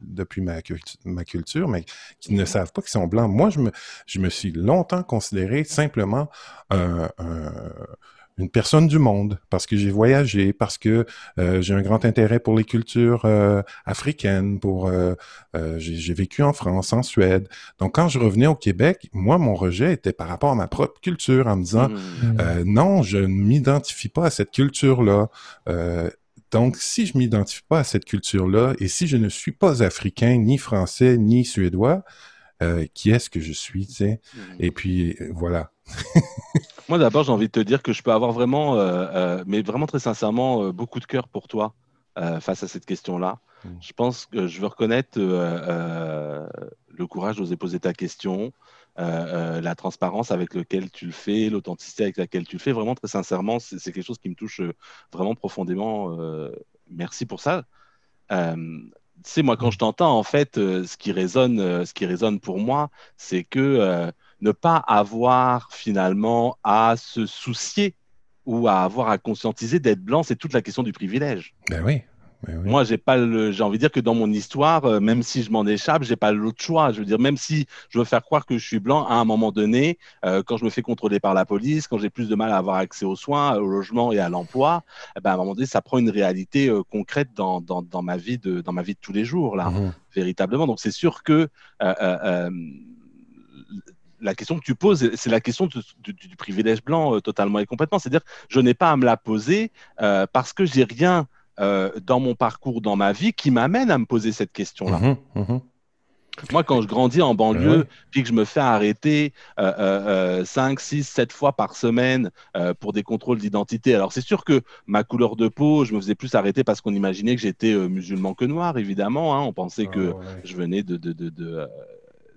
depuis ma, ma culture, mais qui ne savent pas qu'ils sont blancs. Moi, je me, je me suis longtemps considéré simplement une personne du monde parce que j'ai voyagé, parce que euh, j'ai un grand intérêt pour les cultures euh, africaines, pour euh, j'ai vécu en France, en Suède. Donc quand je revenais au Québec, moi mon rejet était par rapport à ma propre culture en me disant mmh. non, je ne m'identifie pas à cette culture-là. Donc, si je m'identifie pas à cette culture-là et si je ne suis pas africain, ni français, ni suédois, euh, qui est-ce que je suis, tu sais? Mmh. Et puis, euh, voilà. *laughs*
Moi, d'abord, j'ai envie de te dire que je peux avoir vraiment, euh, mais vraiment très sincèrement, beaucoup de cœur pour toi face à cette question-là. Mmh. Je pense que je veux reconnaître le courage d'oser poser ta question, la transparence avec laquelle tu le fais, l'authenticité avec laquelle tu le fais. Vraiment, très sincèrement, c'est quelque chose qui me touche vraiment profondément. merci pour ça tu sais, moi, quand je t'entends, en fait, euh, ce, qui résonne, euh, ce qui résonne pour moi, c'est que euh, ne pas avoir finalement à se soucier ou à avoir à conscientiser d'être blanc, c'est toute la question du privilège.
Ben oui.
Moi, j'ai pas le, j'ai envie de dire que dans mon histoire, euh, même si je m'en échappe, j'ai pas l'autre choix. Je veux dire, même si je veux faire croire que je suis blanc, à un moment donné, euh, quand je me fais contrôler par la police, quand j'ai plus de mal à avoir accès aux soins, au logement et à l'emploi, eh ben, à un moment donné, ça prend une réalité euh, concrète dans, dans, dans, ma vie de, dans ma vie de tous les jours, là, mmh véritablement. Donc, c'est sûr que la question que tu poses, c'est la question du, du, privilège blanc totalement et complètement. C'est-à-dire, je n'ai pas à me la poser parce que j'ai rien euh, dans mon parcours, dans ma vie, qui m'amène à me poser cette question-là. Mhm, mhm. Moi, quand je grandis en banlieue, puis que je me fais arrêter euh, 5, 6, 7 fois par semaine euh, pour des contrôles d'identité, alors c'est sûr que ma couleur de peau, je me faisais plus arrêter parce qu'on imaginait que j'étais euh, musulman que noir, évidemment. Hein. On pensait ah que je venais de, de, de,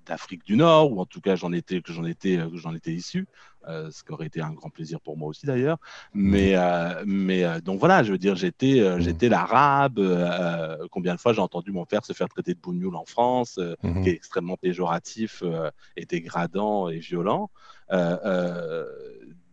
d'Afrique du Nord, ou en tout cas j'en étais, que j'en étais, que j'en étais issu. Euh, ce qui aurait été un grand plaisir pour moi aussi d'ailleurs. Mais, euh, mais euh, donc voilà, je veux dire, j'étais, mmh. j'étais l'arabe. combien de fois j'ai entendu mon père se faire traiter de bougnoul en France, mmh. qui est extrêmement péjoratif et dégradant et violent.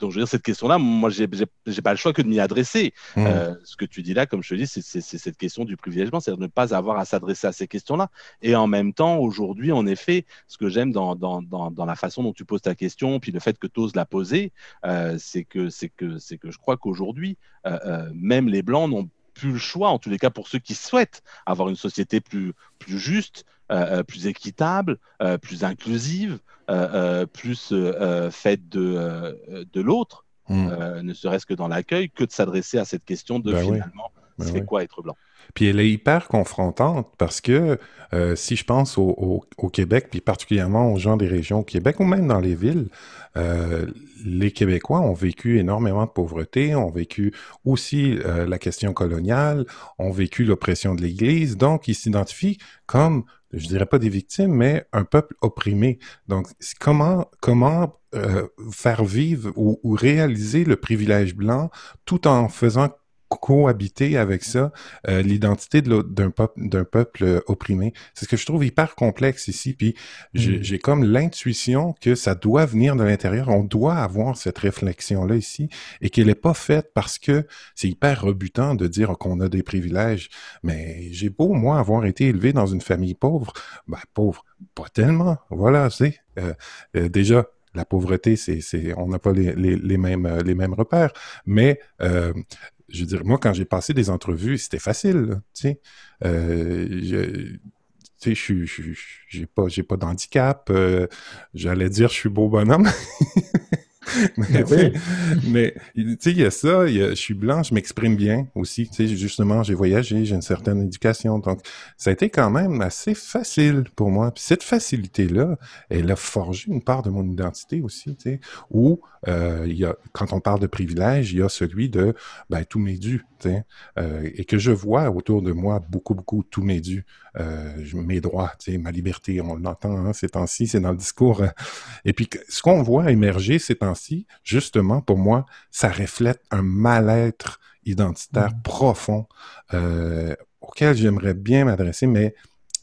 Donc, je veux dire, cette question-là, moi, j'ai pas le choix que de m'y adresser. Mmh. Euh, ce que tu dis là, comme je te dis, c'est cette question du privilègement, c'est-à-dire ne pas avoir à s'adresser à ces questions-là. Et en même temps, aujourd'hui, en effet, ce que j'aime dans, dans, dans, la façon dont tu poses ta question, puis le fait que tu oses la poser, euh, c'est que, que, que je crois qu'aujourd'hui, euh, même les Blancs n'ont plus le choix, en tous les cas pour ceux qui souhaitent avoir une société plus, plus juste, plus équitable, plus inclusive, euh, euh, plus euh, faite de, de l'autre, hmm. ne serait-ce que dans l'accueil, que de s'adresser à cette question de ben finalement, ben c'est quoi être blanc.
Puis elle est hyper confrontante parce que si je pense au, Québec, puis particulièrement aux gens des régions au Québec ou même dans les villes, les Québécois ont vécu énormément de pauvreté, ont vécu aussi la question coloniale, ont vécu l'oppression de l'Église, donc ils s'identifient comme je dirais pas des victimes, mais un peuple opprimé. Donc, comment comment euh, faire vivre ou, réaliser le privilège blanc tout en faisant cohabiter avec ça euh, l'identité d'un peuple, d'un peuple euh, opprimé. C'est ce que je trouve hyper complexe ici. Puis j'ai mm. comme l'intuition que ça doit venir de l'intérieur. On doit avoir cette réflexion-là ici et qu'elle n'est pas faite parce que c'est hyper rebutant de dire qu'on a des privilèges. Mais j'ai beau, moi, avoir été élevé dans une famille pauvre. Ben, pauvre, pas tellement. Voilà, c'est euh, euh, déjà, la pauvreté, c'est, c'est, on n'a pas les, les, les, mêmes, les mêmes repères, mais euh, je veux dire, moi, quand j'ai passé des entrevues, c'était facile, tu sais. Euh, je, tu sais, je j'ai pas, pas d'handicap. Euh, j'allais dire, je suis beau bonhomme. *laughs* *laughs* mais, tu sais, il y a ça, je suis blanc, je m'exprime bien aussi. Tu sais, justement, j'ai voyagé, j'ai une certaine éducation. Donc, ça a été quand même assez facile pour moi. Puis cette facilité-là, elle a forgé une part de mon identité aussi, tu sais, où euh, il y a, quand on parle de privilège, il y a celui de, ben, tout m'est dû, tu sais, euh, et que je vois autour de moi beaucoup, beaucoup, tout m'est dû. Euh, mes droits, tu sais, ma liberté, on l'entend hein, ces temps-ci, c'est dans le discours. et puis, ce qu'on voit émerger ces temps justement, pour moi, ça reflète un mal-être identitaire mmh. profond euh, auquel j'aimerais bien m'adresser, mais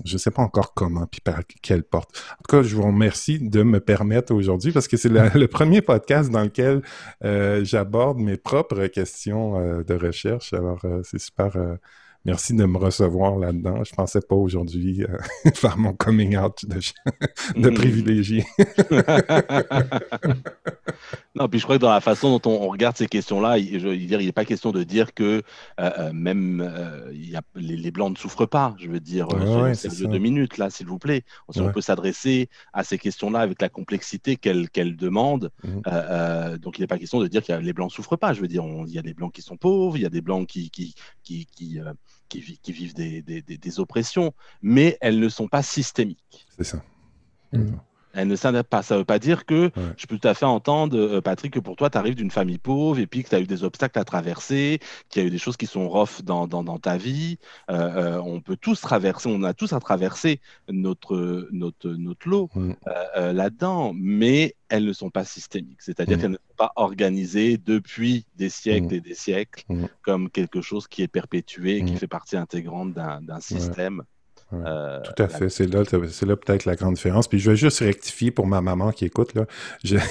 je ne sais pas encore comment, puis par quelle porte. En tout cas, je vous remercie de me permettre aujourd'hui, parce que c'est le, premier podcast dans lequel euh, j'aborde mes propres questions euh, de recherche. Alors, c'est super Merci de me recevoir là-dedans. Je pensais pas aujourd'hui euh, *laughs* faire mon coming out de, de mm. privilégié. *laughs*
non, puis je crois que dans la façon dont on, regarde ces questions-là, il n'est pas question de dire que euh, euh, même y a, les, Blancs ne souffrent pas. Je veux dire, c'est deux minutes, là, s'il vous plaît. On, peut s'adresser à ces questions-là avec la complexité qu'elles demandent. Mm. donc, il n'est pas question de dire que les Blancs ne souffrent pas. Je veux dire, il y a des Blancs qui sont pauvres, il y a des Blancs qui, qui, qui, qui qui, vivent des, oppressions, mais elles ne sont pas systémiques.
C'est ça.
Mmh. Elle ne pas. Ça ne veut pas dire que je peux tout à fait entendre, euh, Patrick, que pour toi, tu arrives d'une famille pauvre et puis que tu as eu des obstacles à traverser, qu'il y a eu des choses qui sont rough dans, dans, ta vie. Euh, euh, on peut tous traverser, on a tous à traverser notre, notre, notre lot là-dedans, mais elles ne sont pas systémiques. C'est-à-dire qu'elles ne sont pas organisées depuis des siècles et des siècles comme quelque chose qui est perpétué, qui fait partie intégrante d'un système.
Euh, tout à fait. C'est là, c'est là peut-être la grande différence. Puis je vais juste rectifier pour ma maman qui écoute. Là. Je *laughs* ne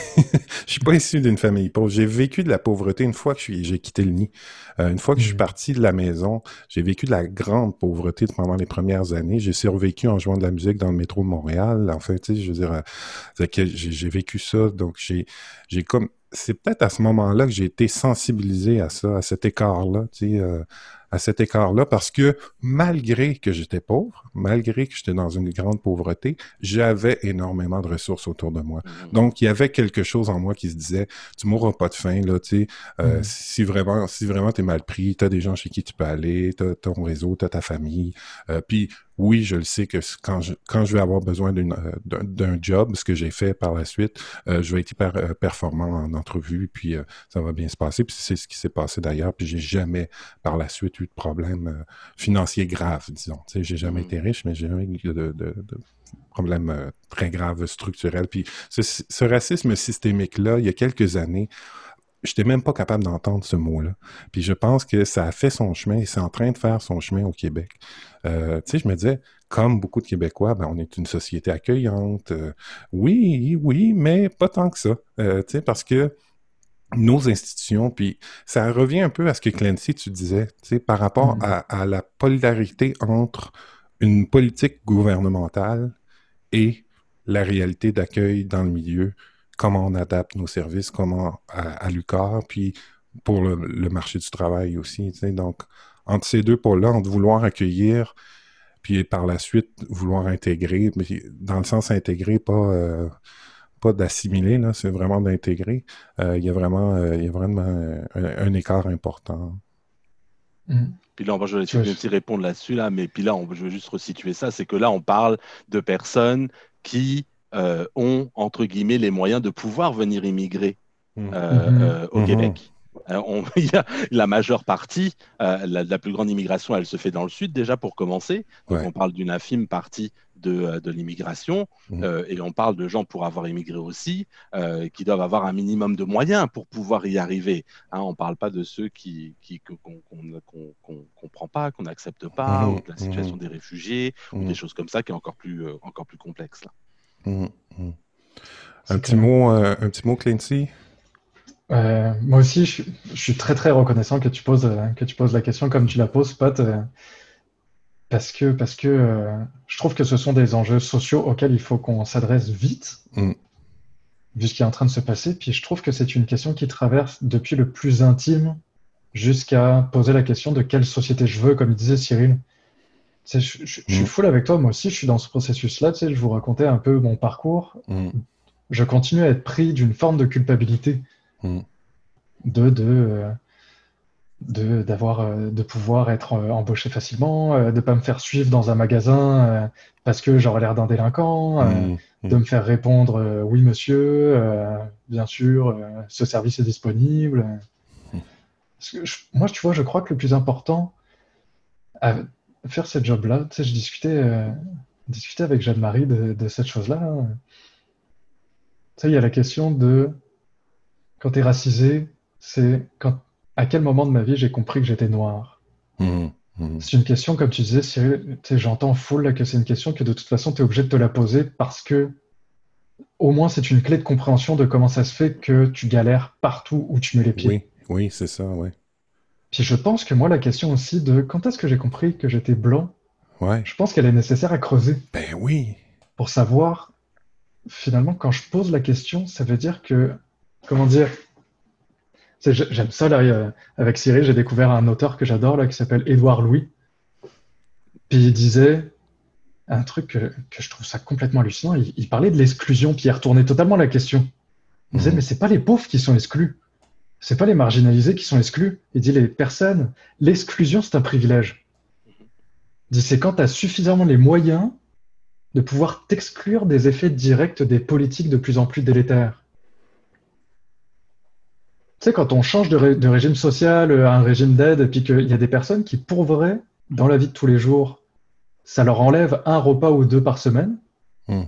suis pas issu d'une famille pauvre. J'ai vécu de la pauvreté une fois que j'ai quitté le nid. Euh, une fois que je suis mmh. parti de la maison, j'ai vécu de la grande pauvreté pendant les premières années. J'ai survécu en jouant de la musique dans le métro de Montréal. En fait, je veux dire, euh, j'ai vécu ça. Donc j'ai j'ai comme c'est peut-être à ce moment-là que j'ai été sensibilisé à ça, à cet écart-là, tu sais, à cet écart-là parce que malgré que j'étais pauvre, malgré que j'étais dans une grande pauvreté, j'avais énormément de ressources autour de moi. Mmh. Donc, il y avait quelque chose en moi qui se disait, tu mourras pas de faim, là, tu sais, euh, mmh. si vraiment, si vraiment t'es mal pris, t'as des gens chez qui tu peux aller, t'as ton réseau, t'as ta famille, euh, puis oui, je le sais que quand je, quand je vais avoir besoin euh, d'un job, ce que j'ai fait par la suite, euh, je vais être hyper euh, performant en entrevue, puis ça va bien se passer. Puis c'est ce qui s'est passé d'ailleurs. Puis j'ai jamais par la suite eu de problème financier grave, disons. Tu sais, j'ai jamais mmh. été riche, mais j'ai jamais eu de, de, de problème très grave structurel. Puis ce, ce racisme systémique-là, il y a quelques années, je n'étais même pas capable d'entendre ce mot-là. Puis je pense que ça a fait son chemin et c'est en train de faire son chemin au Québec. Euh, tu sais, je me disais, comme beaucoup de Québécois, ben, on est une société accueillante. Euh, oui, oui, mais pas tant que ça. Euh, tu sais, parce que nos institutions, puis ça revient un peu à ce que Clancy, tu disais, tu sais, par rapport mm. à, à la polarité entre une politique gouvernementale et la réalité d'accueil dans le milieu comment on adapte nos services, comment à, l'UCAR, puis pour le, marché du travail aussi. Donc, entre ces deux pôles-là, entre vouloir accueillir, puis par la suite vouloir intégrer, mais dans le sens intégrer, pas, euh, pas d'assimiler, c'est vraiment d'intégrer. Euh, il y a vraiment, euh, il y a vraiment un, écart important.
Mmh. Puis là, on va, je vais aussi répondre là-dessus, là, mais puis là, on, je veux juste resituer ça, c'est que là, on parle de personnes qui euh, ont, entre guillemets, les moyens de pouvoir venir immigrer mmh. euh, mmh. euh, au mmh. Québec. On, *laughs* y a la majeure partie, la, plus grande immigration, elle se fait dans le sud déjà pour commencer. Donc on parle d'une infime partie de, de l'immigration et on parle de gens pour avoir immigré aussi qui doivent avoir un minimum de moyens pour pouvoir y arriver. Hein, on ne parle pas de ceux qui qu'on qui, comprend pas, qu'on n'accepte pas, ou de la situation des réfugiés ou des choses comme ça qui est encore plus encore plus complexe là.
Mmh, mmh. Un, petit mot, euh, un petit mot, Clancy?
Euh, Moi aussi, je, suis très très reconnaissant que tu poses, euh, que tu poses la question comme tu la poses, Pat, parce que, parce que je trouve que ce sont des enjeux sociaux auxquels il faut qu'on s'adresse vite, mmh. vu ce qui est en train de se passer. Puis je trouve que c'est une question qui traverse depuis le plus intime jusqu'à poser la question de quelle société je veux, comme disait Cyril. Je, je, suis mm. full avec toi, moi aussi, je suis dans ce processus-là. Tu sais, je vous racontais un peu mon parcours. Mm. je continue à être pris d'une forme de culpabilité. De, de, euh, de, d'avoir, euh, de pouvoir être euh, embauché facilement, de ne pas me faire suivre dans un magasin parce que j'aurais l'air d'un délinquant, de me faire répondre oui monsieur, bien sûr, ce service est disponible. moi, tu vois, je crois que le plus important faire ce job-là, tu sais, je discutais, discutais avec Jeanne-Marie de, de cette chose-là. Hein il y a la question de quand tu es racisé, c'est quand, à quel moment de ma vie j'ai compris que j'étais noir? Mmh, mmh. C'est une question, comme tu disais, Cyril, j'entends full que c'est une question que de toute façon tu es obligé de te la poser parce que au moins c'est une clé de compréhension de comment ça se fait que tu galères partout où tu mets les pieds.
Oui, oui, c'est ça, oui.
Puis je pense que moi, la question aussi de quand est-ce que j'ai compris que j'étais blanc,
ouais.
je pense qu'elle est nécessaire à creuser.
Ben oui.
Pour savoir finalement, quand je pose la question, ça veut dire que, comment dire, j'aime ça là, euh, avec Cyril, j'ai découvert un auteur que j'adore là qui s'appelle Édouard Louis. Puis il disait un truc que, je trouve ça complètement hallucinant. Il, parlait de l'exclusion, puis il retournait totalement la question. Il disait, mhm. mais c'est pas les pauvres qui sont exclus. C'est pas les marginalisés qui sont exclus. Il dit, les personnes, l'exclusion, c'est un privilège. Il dit, c'est quand tu as suffisamment les moyens de pouvoir t'exclure des effets directs des politiques de plus en plus délétères. Tu sais, quand on change de, régime social à un régime d'aide, et puis qu'il y a des personnes qui, pour vrai, dans la vie de tous les jours, ça leur enlève un repas ou deux par semaine, mmh.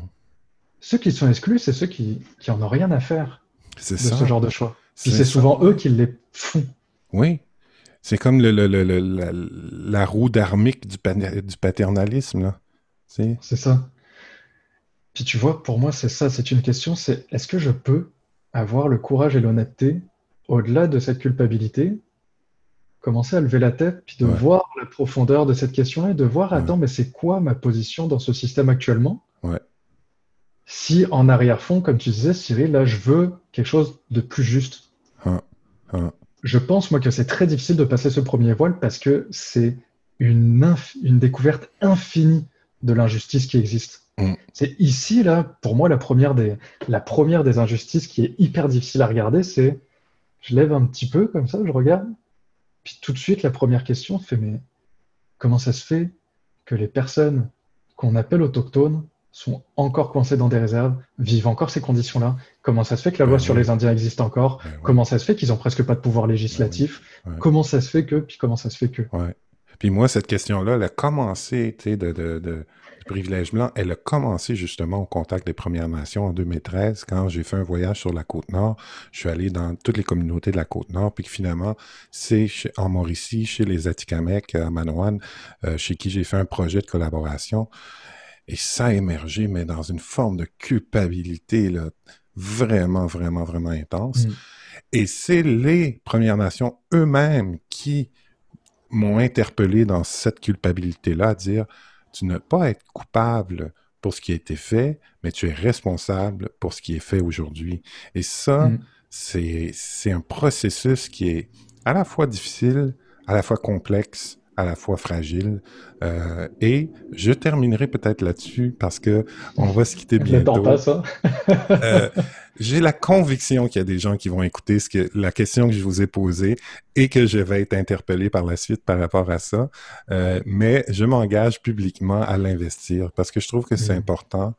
ceux qui sont exclus, c'est ceux qui, qui en ont rien à faire de ce genre de choix. Puis c'est souvent eux qui les font.
Oui. C'est comme le, la, roue dharmique du, du paternalisme. Là.
C'est ça. Puis tu vois, pour moi, c'est ça, c'est une question, c'est est-ce que je peux avoir le courage et l'honnêteté, au-delà de cette culpabilité, commencer à lever la tête, puis de voir la profondeur de cette question-là, et de voir, attends, mais c'est quoi ma position dans ce système actuellement? Si en arrière-fond, comme tu disais, Cyril, là, je veux quelque chose de plus juste.
Hein, hein.
Je pense, moi, que c'est très difficile de passer ce premier voile parce que c'est une, une découverte infinie de l'injustice qui existe. Mm. C'est ici, là, pour moi, la première, des, la première des injustices qui est hyper difficile à regarder, c'est je lève un petit peu comme ça, je regarde, puis tout de suite, la première question fait mais comment ça se fait que les personnes qu'on appelle autochtones sont encore coincées dans des réserves, vivent encore ces conditions-là. Comment ça se fait que la loi sur les Indiens existe encore Comment ça se fait qu'ils ont presque pas de pouvoir législatif Comment ça se fait que Puis comment ça se fait que
puis moi, cette question-là, elle a commencé, tu sais, de, de, de, privilège blanc, elle a commencé justement au contact des Premières Nations en 2013, quand j'ai fait un voyage sur la côte nord. Je suis allé dans toutes les communautés de la côte nord, puis que finalement, c'est en Mauricie, chez les Atikamekw, à Manoan, euh, chez qui j'ai fait un projet de collaboration. Et ça a émergé, mais dans une forme de culpabilité, là, vraiment, vraiment, vraiment intense. Mm. Et c'est les Premières Nations eux-mêmes qui m'ont interpellé dans cette culpabilité-là, à dire, tu n'as pas être coupable pour ce qui a été fait, mais tu es responsable pour ce qui est fait aujourd'hui. Et ça, mm. c'est un processus qui est à la fois difficile, à la fois complexe, à la fois fragile. Euh, et je terminerai peut-être là-dessus parce que on va se quitter bientôt.
pas ça.
euh, j'ai la conviction qu'il y a des gens qui vont écouter ce que, la question que je vous ai posée et que je vais être interpellé par la suite par rapport à ça. Euh, mais je m'engage publiquement à l'investir parce que je trouve que c'est mmh. important.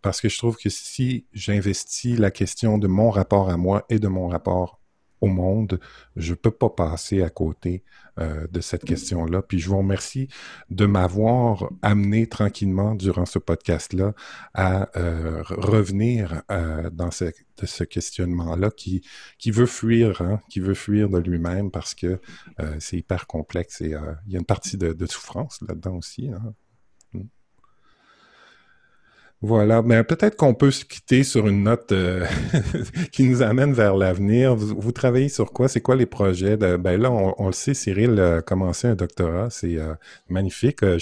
Parce que je trouve que si j'investis la question de mon rapport à moi et de mon rapport au monde, je peux pas passer à côté euh, de cette question-là. Puis je vous remercie de m'avoir amené tranquillement durant ce podcast-là à euh, revenir euh, dans ce, ce questionnement-là qui, qui veut fuir, hein, qui veut fuir de lui-même parce que c'est hyper complexe et il y a une partie de, de souffrance là-dedans aussi. Hein. Voilà, mais peut-être qu'on peut se quitter sur une note euh, *laughs* qui nous amène vers l'avenir. Vous, travaillez sur quoi? C'est quoi les projets? De, ben là, on, le sait, Cyril a commencé un doctorat, c'est euh, magnifique. Euh,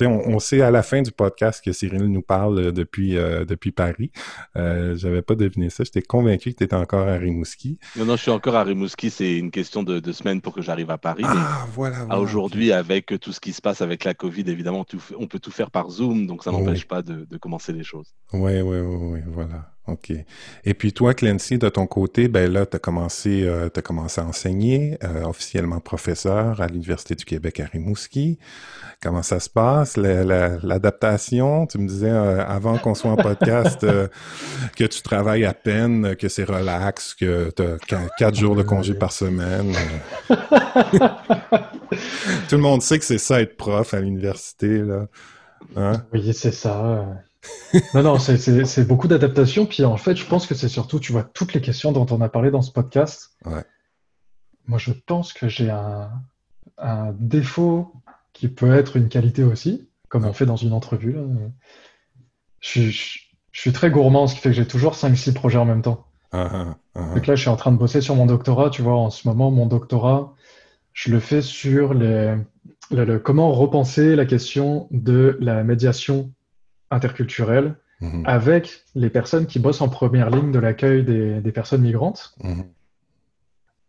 on, on, sait à la fin du podcast que Cyril nous parle depuis, depuis Paris. J'avais pas deviné ça. J'étais convaincu que tu étais encore à Rimouski.
Non, non, je suis encore à Rimouski. C'est une question de, de semaines pour que j'arrive à Paris.
Ah, voilà.
voilà Aujourd'hui, avec tout ce qui se passe avec la COVID, évidemment, on peut tout faire par Zoom, donc ça n'empêche pas de, de commencer avancer les choses.
Oui, oui, oui, oui, voilà. OK. Et puis toi, Clancy, de ton côté, ben là, tu as commencé, euh, as commencé à enseigner, euh, officiellement professeur à l'Université du Québec à Rimouski. Comment ça se passe, l'adaptation? tu me disais euh, avant qu'on soit en podcast *laughs* que tu travailles à peine, que c'est relax, que tu as quatre jours de congé par semaine. *laughs* Tout le monde sait que c'est ça être prof à l'université, là.
Hein? Oui, c'est ça non, non, c'est beaucoup d'adaptation. Puis en fait, je pense que c'est surtout, tu vois, toutes les questions dont on a parlé dans ce podcast. Moi, je pense que j'ai un, défaut qui peut être une qualité aussi, comme on fait dans une entrevue. Je, suis très gourmand, ce qui fait que j'ai toujours 5-6 projets en même temps. Ah, ah, ah, Donc là, je suis en train de bosser sur mon doctorat. Tu vois, en ce moment, mon doctorat, je le fais sur les, comment repenser la question de la médiation interculturel mhm. avec les personnes qui bossent en première ligne de l'accueil des, personnes migrantes, mhm.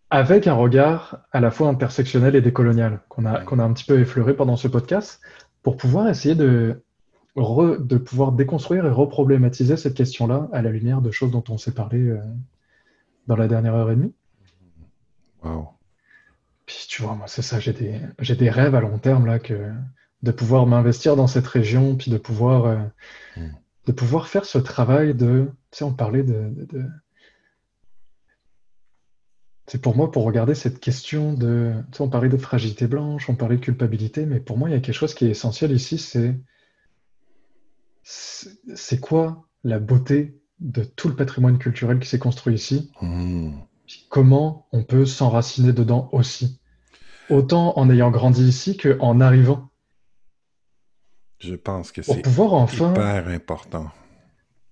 avec un regard à la fois intersectionnel et décolonial qu'on a, qu'on a un petit peu effleuré pendant ce podcast, pour pouvoir essayer de, de pouvoir déconstruire et reproblématiser cette question-là à la lumière de choses dont on s'est parlé euh, dans la dernière heure et demie. Wow. Puis tu vois, moi, c'est ça, j'ai des, j'ai des rêves à long terme là que de pouvoir m'investir dans cette région, puis de pouvoir, euh, hmm. de pouvoir faire ce travail de, tu sais, on parlait de, c'est pour moi, pour regarder cette question de, tu sais, on parlait de fragilité blanche, on parlait de culpabilité, mais pour moi, il y a quelque chose qui est essentiel ici, c'est, c'est quoi la beauté de tout le patrimoine culturel qui s'est construit ici, hmm. comment on peut s'enraciner dedans aussi, autant en ayant grandi ici qu'en arrivant.
Je pense que c'est hyper important.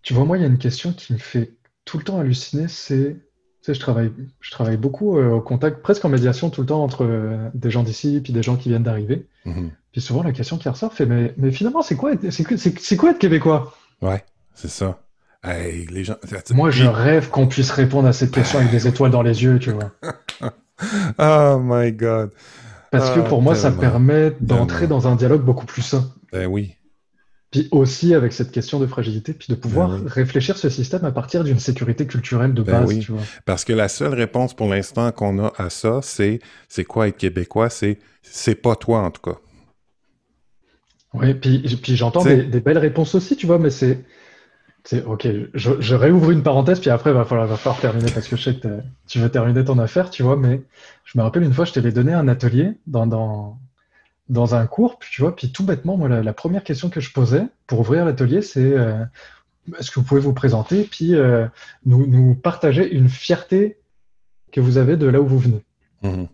Tu vois, moi, il y a une question qui me fait tout le temps halluciner, c'est... Tu sais, je travaille, je travaille beaucoup euh, au contact, presque en médiation tout le temps entre euh, des gens d'ici et des gens qui viennent d'arriver. Mhm. Puis souvent, la question qui ressort fait, mais, mais finalement, c'est quoi, c'est, quoi être québécois?
Ouais, c'est ça. les gens...
Moi, je rêve qu'on puisse répondre à cette question avec des étoiles dans les yeux, tu vois. *laughs*
oh my God.
Parce que pour moi, ça permet d'entrer dans un dialogue beaucoup plus sain.
Ben oui.
Puis aussi avec cette question de fragilité, puis de pouvoir ben réfléchir ce système à partir d'une sécurité culturelle de ben base. Tu vois.
Parce que la seule réponse pour l'instant qu'on a à ça, c'est c'est quoi être québécois? C'est c'est pas toi en tout cas.
Oui, puis, puis j'entends des, belles réponses aussi, tu vois, mais c'est. Ok, je, réouvre une parenthèse, puis après, il va falloir, va falloir terminer parce que je sais que tu veux terminer ton affaire, tu vois, mais je me rappelle une fois, je t'avais donné un atelier dans, dans, dans un cours, puis tu vois, puis tout bêtement, moi, la, première question que je posais pour ouvrir l'atelier, c'est euh, est-ce que vous pouvez vous présenter, puis euh, nous, nous, partager une fierté que vous avez de là où vous venez. Mhm.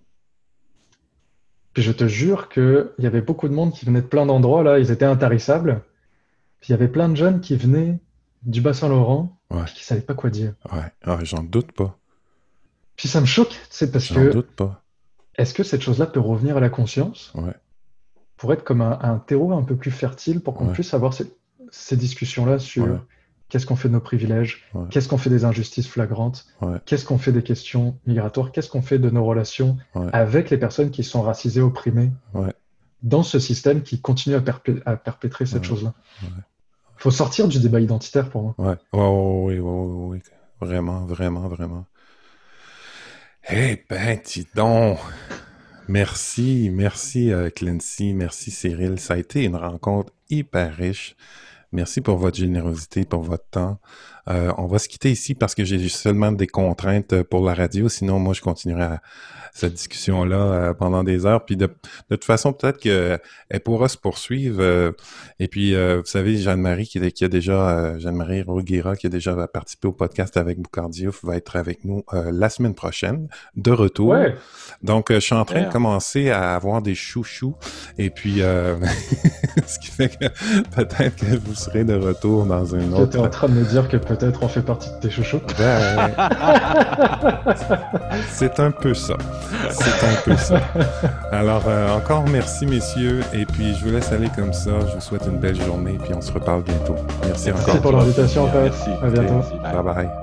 Puis je te jure qu'il y avait beaucoup de monde qui venait de plein d'endroits, là, ils étaient intarissables. Puis il y avait plein de jeunes qui venaient du Bas-Saint-Laurent, ouais. qui ne savaient pas quoi dire.
Ouais, ah, j'en doute pas.
Puis ça me choque, c'est parce que. J'en doute pas. Est-ce que cette chose-là peut revenir à la conscience? Ouais pour être comme un, terreau un peu plus fertile pour qu'on puisse avoir ces, discussions-là sur qu'est-ce qu'on fait de nos privilèges, qu'est-ce qu'on fait des injustices flagrantes, qu'est-ce qu'on fait des questions migratoires, qu'est-ce qu'on fait de nos relations avec les personnes qui sont racisées, opprimées dans ce système qui continue à, perpétrer cette chose-là. Il faut sortir du débat identitaire pour
moi. Oui, oui, oui, vraiment, vraiment, vraiment. Eh ben, dis donc! Merci, merci euh, Clancy, merci Cyril. Ça a été une rencontre hyper riche. Merci pour votre générosité, pour votre temps. Euh, on va se quitter ici parce que j'ai seulement des contraintes pour la radio. Sinon, moi, je continuerai à, cette discussion-là euh, pendant des heures. Puis de, de toute façon, peut-être qu'elle pourra se poursuivre. Euh, et puis, euh, vous savez, Jeanne-Marie qui, qui, a déjà, Jeanne-Marie Roguera, qui a déjà participé au podcast avec Boucardiouf, va être avec nous la semaine prochaine, de retour. Donc, je suis en train de commencer à avoir des chouchous. Et puis, *laughs* ce qui fait que peut-être que vous serez de retour dans une autre...
Es en train de me dire que peut-être on fait partie de tes chouchous? *laughs*
Ben, *laughs* c'est un peu ça. C'est un peu ça. Alors, euh, encore merci, messieurs. Et puis, je vous laisse aller comme ça. Je vous souhaite une belle journée. Puis, on se reparle bientôt. Merci, encore.
Merci pour l'invitation, Merci. À bientôt.
bye. bye.